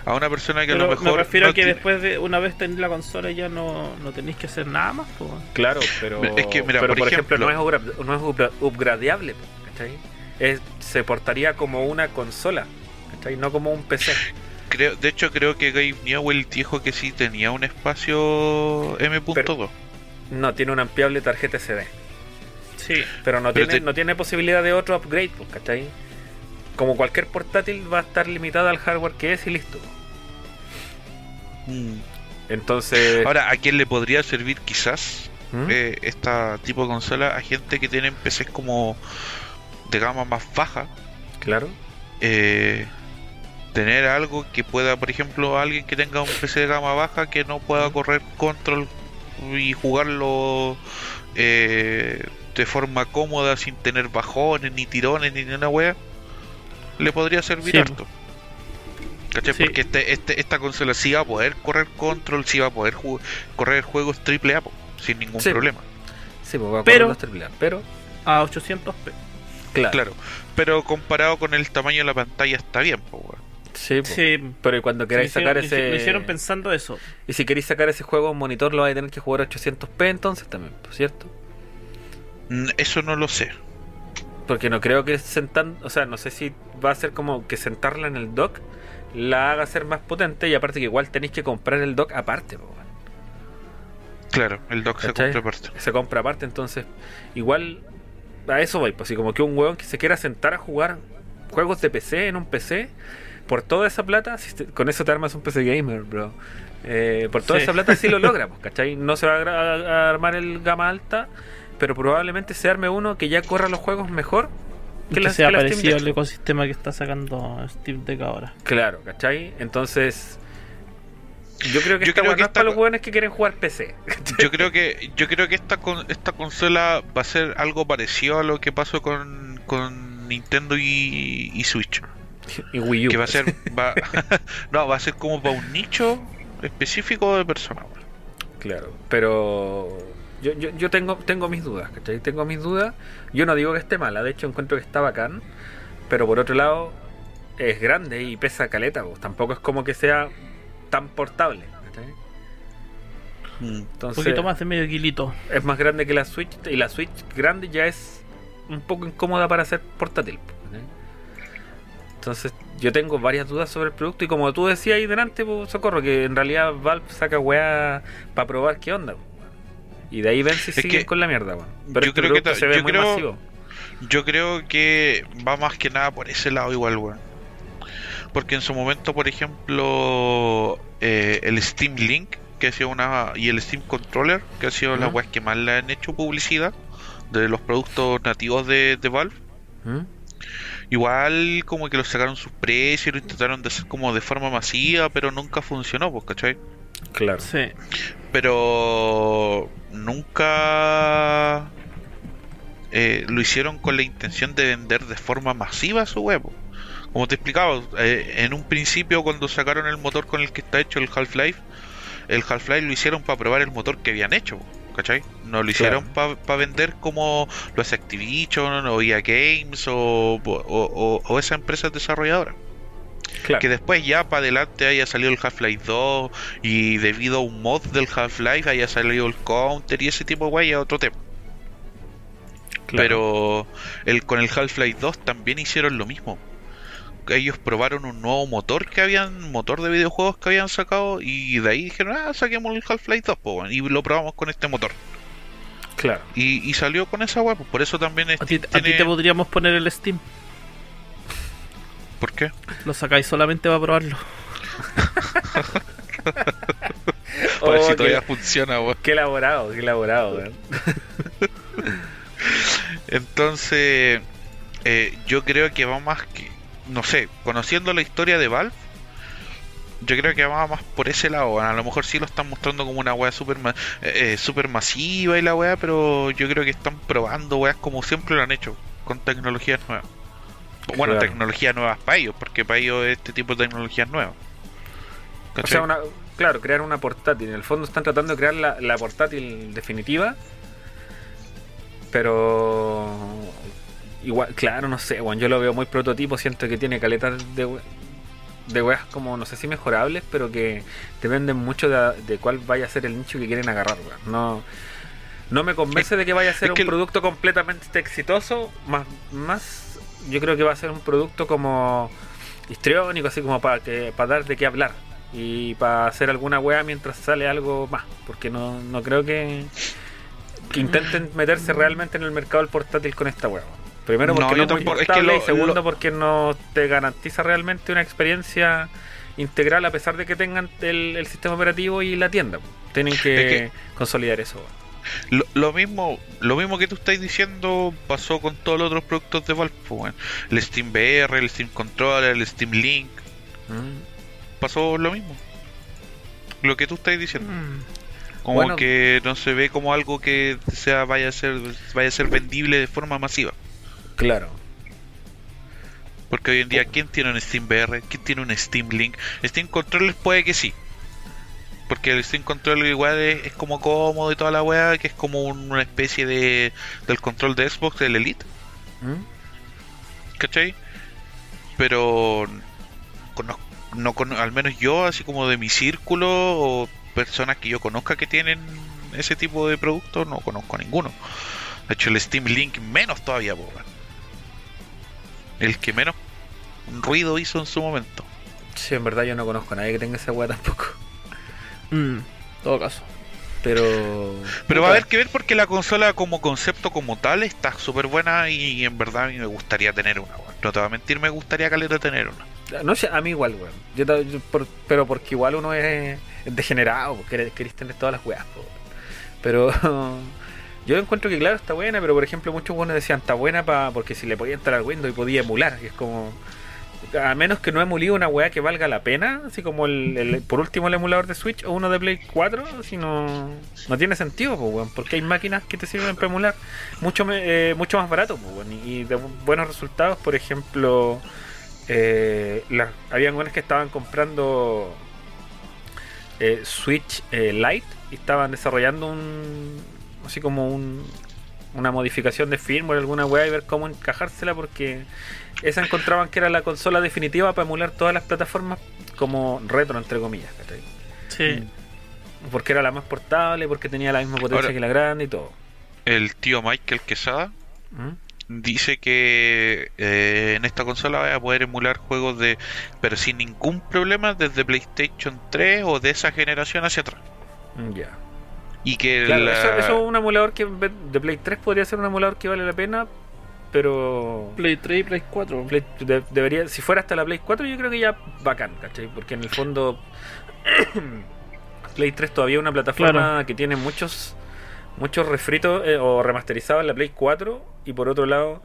A una persona que a lo mejor. me refiero no a que después de una vez tener la consola ya no, no tenéis que hacer nada más. po. Claro, pero, Es que, mira, pero por por, ejemplo, ejemplo- no es, upgra- no es upgra- upgradeable, ¿cachai? Es, se portaría como una consola, ¿cachai? No como un PC. Creo, de hecho, creo que Gabe Newell dijo que sí tenía un espacio M.2. No, tiene una ampliable tarjeta SD. Sí. Pero no, Pero tiene, te- no tiene posibilidad de otro upgrade, pues, ¿cachai? Como cualquier portátil va a estar limitada al hardware que es y listo. Entonces... Ahora, ¿a quién le podría servir quizás ¿Mm? eh, esta tipo de consola? A gente que tiene PCs como de gama más baja. Claro. eh, tener algo que pueda, por ejemplo, alguien que tenga un PC de gama baja que no pueda correr control y jugarlo eh, de forma cómoda sin tener bajones, ni tirones, ni una wea, le podría servir Sí. harto. ¿Cachai? Sí. Porque este, este, esta consola sí va a poder correr control, sí va a poder correr juegos triple A sin ningún Sí. problema. Sí, pues va a Pero- correr los AAA, Pero, A 800p. claro. Claro. Pero comparado con el tamaño de la pantalla está bien, weón. Sí, pues. Sí. Pero cuando queráis hicieron- sacar ese... Lo hicieron pensando eso. Y si queréis sacar ese juego a un monitor, lo vais a tener que jugar a 800p entonces también, pues, ¿cierto? Mm, Eso no lo sé. Porque no creo que sentando, o sea, no sé si va a ser como que sentarla en el dock la haga ser más potente y aparte que igual tenéis que comprar el dock aparte, po. Claro, el dock se compra aparte. se compra aparte, entonces igual a eso voy, pues así como que un weón que se quiera sentar a jugar juegos de PC en un PC por toda esa plata, si con eso te armas un PC gamer, bro. Eh, por toda Sí. esa plata sí lo logra, pues, ¿cachai? No se va a, a armar el gama alta, pero probablemente se arme uno que ya corra los juegos mejor Que, la- sea la Steam parecido Deck. al ecosistema que está sacando Steam Deck ahora. Claro, ¿cachai? Entonces, yo creo que Yo esta creo que no es esta para los weones que quieren jugar PC. Yo creo que yo creo que esta con, esta consola va a ser algo parecido a lo que pasó con, con Nintendo y, y Switch, y Wii U. que va a ser va, no, va a ser como para un nicho específico de personas. Claro, pero yo, yo, yo tengo, tengo mis dudas, ¿cachai? Tengo mis dudas. Yo no digo que esté mala, de hecho encuentro que está bacán, pero por otro lado es grande y pesa caleta, pues. tampoco es como que sea tan portable, ¿cachai? Un Entonces, poquito más de medio kilito. es más grande que la Switch y la Switch grande ya es un poco incómoda para ser portátil. Entonces yo tengo varias dudas sobre el producto y como tú decías ahí delante, pues, Socorro, que en realidad Valve saca weá para probar qué onda. pues. Y de ahí ven si Es siguen que con la mierda. weón. Pero yo este creo que se ve yo muy creo- masivo. Yo creo que va más que nada por ese lado igual, weón. Porque en su momento, por ejemplo, eh, el Steam Link, que ha sido una. y el Steam Controller, que ha sido las weas que más le han hecho publicidad de los productos nativos de, de Valve. ¿Mm? Igual como que los sacaron sus precios y lo intentaron de hacer como de forma masiva, pero nunca funcionó, pues, ¿cachai? Claro. Sí. Pero nunca eh, lo hicieron con la intención de vender de forma masiva su huevo. Como te explicaba, eh, en un principio cuando sacaron el motor con el que está hecho el Half-Life, el Half-Life lo hicieron para probar el motor que habían hecho, ¿cachai? No lo hicieron para vender como lo hace Activision o EA Games o, o, o- o esas empresas desarrolladoras. Claro. Que después ya para adelante haya salido el Half-Life 2 y debido a un mod del Half-Life haya salido el Counter y ese tipo de guay es otro tema. claro. Pero el, con el Half-Life 2 también hicieron lo mismo. ellos probaron un nuevo motor que habían, motor de videojuegos que habían sacado y de ahí dijeron, ah, saquemos el Half-Life 2, po, weón", y lo probamos con este motor. Claro. Y, y salió con esa weá, pues, por eso también A ti, a ti tiene- te podríamos poner el Steam. ¿Por qué? Lo sacáis solamente para probarlo. Para ver Oh, si qué- todavía funciona, weón. Qué elaborado, qué elaborado, weón. Entonces, eh, yo creo que va más que, no sé, conociendo la historia de Valve, yo creo que va más por ese lado. A lo mejor sí lo están mostrando como una wea super, ma- eh, eh, super masiva y la wea, pero yo creo que están probando weas como siempre lo han hecho, con tecnologías nuevas. Bueno, Claro. tecnologías nuevas para ellos, porque para ellos este tipo de tecnologías nuevas. O sea, una, claro, crear una portátil. En el fondo están tratando de crear la, la portátil definitiva. Pero. Igual, claro, no sé, weón. Yo lo veo muy prototipo. Siento que tiene caletas de, de weas como, no sé si mejorables, pero que dependen mucho de, de cuál vaya a ser el nicho que quieren agarrar, weón. No. No me convence de que vaya a ser un que producto completamente exitoso. Más, más, yo creo que va a ser un producto como histriónico, así como para que para dar de qué hablar y para hacer alguna wea mientras sale algo más, porque no, no creo que, que intenten meterse realmente en el mercado del portátil con esta wea. Primero porque no, es muy es que lo- y segundo lo- porque no te garantiza realmente una experiencia integral a pesar de que tengan el, el sistema operativo y la tienda. Tienen que, Es consolidar eso. Lo, lo mismo lo mismo que tú estás diciendo pasó con todos los otros productos de Valve. pues. El Steam VR, el Steam Controller, el Steam Link. Mm. Pasó lo mismo. Lo que tú estás diciendo. Como Bueno. que no se ve como algo que sea vaya a ser vaya a ser vendible de forma masiva. Claro. Porque hoy en día, ¿quién tiene un Steam VR? ¿Quién tiene un Steam Link? Steam Controller puede que sí. Porque el Steam Controller igual es, es como cómodo y toda la weá, que es como un- una especie de del control de Xbox del Elite. Mm. ¿cachai? Pero no cono- al menos yo, así como de mi círculo o personas que yo conozca que tienen ese tipo de productos, no conozco a ninguno. De hecho, el Steam Link menos todavía, po. El que menos ruido hizo en su momento. Sí, en verdad yo no conozco a nadie que tenga esa wea tampoco. Mm, todo caso. Pero. Pero va a haber que ver porque la consola como concepto como tal está súper buena y en verdad a mí me gustaría tener una. weón. No te voy a mentir, me gustaría caleta tener una. No sé, a mí igual, weón. Yo, yo por- pero porque igual uno es, degenerado, porque querés, tener todas las weas, weón. Pero yo encuentro que, claro, está buena, pero por ejemplo, muchos buenos decían, está buena pa, porque si le podía entrar al Windows y podía emular, que es como. A menos que no emulí una wea que valga la pena, así como el, el- por último el emulador de Switch o uno de Play 4, si no, no tiene sentido, pues, porque hay máquinas que te sirven para emular mucho, eh, mucho más barato, pues, y de bu- buenos resultados, por ejemplo, eh, la- habían buenos que estaban comprando eh, Switch eh, Lite y estaban desarrollando un así como un una modificación de firmware alguna weá y ver cómo encajársela porque esa encontraban que era la consola definitiva para emular todas las plataformas como retro entre comillas ¿cachai? Sí. porque era la más portable porque tenía la misma potencia Ahora- que la grande y todo El tío Michael Quesada ¿Mm? dice que eh, en esta consola vas a poder emular juegos de pero sin ningún problema desde PlayStation 3 o de esa generación hacia atrás Mm, ya y que Claro, la- eso, eso es un emulador que de Play 3 podría ser un emulador que vale la pena pero Play 3 y Play 4. Play- de- debería, si fuera hasta la Play 4, yo creo que ya bacán, ¿cachai? Porque en el fondo, Play 3 todavía es una plataforma Claro. que tiene muchos muchos refritos eh, o remasterizados en la Play 4. Y por otro lado,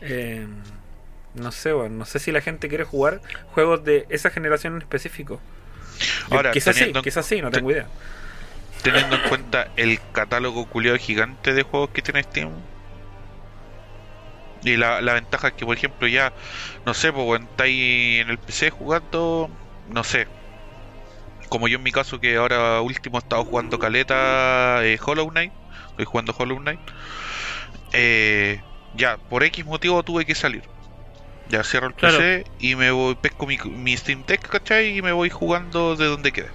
eh, no sé, bueno, no sé si la gente quiere jugar juegos de esa generación en específico. Yo- Ahora, quizás sí, quizás sí, no te- tengo idea. teniendo en cuenta el catálogo culiado gigante de juegos que tiene Steam y la, la ventaja es que por ejemplo ya no sé pues estáis en el PC jugando no sé como yo en mi caso que ahora último he estado jugando caleta eh, Hollow Knight estoy jugando Hollow Knight eh, ya por X motivo tuve que salir ya cierro el Claro. PC y me voy pesco mi, mi Steam Deck ¿cachai? y me voy jugando de donde quede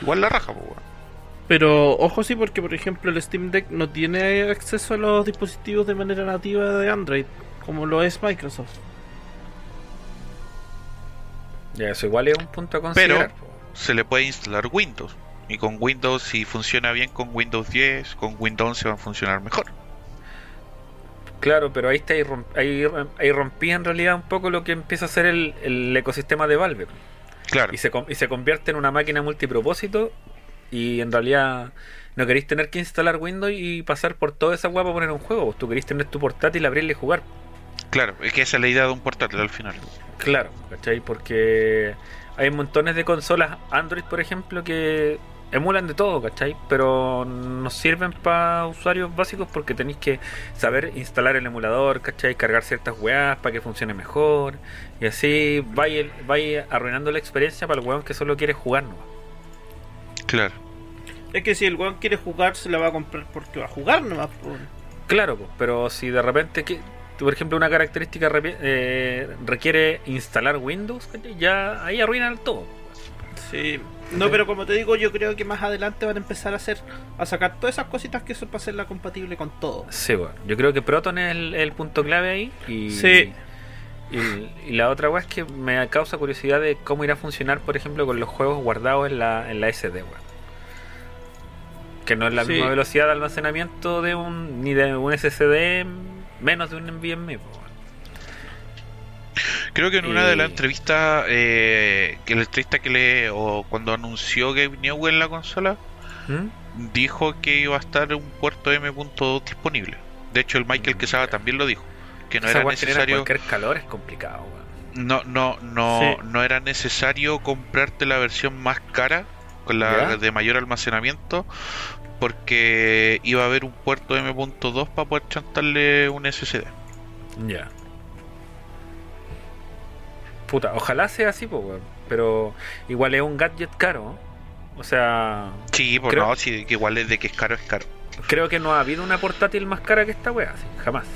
igual la raja pues bueno. Pero ojo sí, porque por ejemplo el Steam Deck no tiene acceso a los dispositivos de manera nativa de Android, como lo es Microsoft. Ya, eso igual es un punto a Pero considerar. po. se le puede instalar Windows. Y con Windows, si funciona bien con Windows 10, con Windows 11 va a funcionar mejor. Claro, pero ahí, está, ahí, ahí, rompí en realidad un poco lo que empieza a ser el, el ecosistema de Valve. Claro, Y se, con- y se convierte en una máquina multipropósito y en realidad no queréis tener que instalar Windows y pasar por toda esa guapa para poner un juego. Tú queréis tener tu portátil, abrirle y jugar. claro, es que esa es la idea de un portátil al final. Claro, ¿cachai? Porque hay montones de consolas Android, por ejemplo, que emulan de todo, ¿cachai? Pero no sirven para usuarios básicos porque tenéis que saber instalar el emulador, ¿cachai? Cargar ciertas weas para que funcione mejor. Y así vaya, vaya arruinando la experiencia para el weón que solo quiere jugar, ¿no? Claro, Es que si el weón quiere jugar, se la va a comprar porque va a jugar nomás. Claro, pero si de repente, que, por ejemplo, una característica eh, requiere instalar Windows, ya ahí arruinan todo. Sí. No, pero como te digo, yo creo que más adelante van a empezar a hacer, a sacar todas esas cositas que son para hacerla compatible con todo. Sí, bueno, yo creo que Proton es el, el punto clave ahí. Y, Sí. Y, y la otra wea es que me causa curiosidad de cómo irá a funcionar, por ejemplo, con los juegos guardados en la, en la SD, weón. Que no es la Sí. misma velocidad de almacenamiento de un ni de un SSD menos de un NVMe, creo que en una de las entrevistas, eh, que la entrevista que le, o cuando anunció Gabe Newell en la consola, ¿Mm? dijo que iba a estar un puerto M.2 disponible. De hecho, el Michael Quesada también lo dijo, que no Esa era necesario, cualquier calor es complicado, no, no, no, Sí. no era necesario comprarte la versión más cara con la ¿Ya? de mayor almacenamiento, porque iba a haber un puerto M.2 para poder chantarle un SSD. Ya. Puta, ojalá sea así, po, weón. Pero igual es un gadget caro. ¿no? O sea, Sí, pues Creo- no, sí, que igual es de que es caro, es caro. creo que no ha habido una portátil más cara que esta wea, sí, jamás.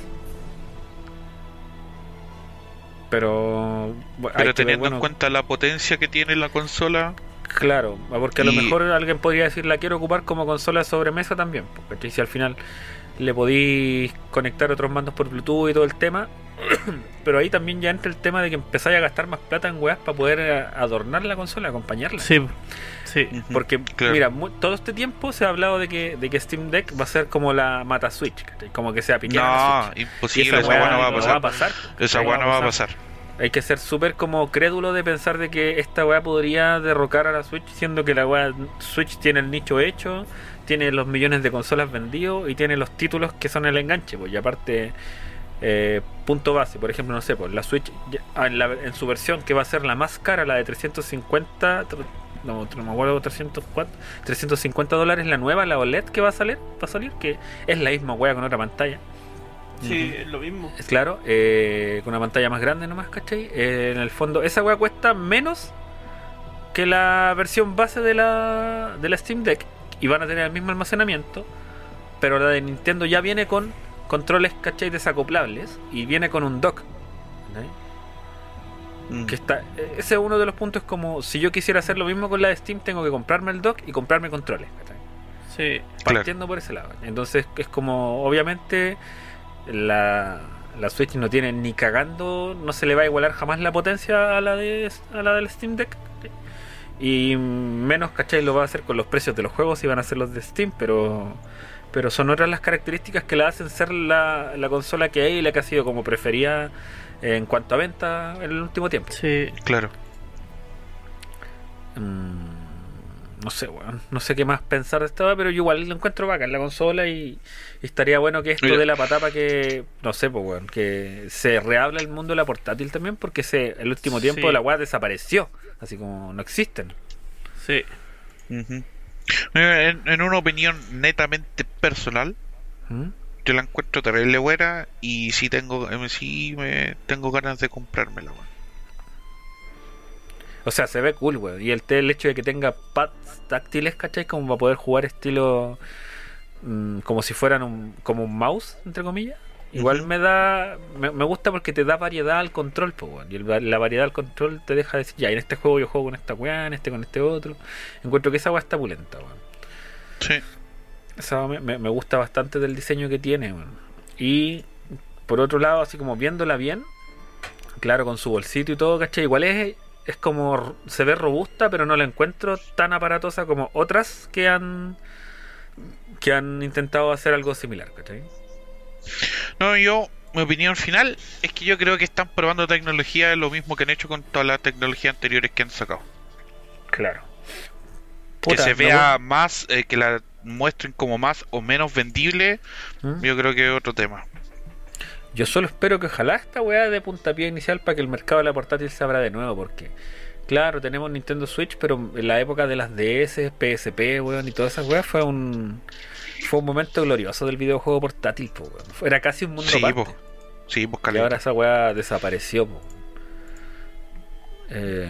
Pero, bueno, Pero ver, teniendo bueno, en cuenta la potencia que tiene la consola, Claro, porque a lo mejor alguien podría decir la quiero ocupar como consola de sobremesa también, porque si al final le podéis conectar otros mandos por Bluetooth y todo el tema, pero ahí también ya entra el tema de que empezáis a gastar más plata en weas para poder eh, adornar la consola, acompañarla. Sí, sí. Porque, Claro. mira, mu- todo este tiempo se ha hablado de que, de que Steam Deck va a ser como la Mata Switch, como que sea piquear no, imposible, esa weá weá no va a no pasar. pasar. Esa weá no va a pasar. Hay que ser súper como crédulo de pensar de que esta weá podría derrocar a la Switch, siendo que la weá Switch tiene el nicho hecho, tiene los millones de consolas vendidos y tiene los títulos que son el enganche. Pues, y aparte, eh, punto base, por ejemplo, no sé, pues la Switch ah, en, su versión que va a ser la más cara, la de 350, tr- no, no me acuerdo, 304, 350 dólares, la nueva, la OLED que va a salir, va a salir, que es la misma weá con otra pantalla. Sí, es lo mismo. Es Claro, eh, con una pantalla más grande nomás, ¿cachai? Eh, en el fondo, esa weá cuesta menos que la versión base de la, de la Steam Deck. Y van a tener el mismo almacenamiento. Pero la de Nintendo ya viene con controles, ¿cachai? Desacoplables. Y viene con un dock. ¿cachai? Mm. Que está, ese es uno de los puntos como si yo quisiera hacer lo mismo con la de Steam, tengo que comprarme el dock y comprarme controles. ¿cachai? Sí. Claro. partiendo por ese lado. Entonces es como, obviamente, la, la Switch no tiene ni cagando, no se le va a igualar jamás la potencia a la de a la del Steam Deck. Y menos, ¿cachai? Lo va a hacer con los precios de los juegos y van a ser los de Steam, pero pero son otras las características que la hacen ser la, la consola que hay y la que ha sido como preferida en cuanto a venta en el último tiempo. Sí. Claro. Mm, no sé, weón. No sé qué más pensar de esta, pero yo igual lo encuentro vaca en la consola y, y estaría bueno que esto Mira. de la patapa que, no sé, pues, weón, que se reabra el mundo de la portátil también porque se, el último tiempo Sí. la weá desapareció. Así como no existen. Sí. En, en una opinión netamente personal, ¿Mm? yo la encuentro terrible buena y sí tengo, eh, sí me tengo ganas de comprármela. weón. O sea, se ve cool, weón. Y el, el hecho de que tenga pads táctiles, ¿cachai? Como para poder jugar estilo. mm, como si fueran un, como un mouse, entre comillas. Igual me da. Me, me gusta porque te da variedad al control, pues, weón. Y el- la variedad al control te deja decir, ya, en este juego yo juego con esta weá, en este con este otro. Encuentro que esa weá está pulenta, weón. Sí. Esa me, me- me gusta bastante del diseño que tiene, weón. Y por otro lado, así como viéndola bien, claro, con su bolsito y todo, ¿cachai? Igual es, es como se ve robusta, pero no la encuentro tan aparatosa como otras que han que han intentado hacer algo similar, ¿cachai? No, yo, mi opinión final es que yo creo que están probando tecnología lo mismo que han hecho con todas las tecnologías anteriores que han sacado. Claro. que se vea más, eh, que la muestren como más o menos vendible, ¿Mm? yo creo que es otro tema. Yo solo espero que ojalá esta weá de puntapié inicial para que el mercado de la portátil se abra de nuevo, porque, claro, tenemos Nintendo Switch, pero en la época de las DS, PSP, weón, y todas esas weas fue un fue un momento glorioso del videojuego portátil, po, weón. Era casi un mundo Sí, aparte. po. Sí, pues Y ahora esa weá desapareció, po. Eh,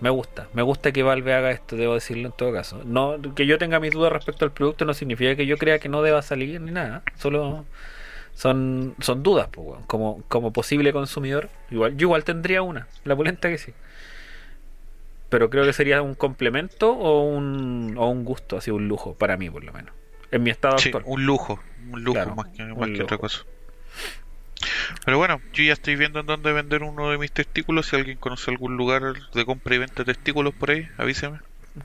me gusta, me gusta que Valve haga esto, debo decirlo en todo caso. No, que yo tenga mis dudas respecto al producto no significa que yo crea que no deba salir ni nada. Solo son, son dudas, weón. como, como posible consumidor. Igual, yo igual tendría una, la polenta que sí. Pero creo que sería un complemento o un, o un gusto, así un lujo, para mí por lo menos. En mi estado Sí, actual. un lujo, un lujo Claro, más que, más que otra lujo. cosa. Pero bueno, yo ya estoy viendo en dónde vender uno de mis testículos. Si alguien conoce algún lugar de compra y venta de testículos por ahí, avíseme.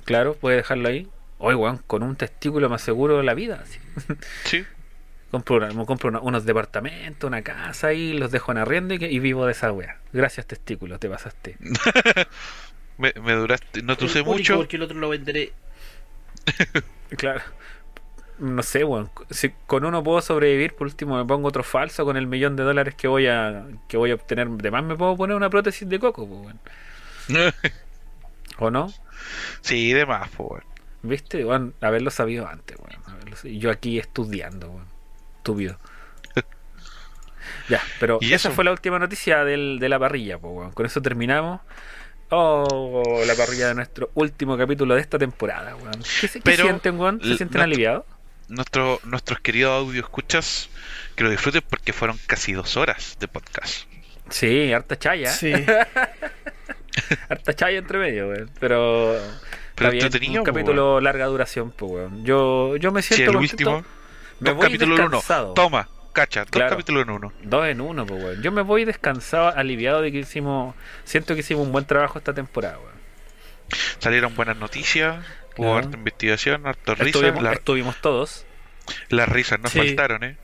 Claro, puede dejarlo ahí. Oye, weón, con un testículo me aseguro la vida. Sí, Compro, una- me compro una- unos departamentos, una casa y los dejo en arriendo y, vivo de esa wea. Gracias, testículo, te pasaste. me, me duraste, no te usé mucho. Porque el otro lo venderé. Claro. No sé, weón. Si con uno puedo sobrevivir, por último me pongo otro falso con el millón de dólares que voy a que voy a obtener. De más me puedo poner una prótesis de coco, pues, weón. ¿O no? sí, de más, weón. ¿Viste? Weón, haberlo sabido antes, weón. Haberlo sabido. Yo aquí estudiando, weón. Estúpido. ya, pero ¿Y esa eso? fue la última noticia del, de la parrilla, pues, weón. Con eso terminamos. Oh, la parrilla de nuestro último capítulo de esta temporada, weón. ¿Qué, se- qué Pero, sienten, weón? ¿Se sienten aliviados? Nuestro, nuestros queridos audio escuchas, que lo disfruten porque fueron casi dos horas de podcast. Sí, harta chaya. Sí. Harta chaya entre medio, weón. Pero. Pero bien, un po, capítulo larga duración, pues, weón. Yo, yo me Si siento el contento. último, Me dos voy capítulos en uno. Toma, cacha, dos Claro. capítulos en uno. Dos en uno, pues, weón. Yo me voy descansado, aliviado de que hicimos. Siento que hicimos un buen trabajo esta temporada, weón. Salieron buenas noticias, hubo Claro. harta investigación, harta risa. Estuvimos, La- estuvimos todos, las risas no Sí. faltaron, ¿eh?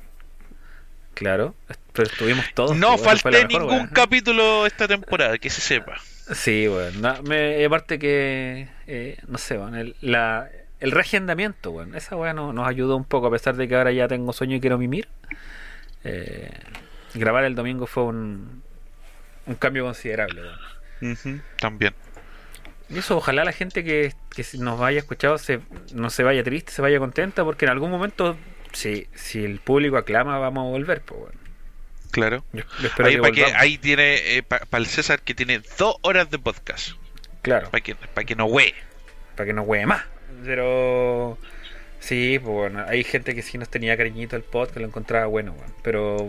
claro. Pero estuvimos todos. No pues, falté ningún capítulo esta temporada, que se sepa. Sí, weón. No, me, aparte que. eh, no sé, weón. El, la, el reagendamiento, weón. Esa weón no- nos ayudó un poco, a pesar de que ahora ya tengo sueño y quiero mimir. Eh, grabar el domingo fue un, un cambio considerable, También. Y eso, ojalá la gente que, que nos haya escuchado se, no se vaya triste, se vaya contenta, porque en algún momento, si, si el público aclama, vamos a volver, pues. Claro. Yo, Ahí, que pa' que- ahí tiene, para el César, que tiene dos horas de podcast. Claro, Para que, pa' que no hue. para que no huee más. Pero sí, pues bueno, hay gente que sí nos tenía cariñito el podcast, lo encontraba bueno, weón. Pero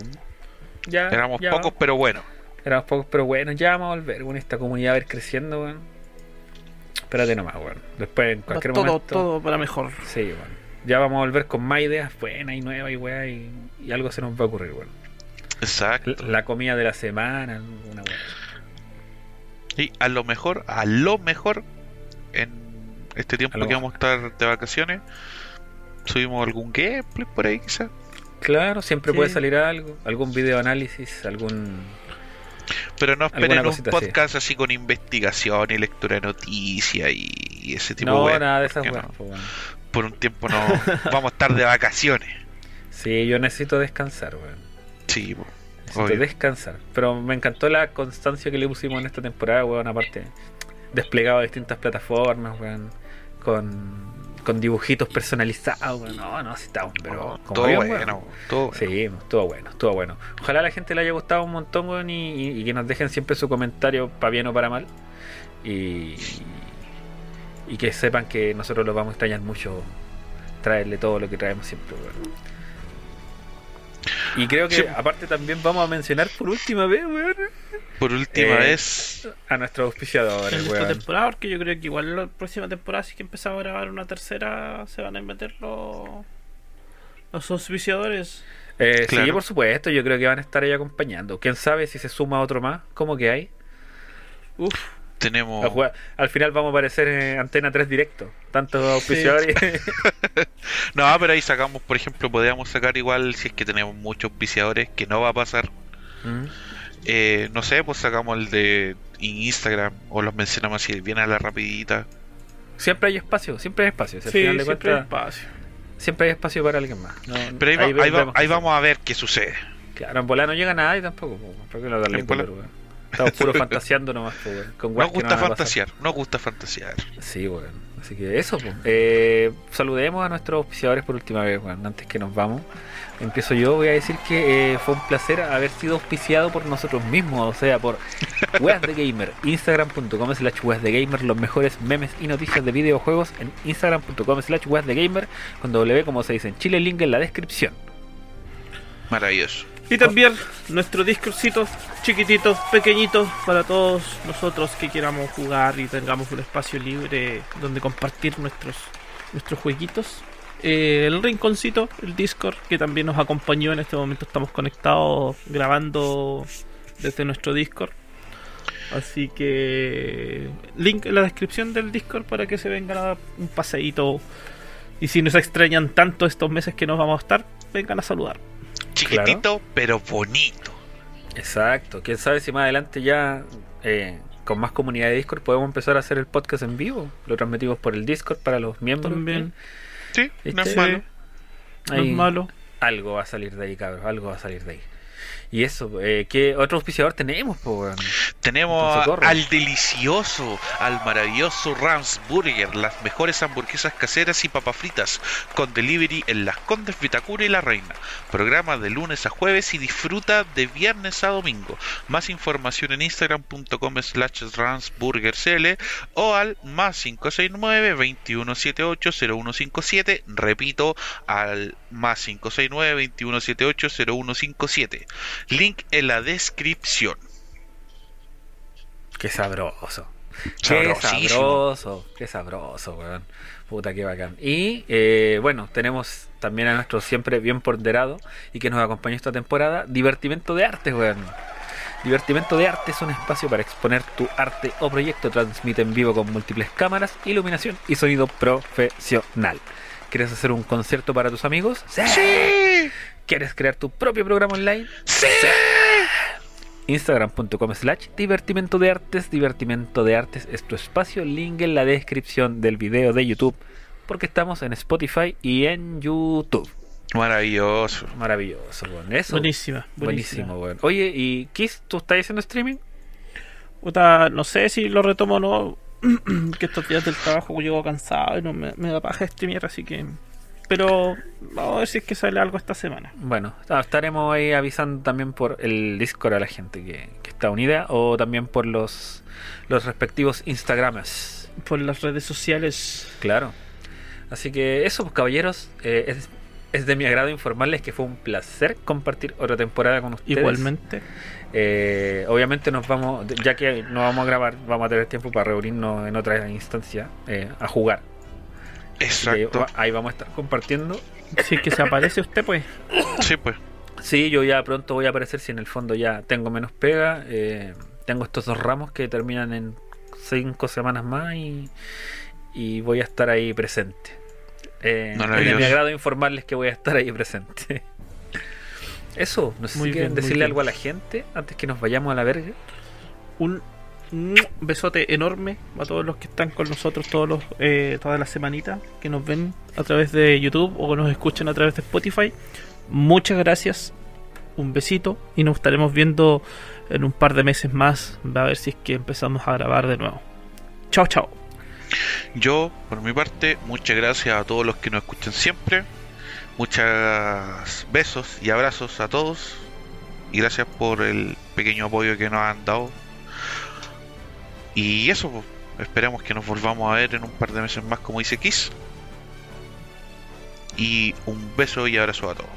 ya. Éramos ya pocos, pero bueno. Éramos pocos, pero bueno, ya vamos a volver, weón. Esta comunidad va a ir creciendo, weón. Espérate nomás, weón. Después, en cualquier todo, momento. todo para mejor. Sí, weón. Ya vamos a volver con más ideas buenas y nuevas y weá, y, y algo se nos va a ocurrir, weón. Exacto. La, la comida de la semana, una weá. Y a lo mejor, a lo mejor, en este tiempo A que vamos a estar de vacaciones, subimos algún gameplay por ahí, quizás. Claro, siempre Sí. puede salir algo, algún video análisis, algún. Pero no esperen un así. podcast así. con investigación y lectura de noticias y, y ese tipo No, de weas, nada de esas weas, no. pues. Por un tiempo no vamos a estar de vacaciones. Sí, yo necesito descansar, weón. Sí. Necesito Obvio. descansar. Pero me encantó la constancia que le pusimos en esta temporada, weón. Aparte, desplegado de distintas plataformas, weón. Con, con dibujitos personalizados. No, no, sí estamos, pero. como todo bien, bueno, todo bueno. Sí, estuvo bueno, estuvo bueno. Ojalá a la gente le haya gustado un montón, y, y- y que nos dejen siempre su comentario, para bien o para mal. Y, y que sepan que nosotros los vamos a extrañar mucho, traerle todo lo que traemos siempre, weón. Y creo que Sí. aparte también vamos a mencionar por última vez, weón, Por última Eh, vez, a nuestros auspiciadores, en esta temporada, porque yo creo que igual la próxima temporada, si que empezamos a grabar una tercera, se van a meter los, los auspiciadores. Eh, Sí, Claro. por supuesto, yo creo que van a estar ahí acompañando. Quién sabe si se suma otro más, ¿cómo que hay? Uf, Tenemos. Al final vamos a aparecer en Antena 3 directo. Tantos auspiciadores. No, pero ahí sacamos, por ejemplo, podríamos sacar igual si es que tenemos muchos auspiciadores, que no va a pasar. Mm. Eh, no sé, pues sacamos el de Instagram o los mencionamos así, bien a la rapidita. Siempre hay espacio, siempre hay espacio. Si al Sí, final de siempre hay espacio. siempre hay espacio para alguien más. No- Pero ahí, va- ahí, va- vemos ahí qué vamos a ver qué sucede. Claro, en volar no llega nada y tampoco. po, ¿Por qué no darle En volar- color, weón? Estamos puro fantaseando nomás, Con Nos gusta no fantasear, nos gusta fantasear. Sí, weón. Así que eso, pues. Eh, saludemos a nuestros auspiciadores por última vez, weón. Antes que nos vamos. Empiezo yo, voy a decir que eh, fue un placer haber sido auspiciado por nosotros mismos, o sea, por Weas de Gamer, instagram.com slash Weas de Gamer, los mejores memes y noticias de videojuegos en instagram.com slash Weas de Gamer, con W como se dice en Chile, link en la descripción. Maravilloso. Y también nuestro Discordcito chiquitito, pequeñito, para todos nosotros que queramos jugar y tengamos un espacio libre donde compartir nuestros, nuestros jueguitos. Eh, el rinconcito, el Discord, que también nos acompañó en este momento. Estamos conectados grabando desde nuestro Discord. Así que link en la descripción del Discord para que se vengan a dar un paseíto. Y si nos extrañan tanto estos meses que nos vamos a estar, vengan a saludar. Chiquitito, pero bonito. Exacto, quién sabe si más adelante ya eh, con más comunidad de Discord podemos empezar a hacer el podcast en vivo. Lo transmitimos por el Discord para los miembros. También. Sí, no es ¿Viste? malo. No Ahí es malo. Algo va a salir de ahí, cabros, algo va a salir de ahí. Y eso, eh, ¿qué otro auspiciador tenemos, po, weón? Tenemos Entonces, al delicioso, al maravilloso Rams Burger, las mejores hamburguesas caseras y papas fritas, con delivery en Las Condes, Vitacura y La Reina. Programa de lunes a jueves y disfruta de viernes a domingo. Más información en instagram.com slash ramsburgercl o al más 569 2178 0157. Repito, al más 569 2178 0157. Link en la descripción. Qué sabroso. Qué sabroso, qué sabroso, weón. Puta, qué bacán. Y eh, bueno, tenemos también a nuestro siempre bien ponderado y que nos acompañó esta temporada, Divertimento de Arte, weón. Divertimento de Arte es un espacio para exponer tu arte o proyecto. Transmite en vivo con múltiples cámaras, iluminación y sonido profesional. ¿Quieres hacer un concierto para tus amigos? ¡Sí! ¿Quieres crear tu propio programa online? ¡Sí! Instagram.com slash divertimento de artes. Divertimento de artes es tu espacio. Link en la descripción del video de YouTube. Porque estamos en Spotify y en YouTube. Maravilloso. Maravilloso, weón. Eso. Buenísima. Buenísimo, weón. Oye, ¿y Kiss, tú estás haciendo streaming? Puta, no sé si lo retomo o no. que estos días del trabajo llego cansado y no me, me da paja streamear, así que. Pero vamos a ver si es que sale algo esta semana. Bueno, ah, estaremos ahí avisando también por el Discord a la gente que, que está unida o también por los, los respectivos Instagrames. Por las redes sociales. Claro. Así que eso, pues caballeros, eh, es, es de mi agrado informarles que fue un placer compartir otra temporada con ustedes. Igualmente. Eh, obviamente nos vamos, ya que no vamos a grabar, vamos a tener tiempo para reunirnos en otra instancia eh, a jugar. Exacto. ahí vamos a estar compartiendo. Si es que se aparece usted, pues. Sí, pues. Sí, yo ya pronto voy a aparecer si en el fondo ya tengo menos pega. eh, tengo estos dos ramos que terminan en cinco semanas más y, y voy a estar ahí presente. Eh, es de Maravilloso. mi agrado informarles que voy a estar ahí presente. Eso, no sé Muy si quieren bien, decirle bien. algo a la gente antes que nos vayamos a la verga. Un besote enorme a todos los que están con nosotros todos los, eh, todas las semanitas, que nos ven a través de YouTube o que nos escuchan a través de Spotify. Muchas gracias, un besito y nos estaremos viendo en un par de meses más. A ver si es que empezamos a grabar de nuevo. Chao, chao. Yo, por mi parte, muchas gracias a todos los que nos escuchan siempre. Muchas besos y abrazos a todos. Y gracias por el pequeño apoyo que nos han dado. Y eso, pues, esperemos que nos volvamos a ver en un par de meses más, como dice Kiss. Y un beso y abrazo a todos.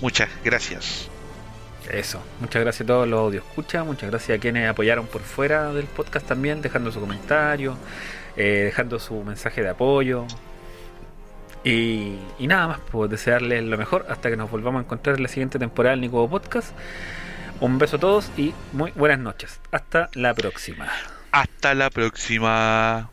Muchas gracias. Eso, muchas gracias a todos los audios escucha, muchas gracias a quienes apoyaron por fuera del podcast también, dejando su comentario, eh, dejando su mensaje de apoyo. Y, nada más, pues desearles lo mejor hasta que nos volvamos a encontrar en la siguiente temporada del Nico Podcast. Un beso a todos y muy buenas noches. Hasta la próxima. Hasta la próxima.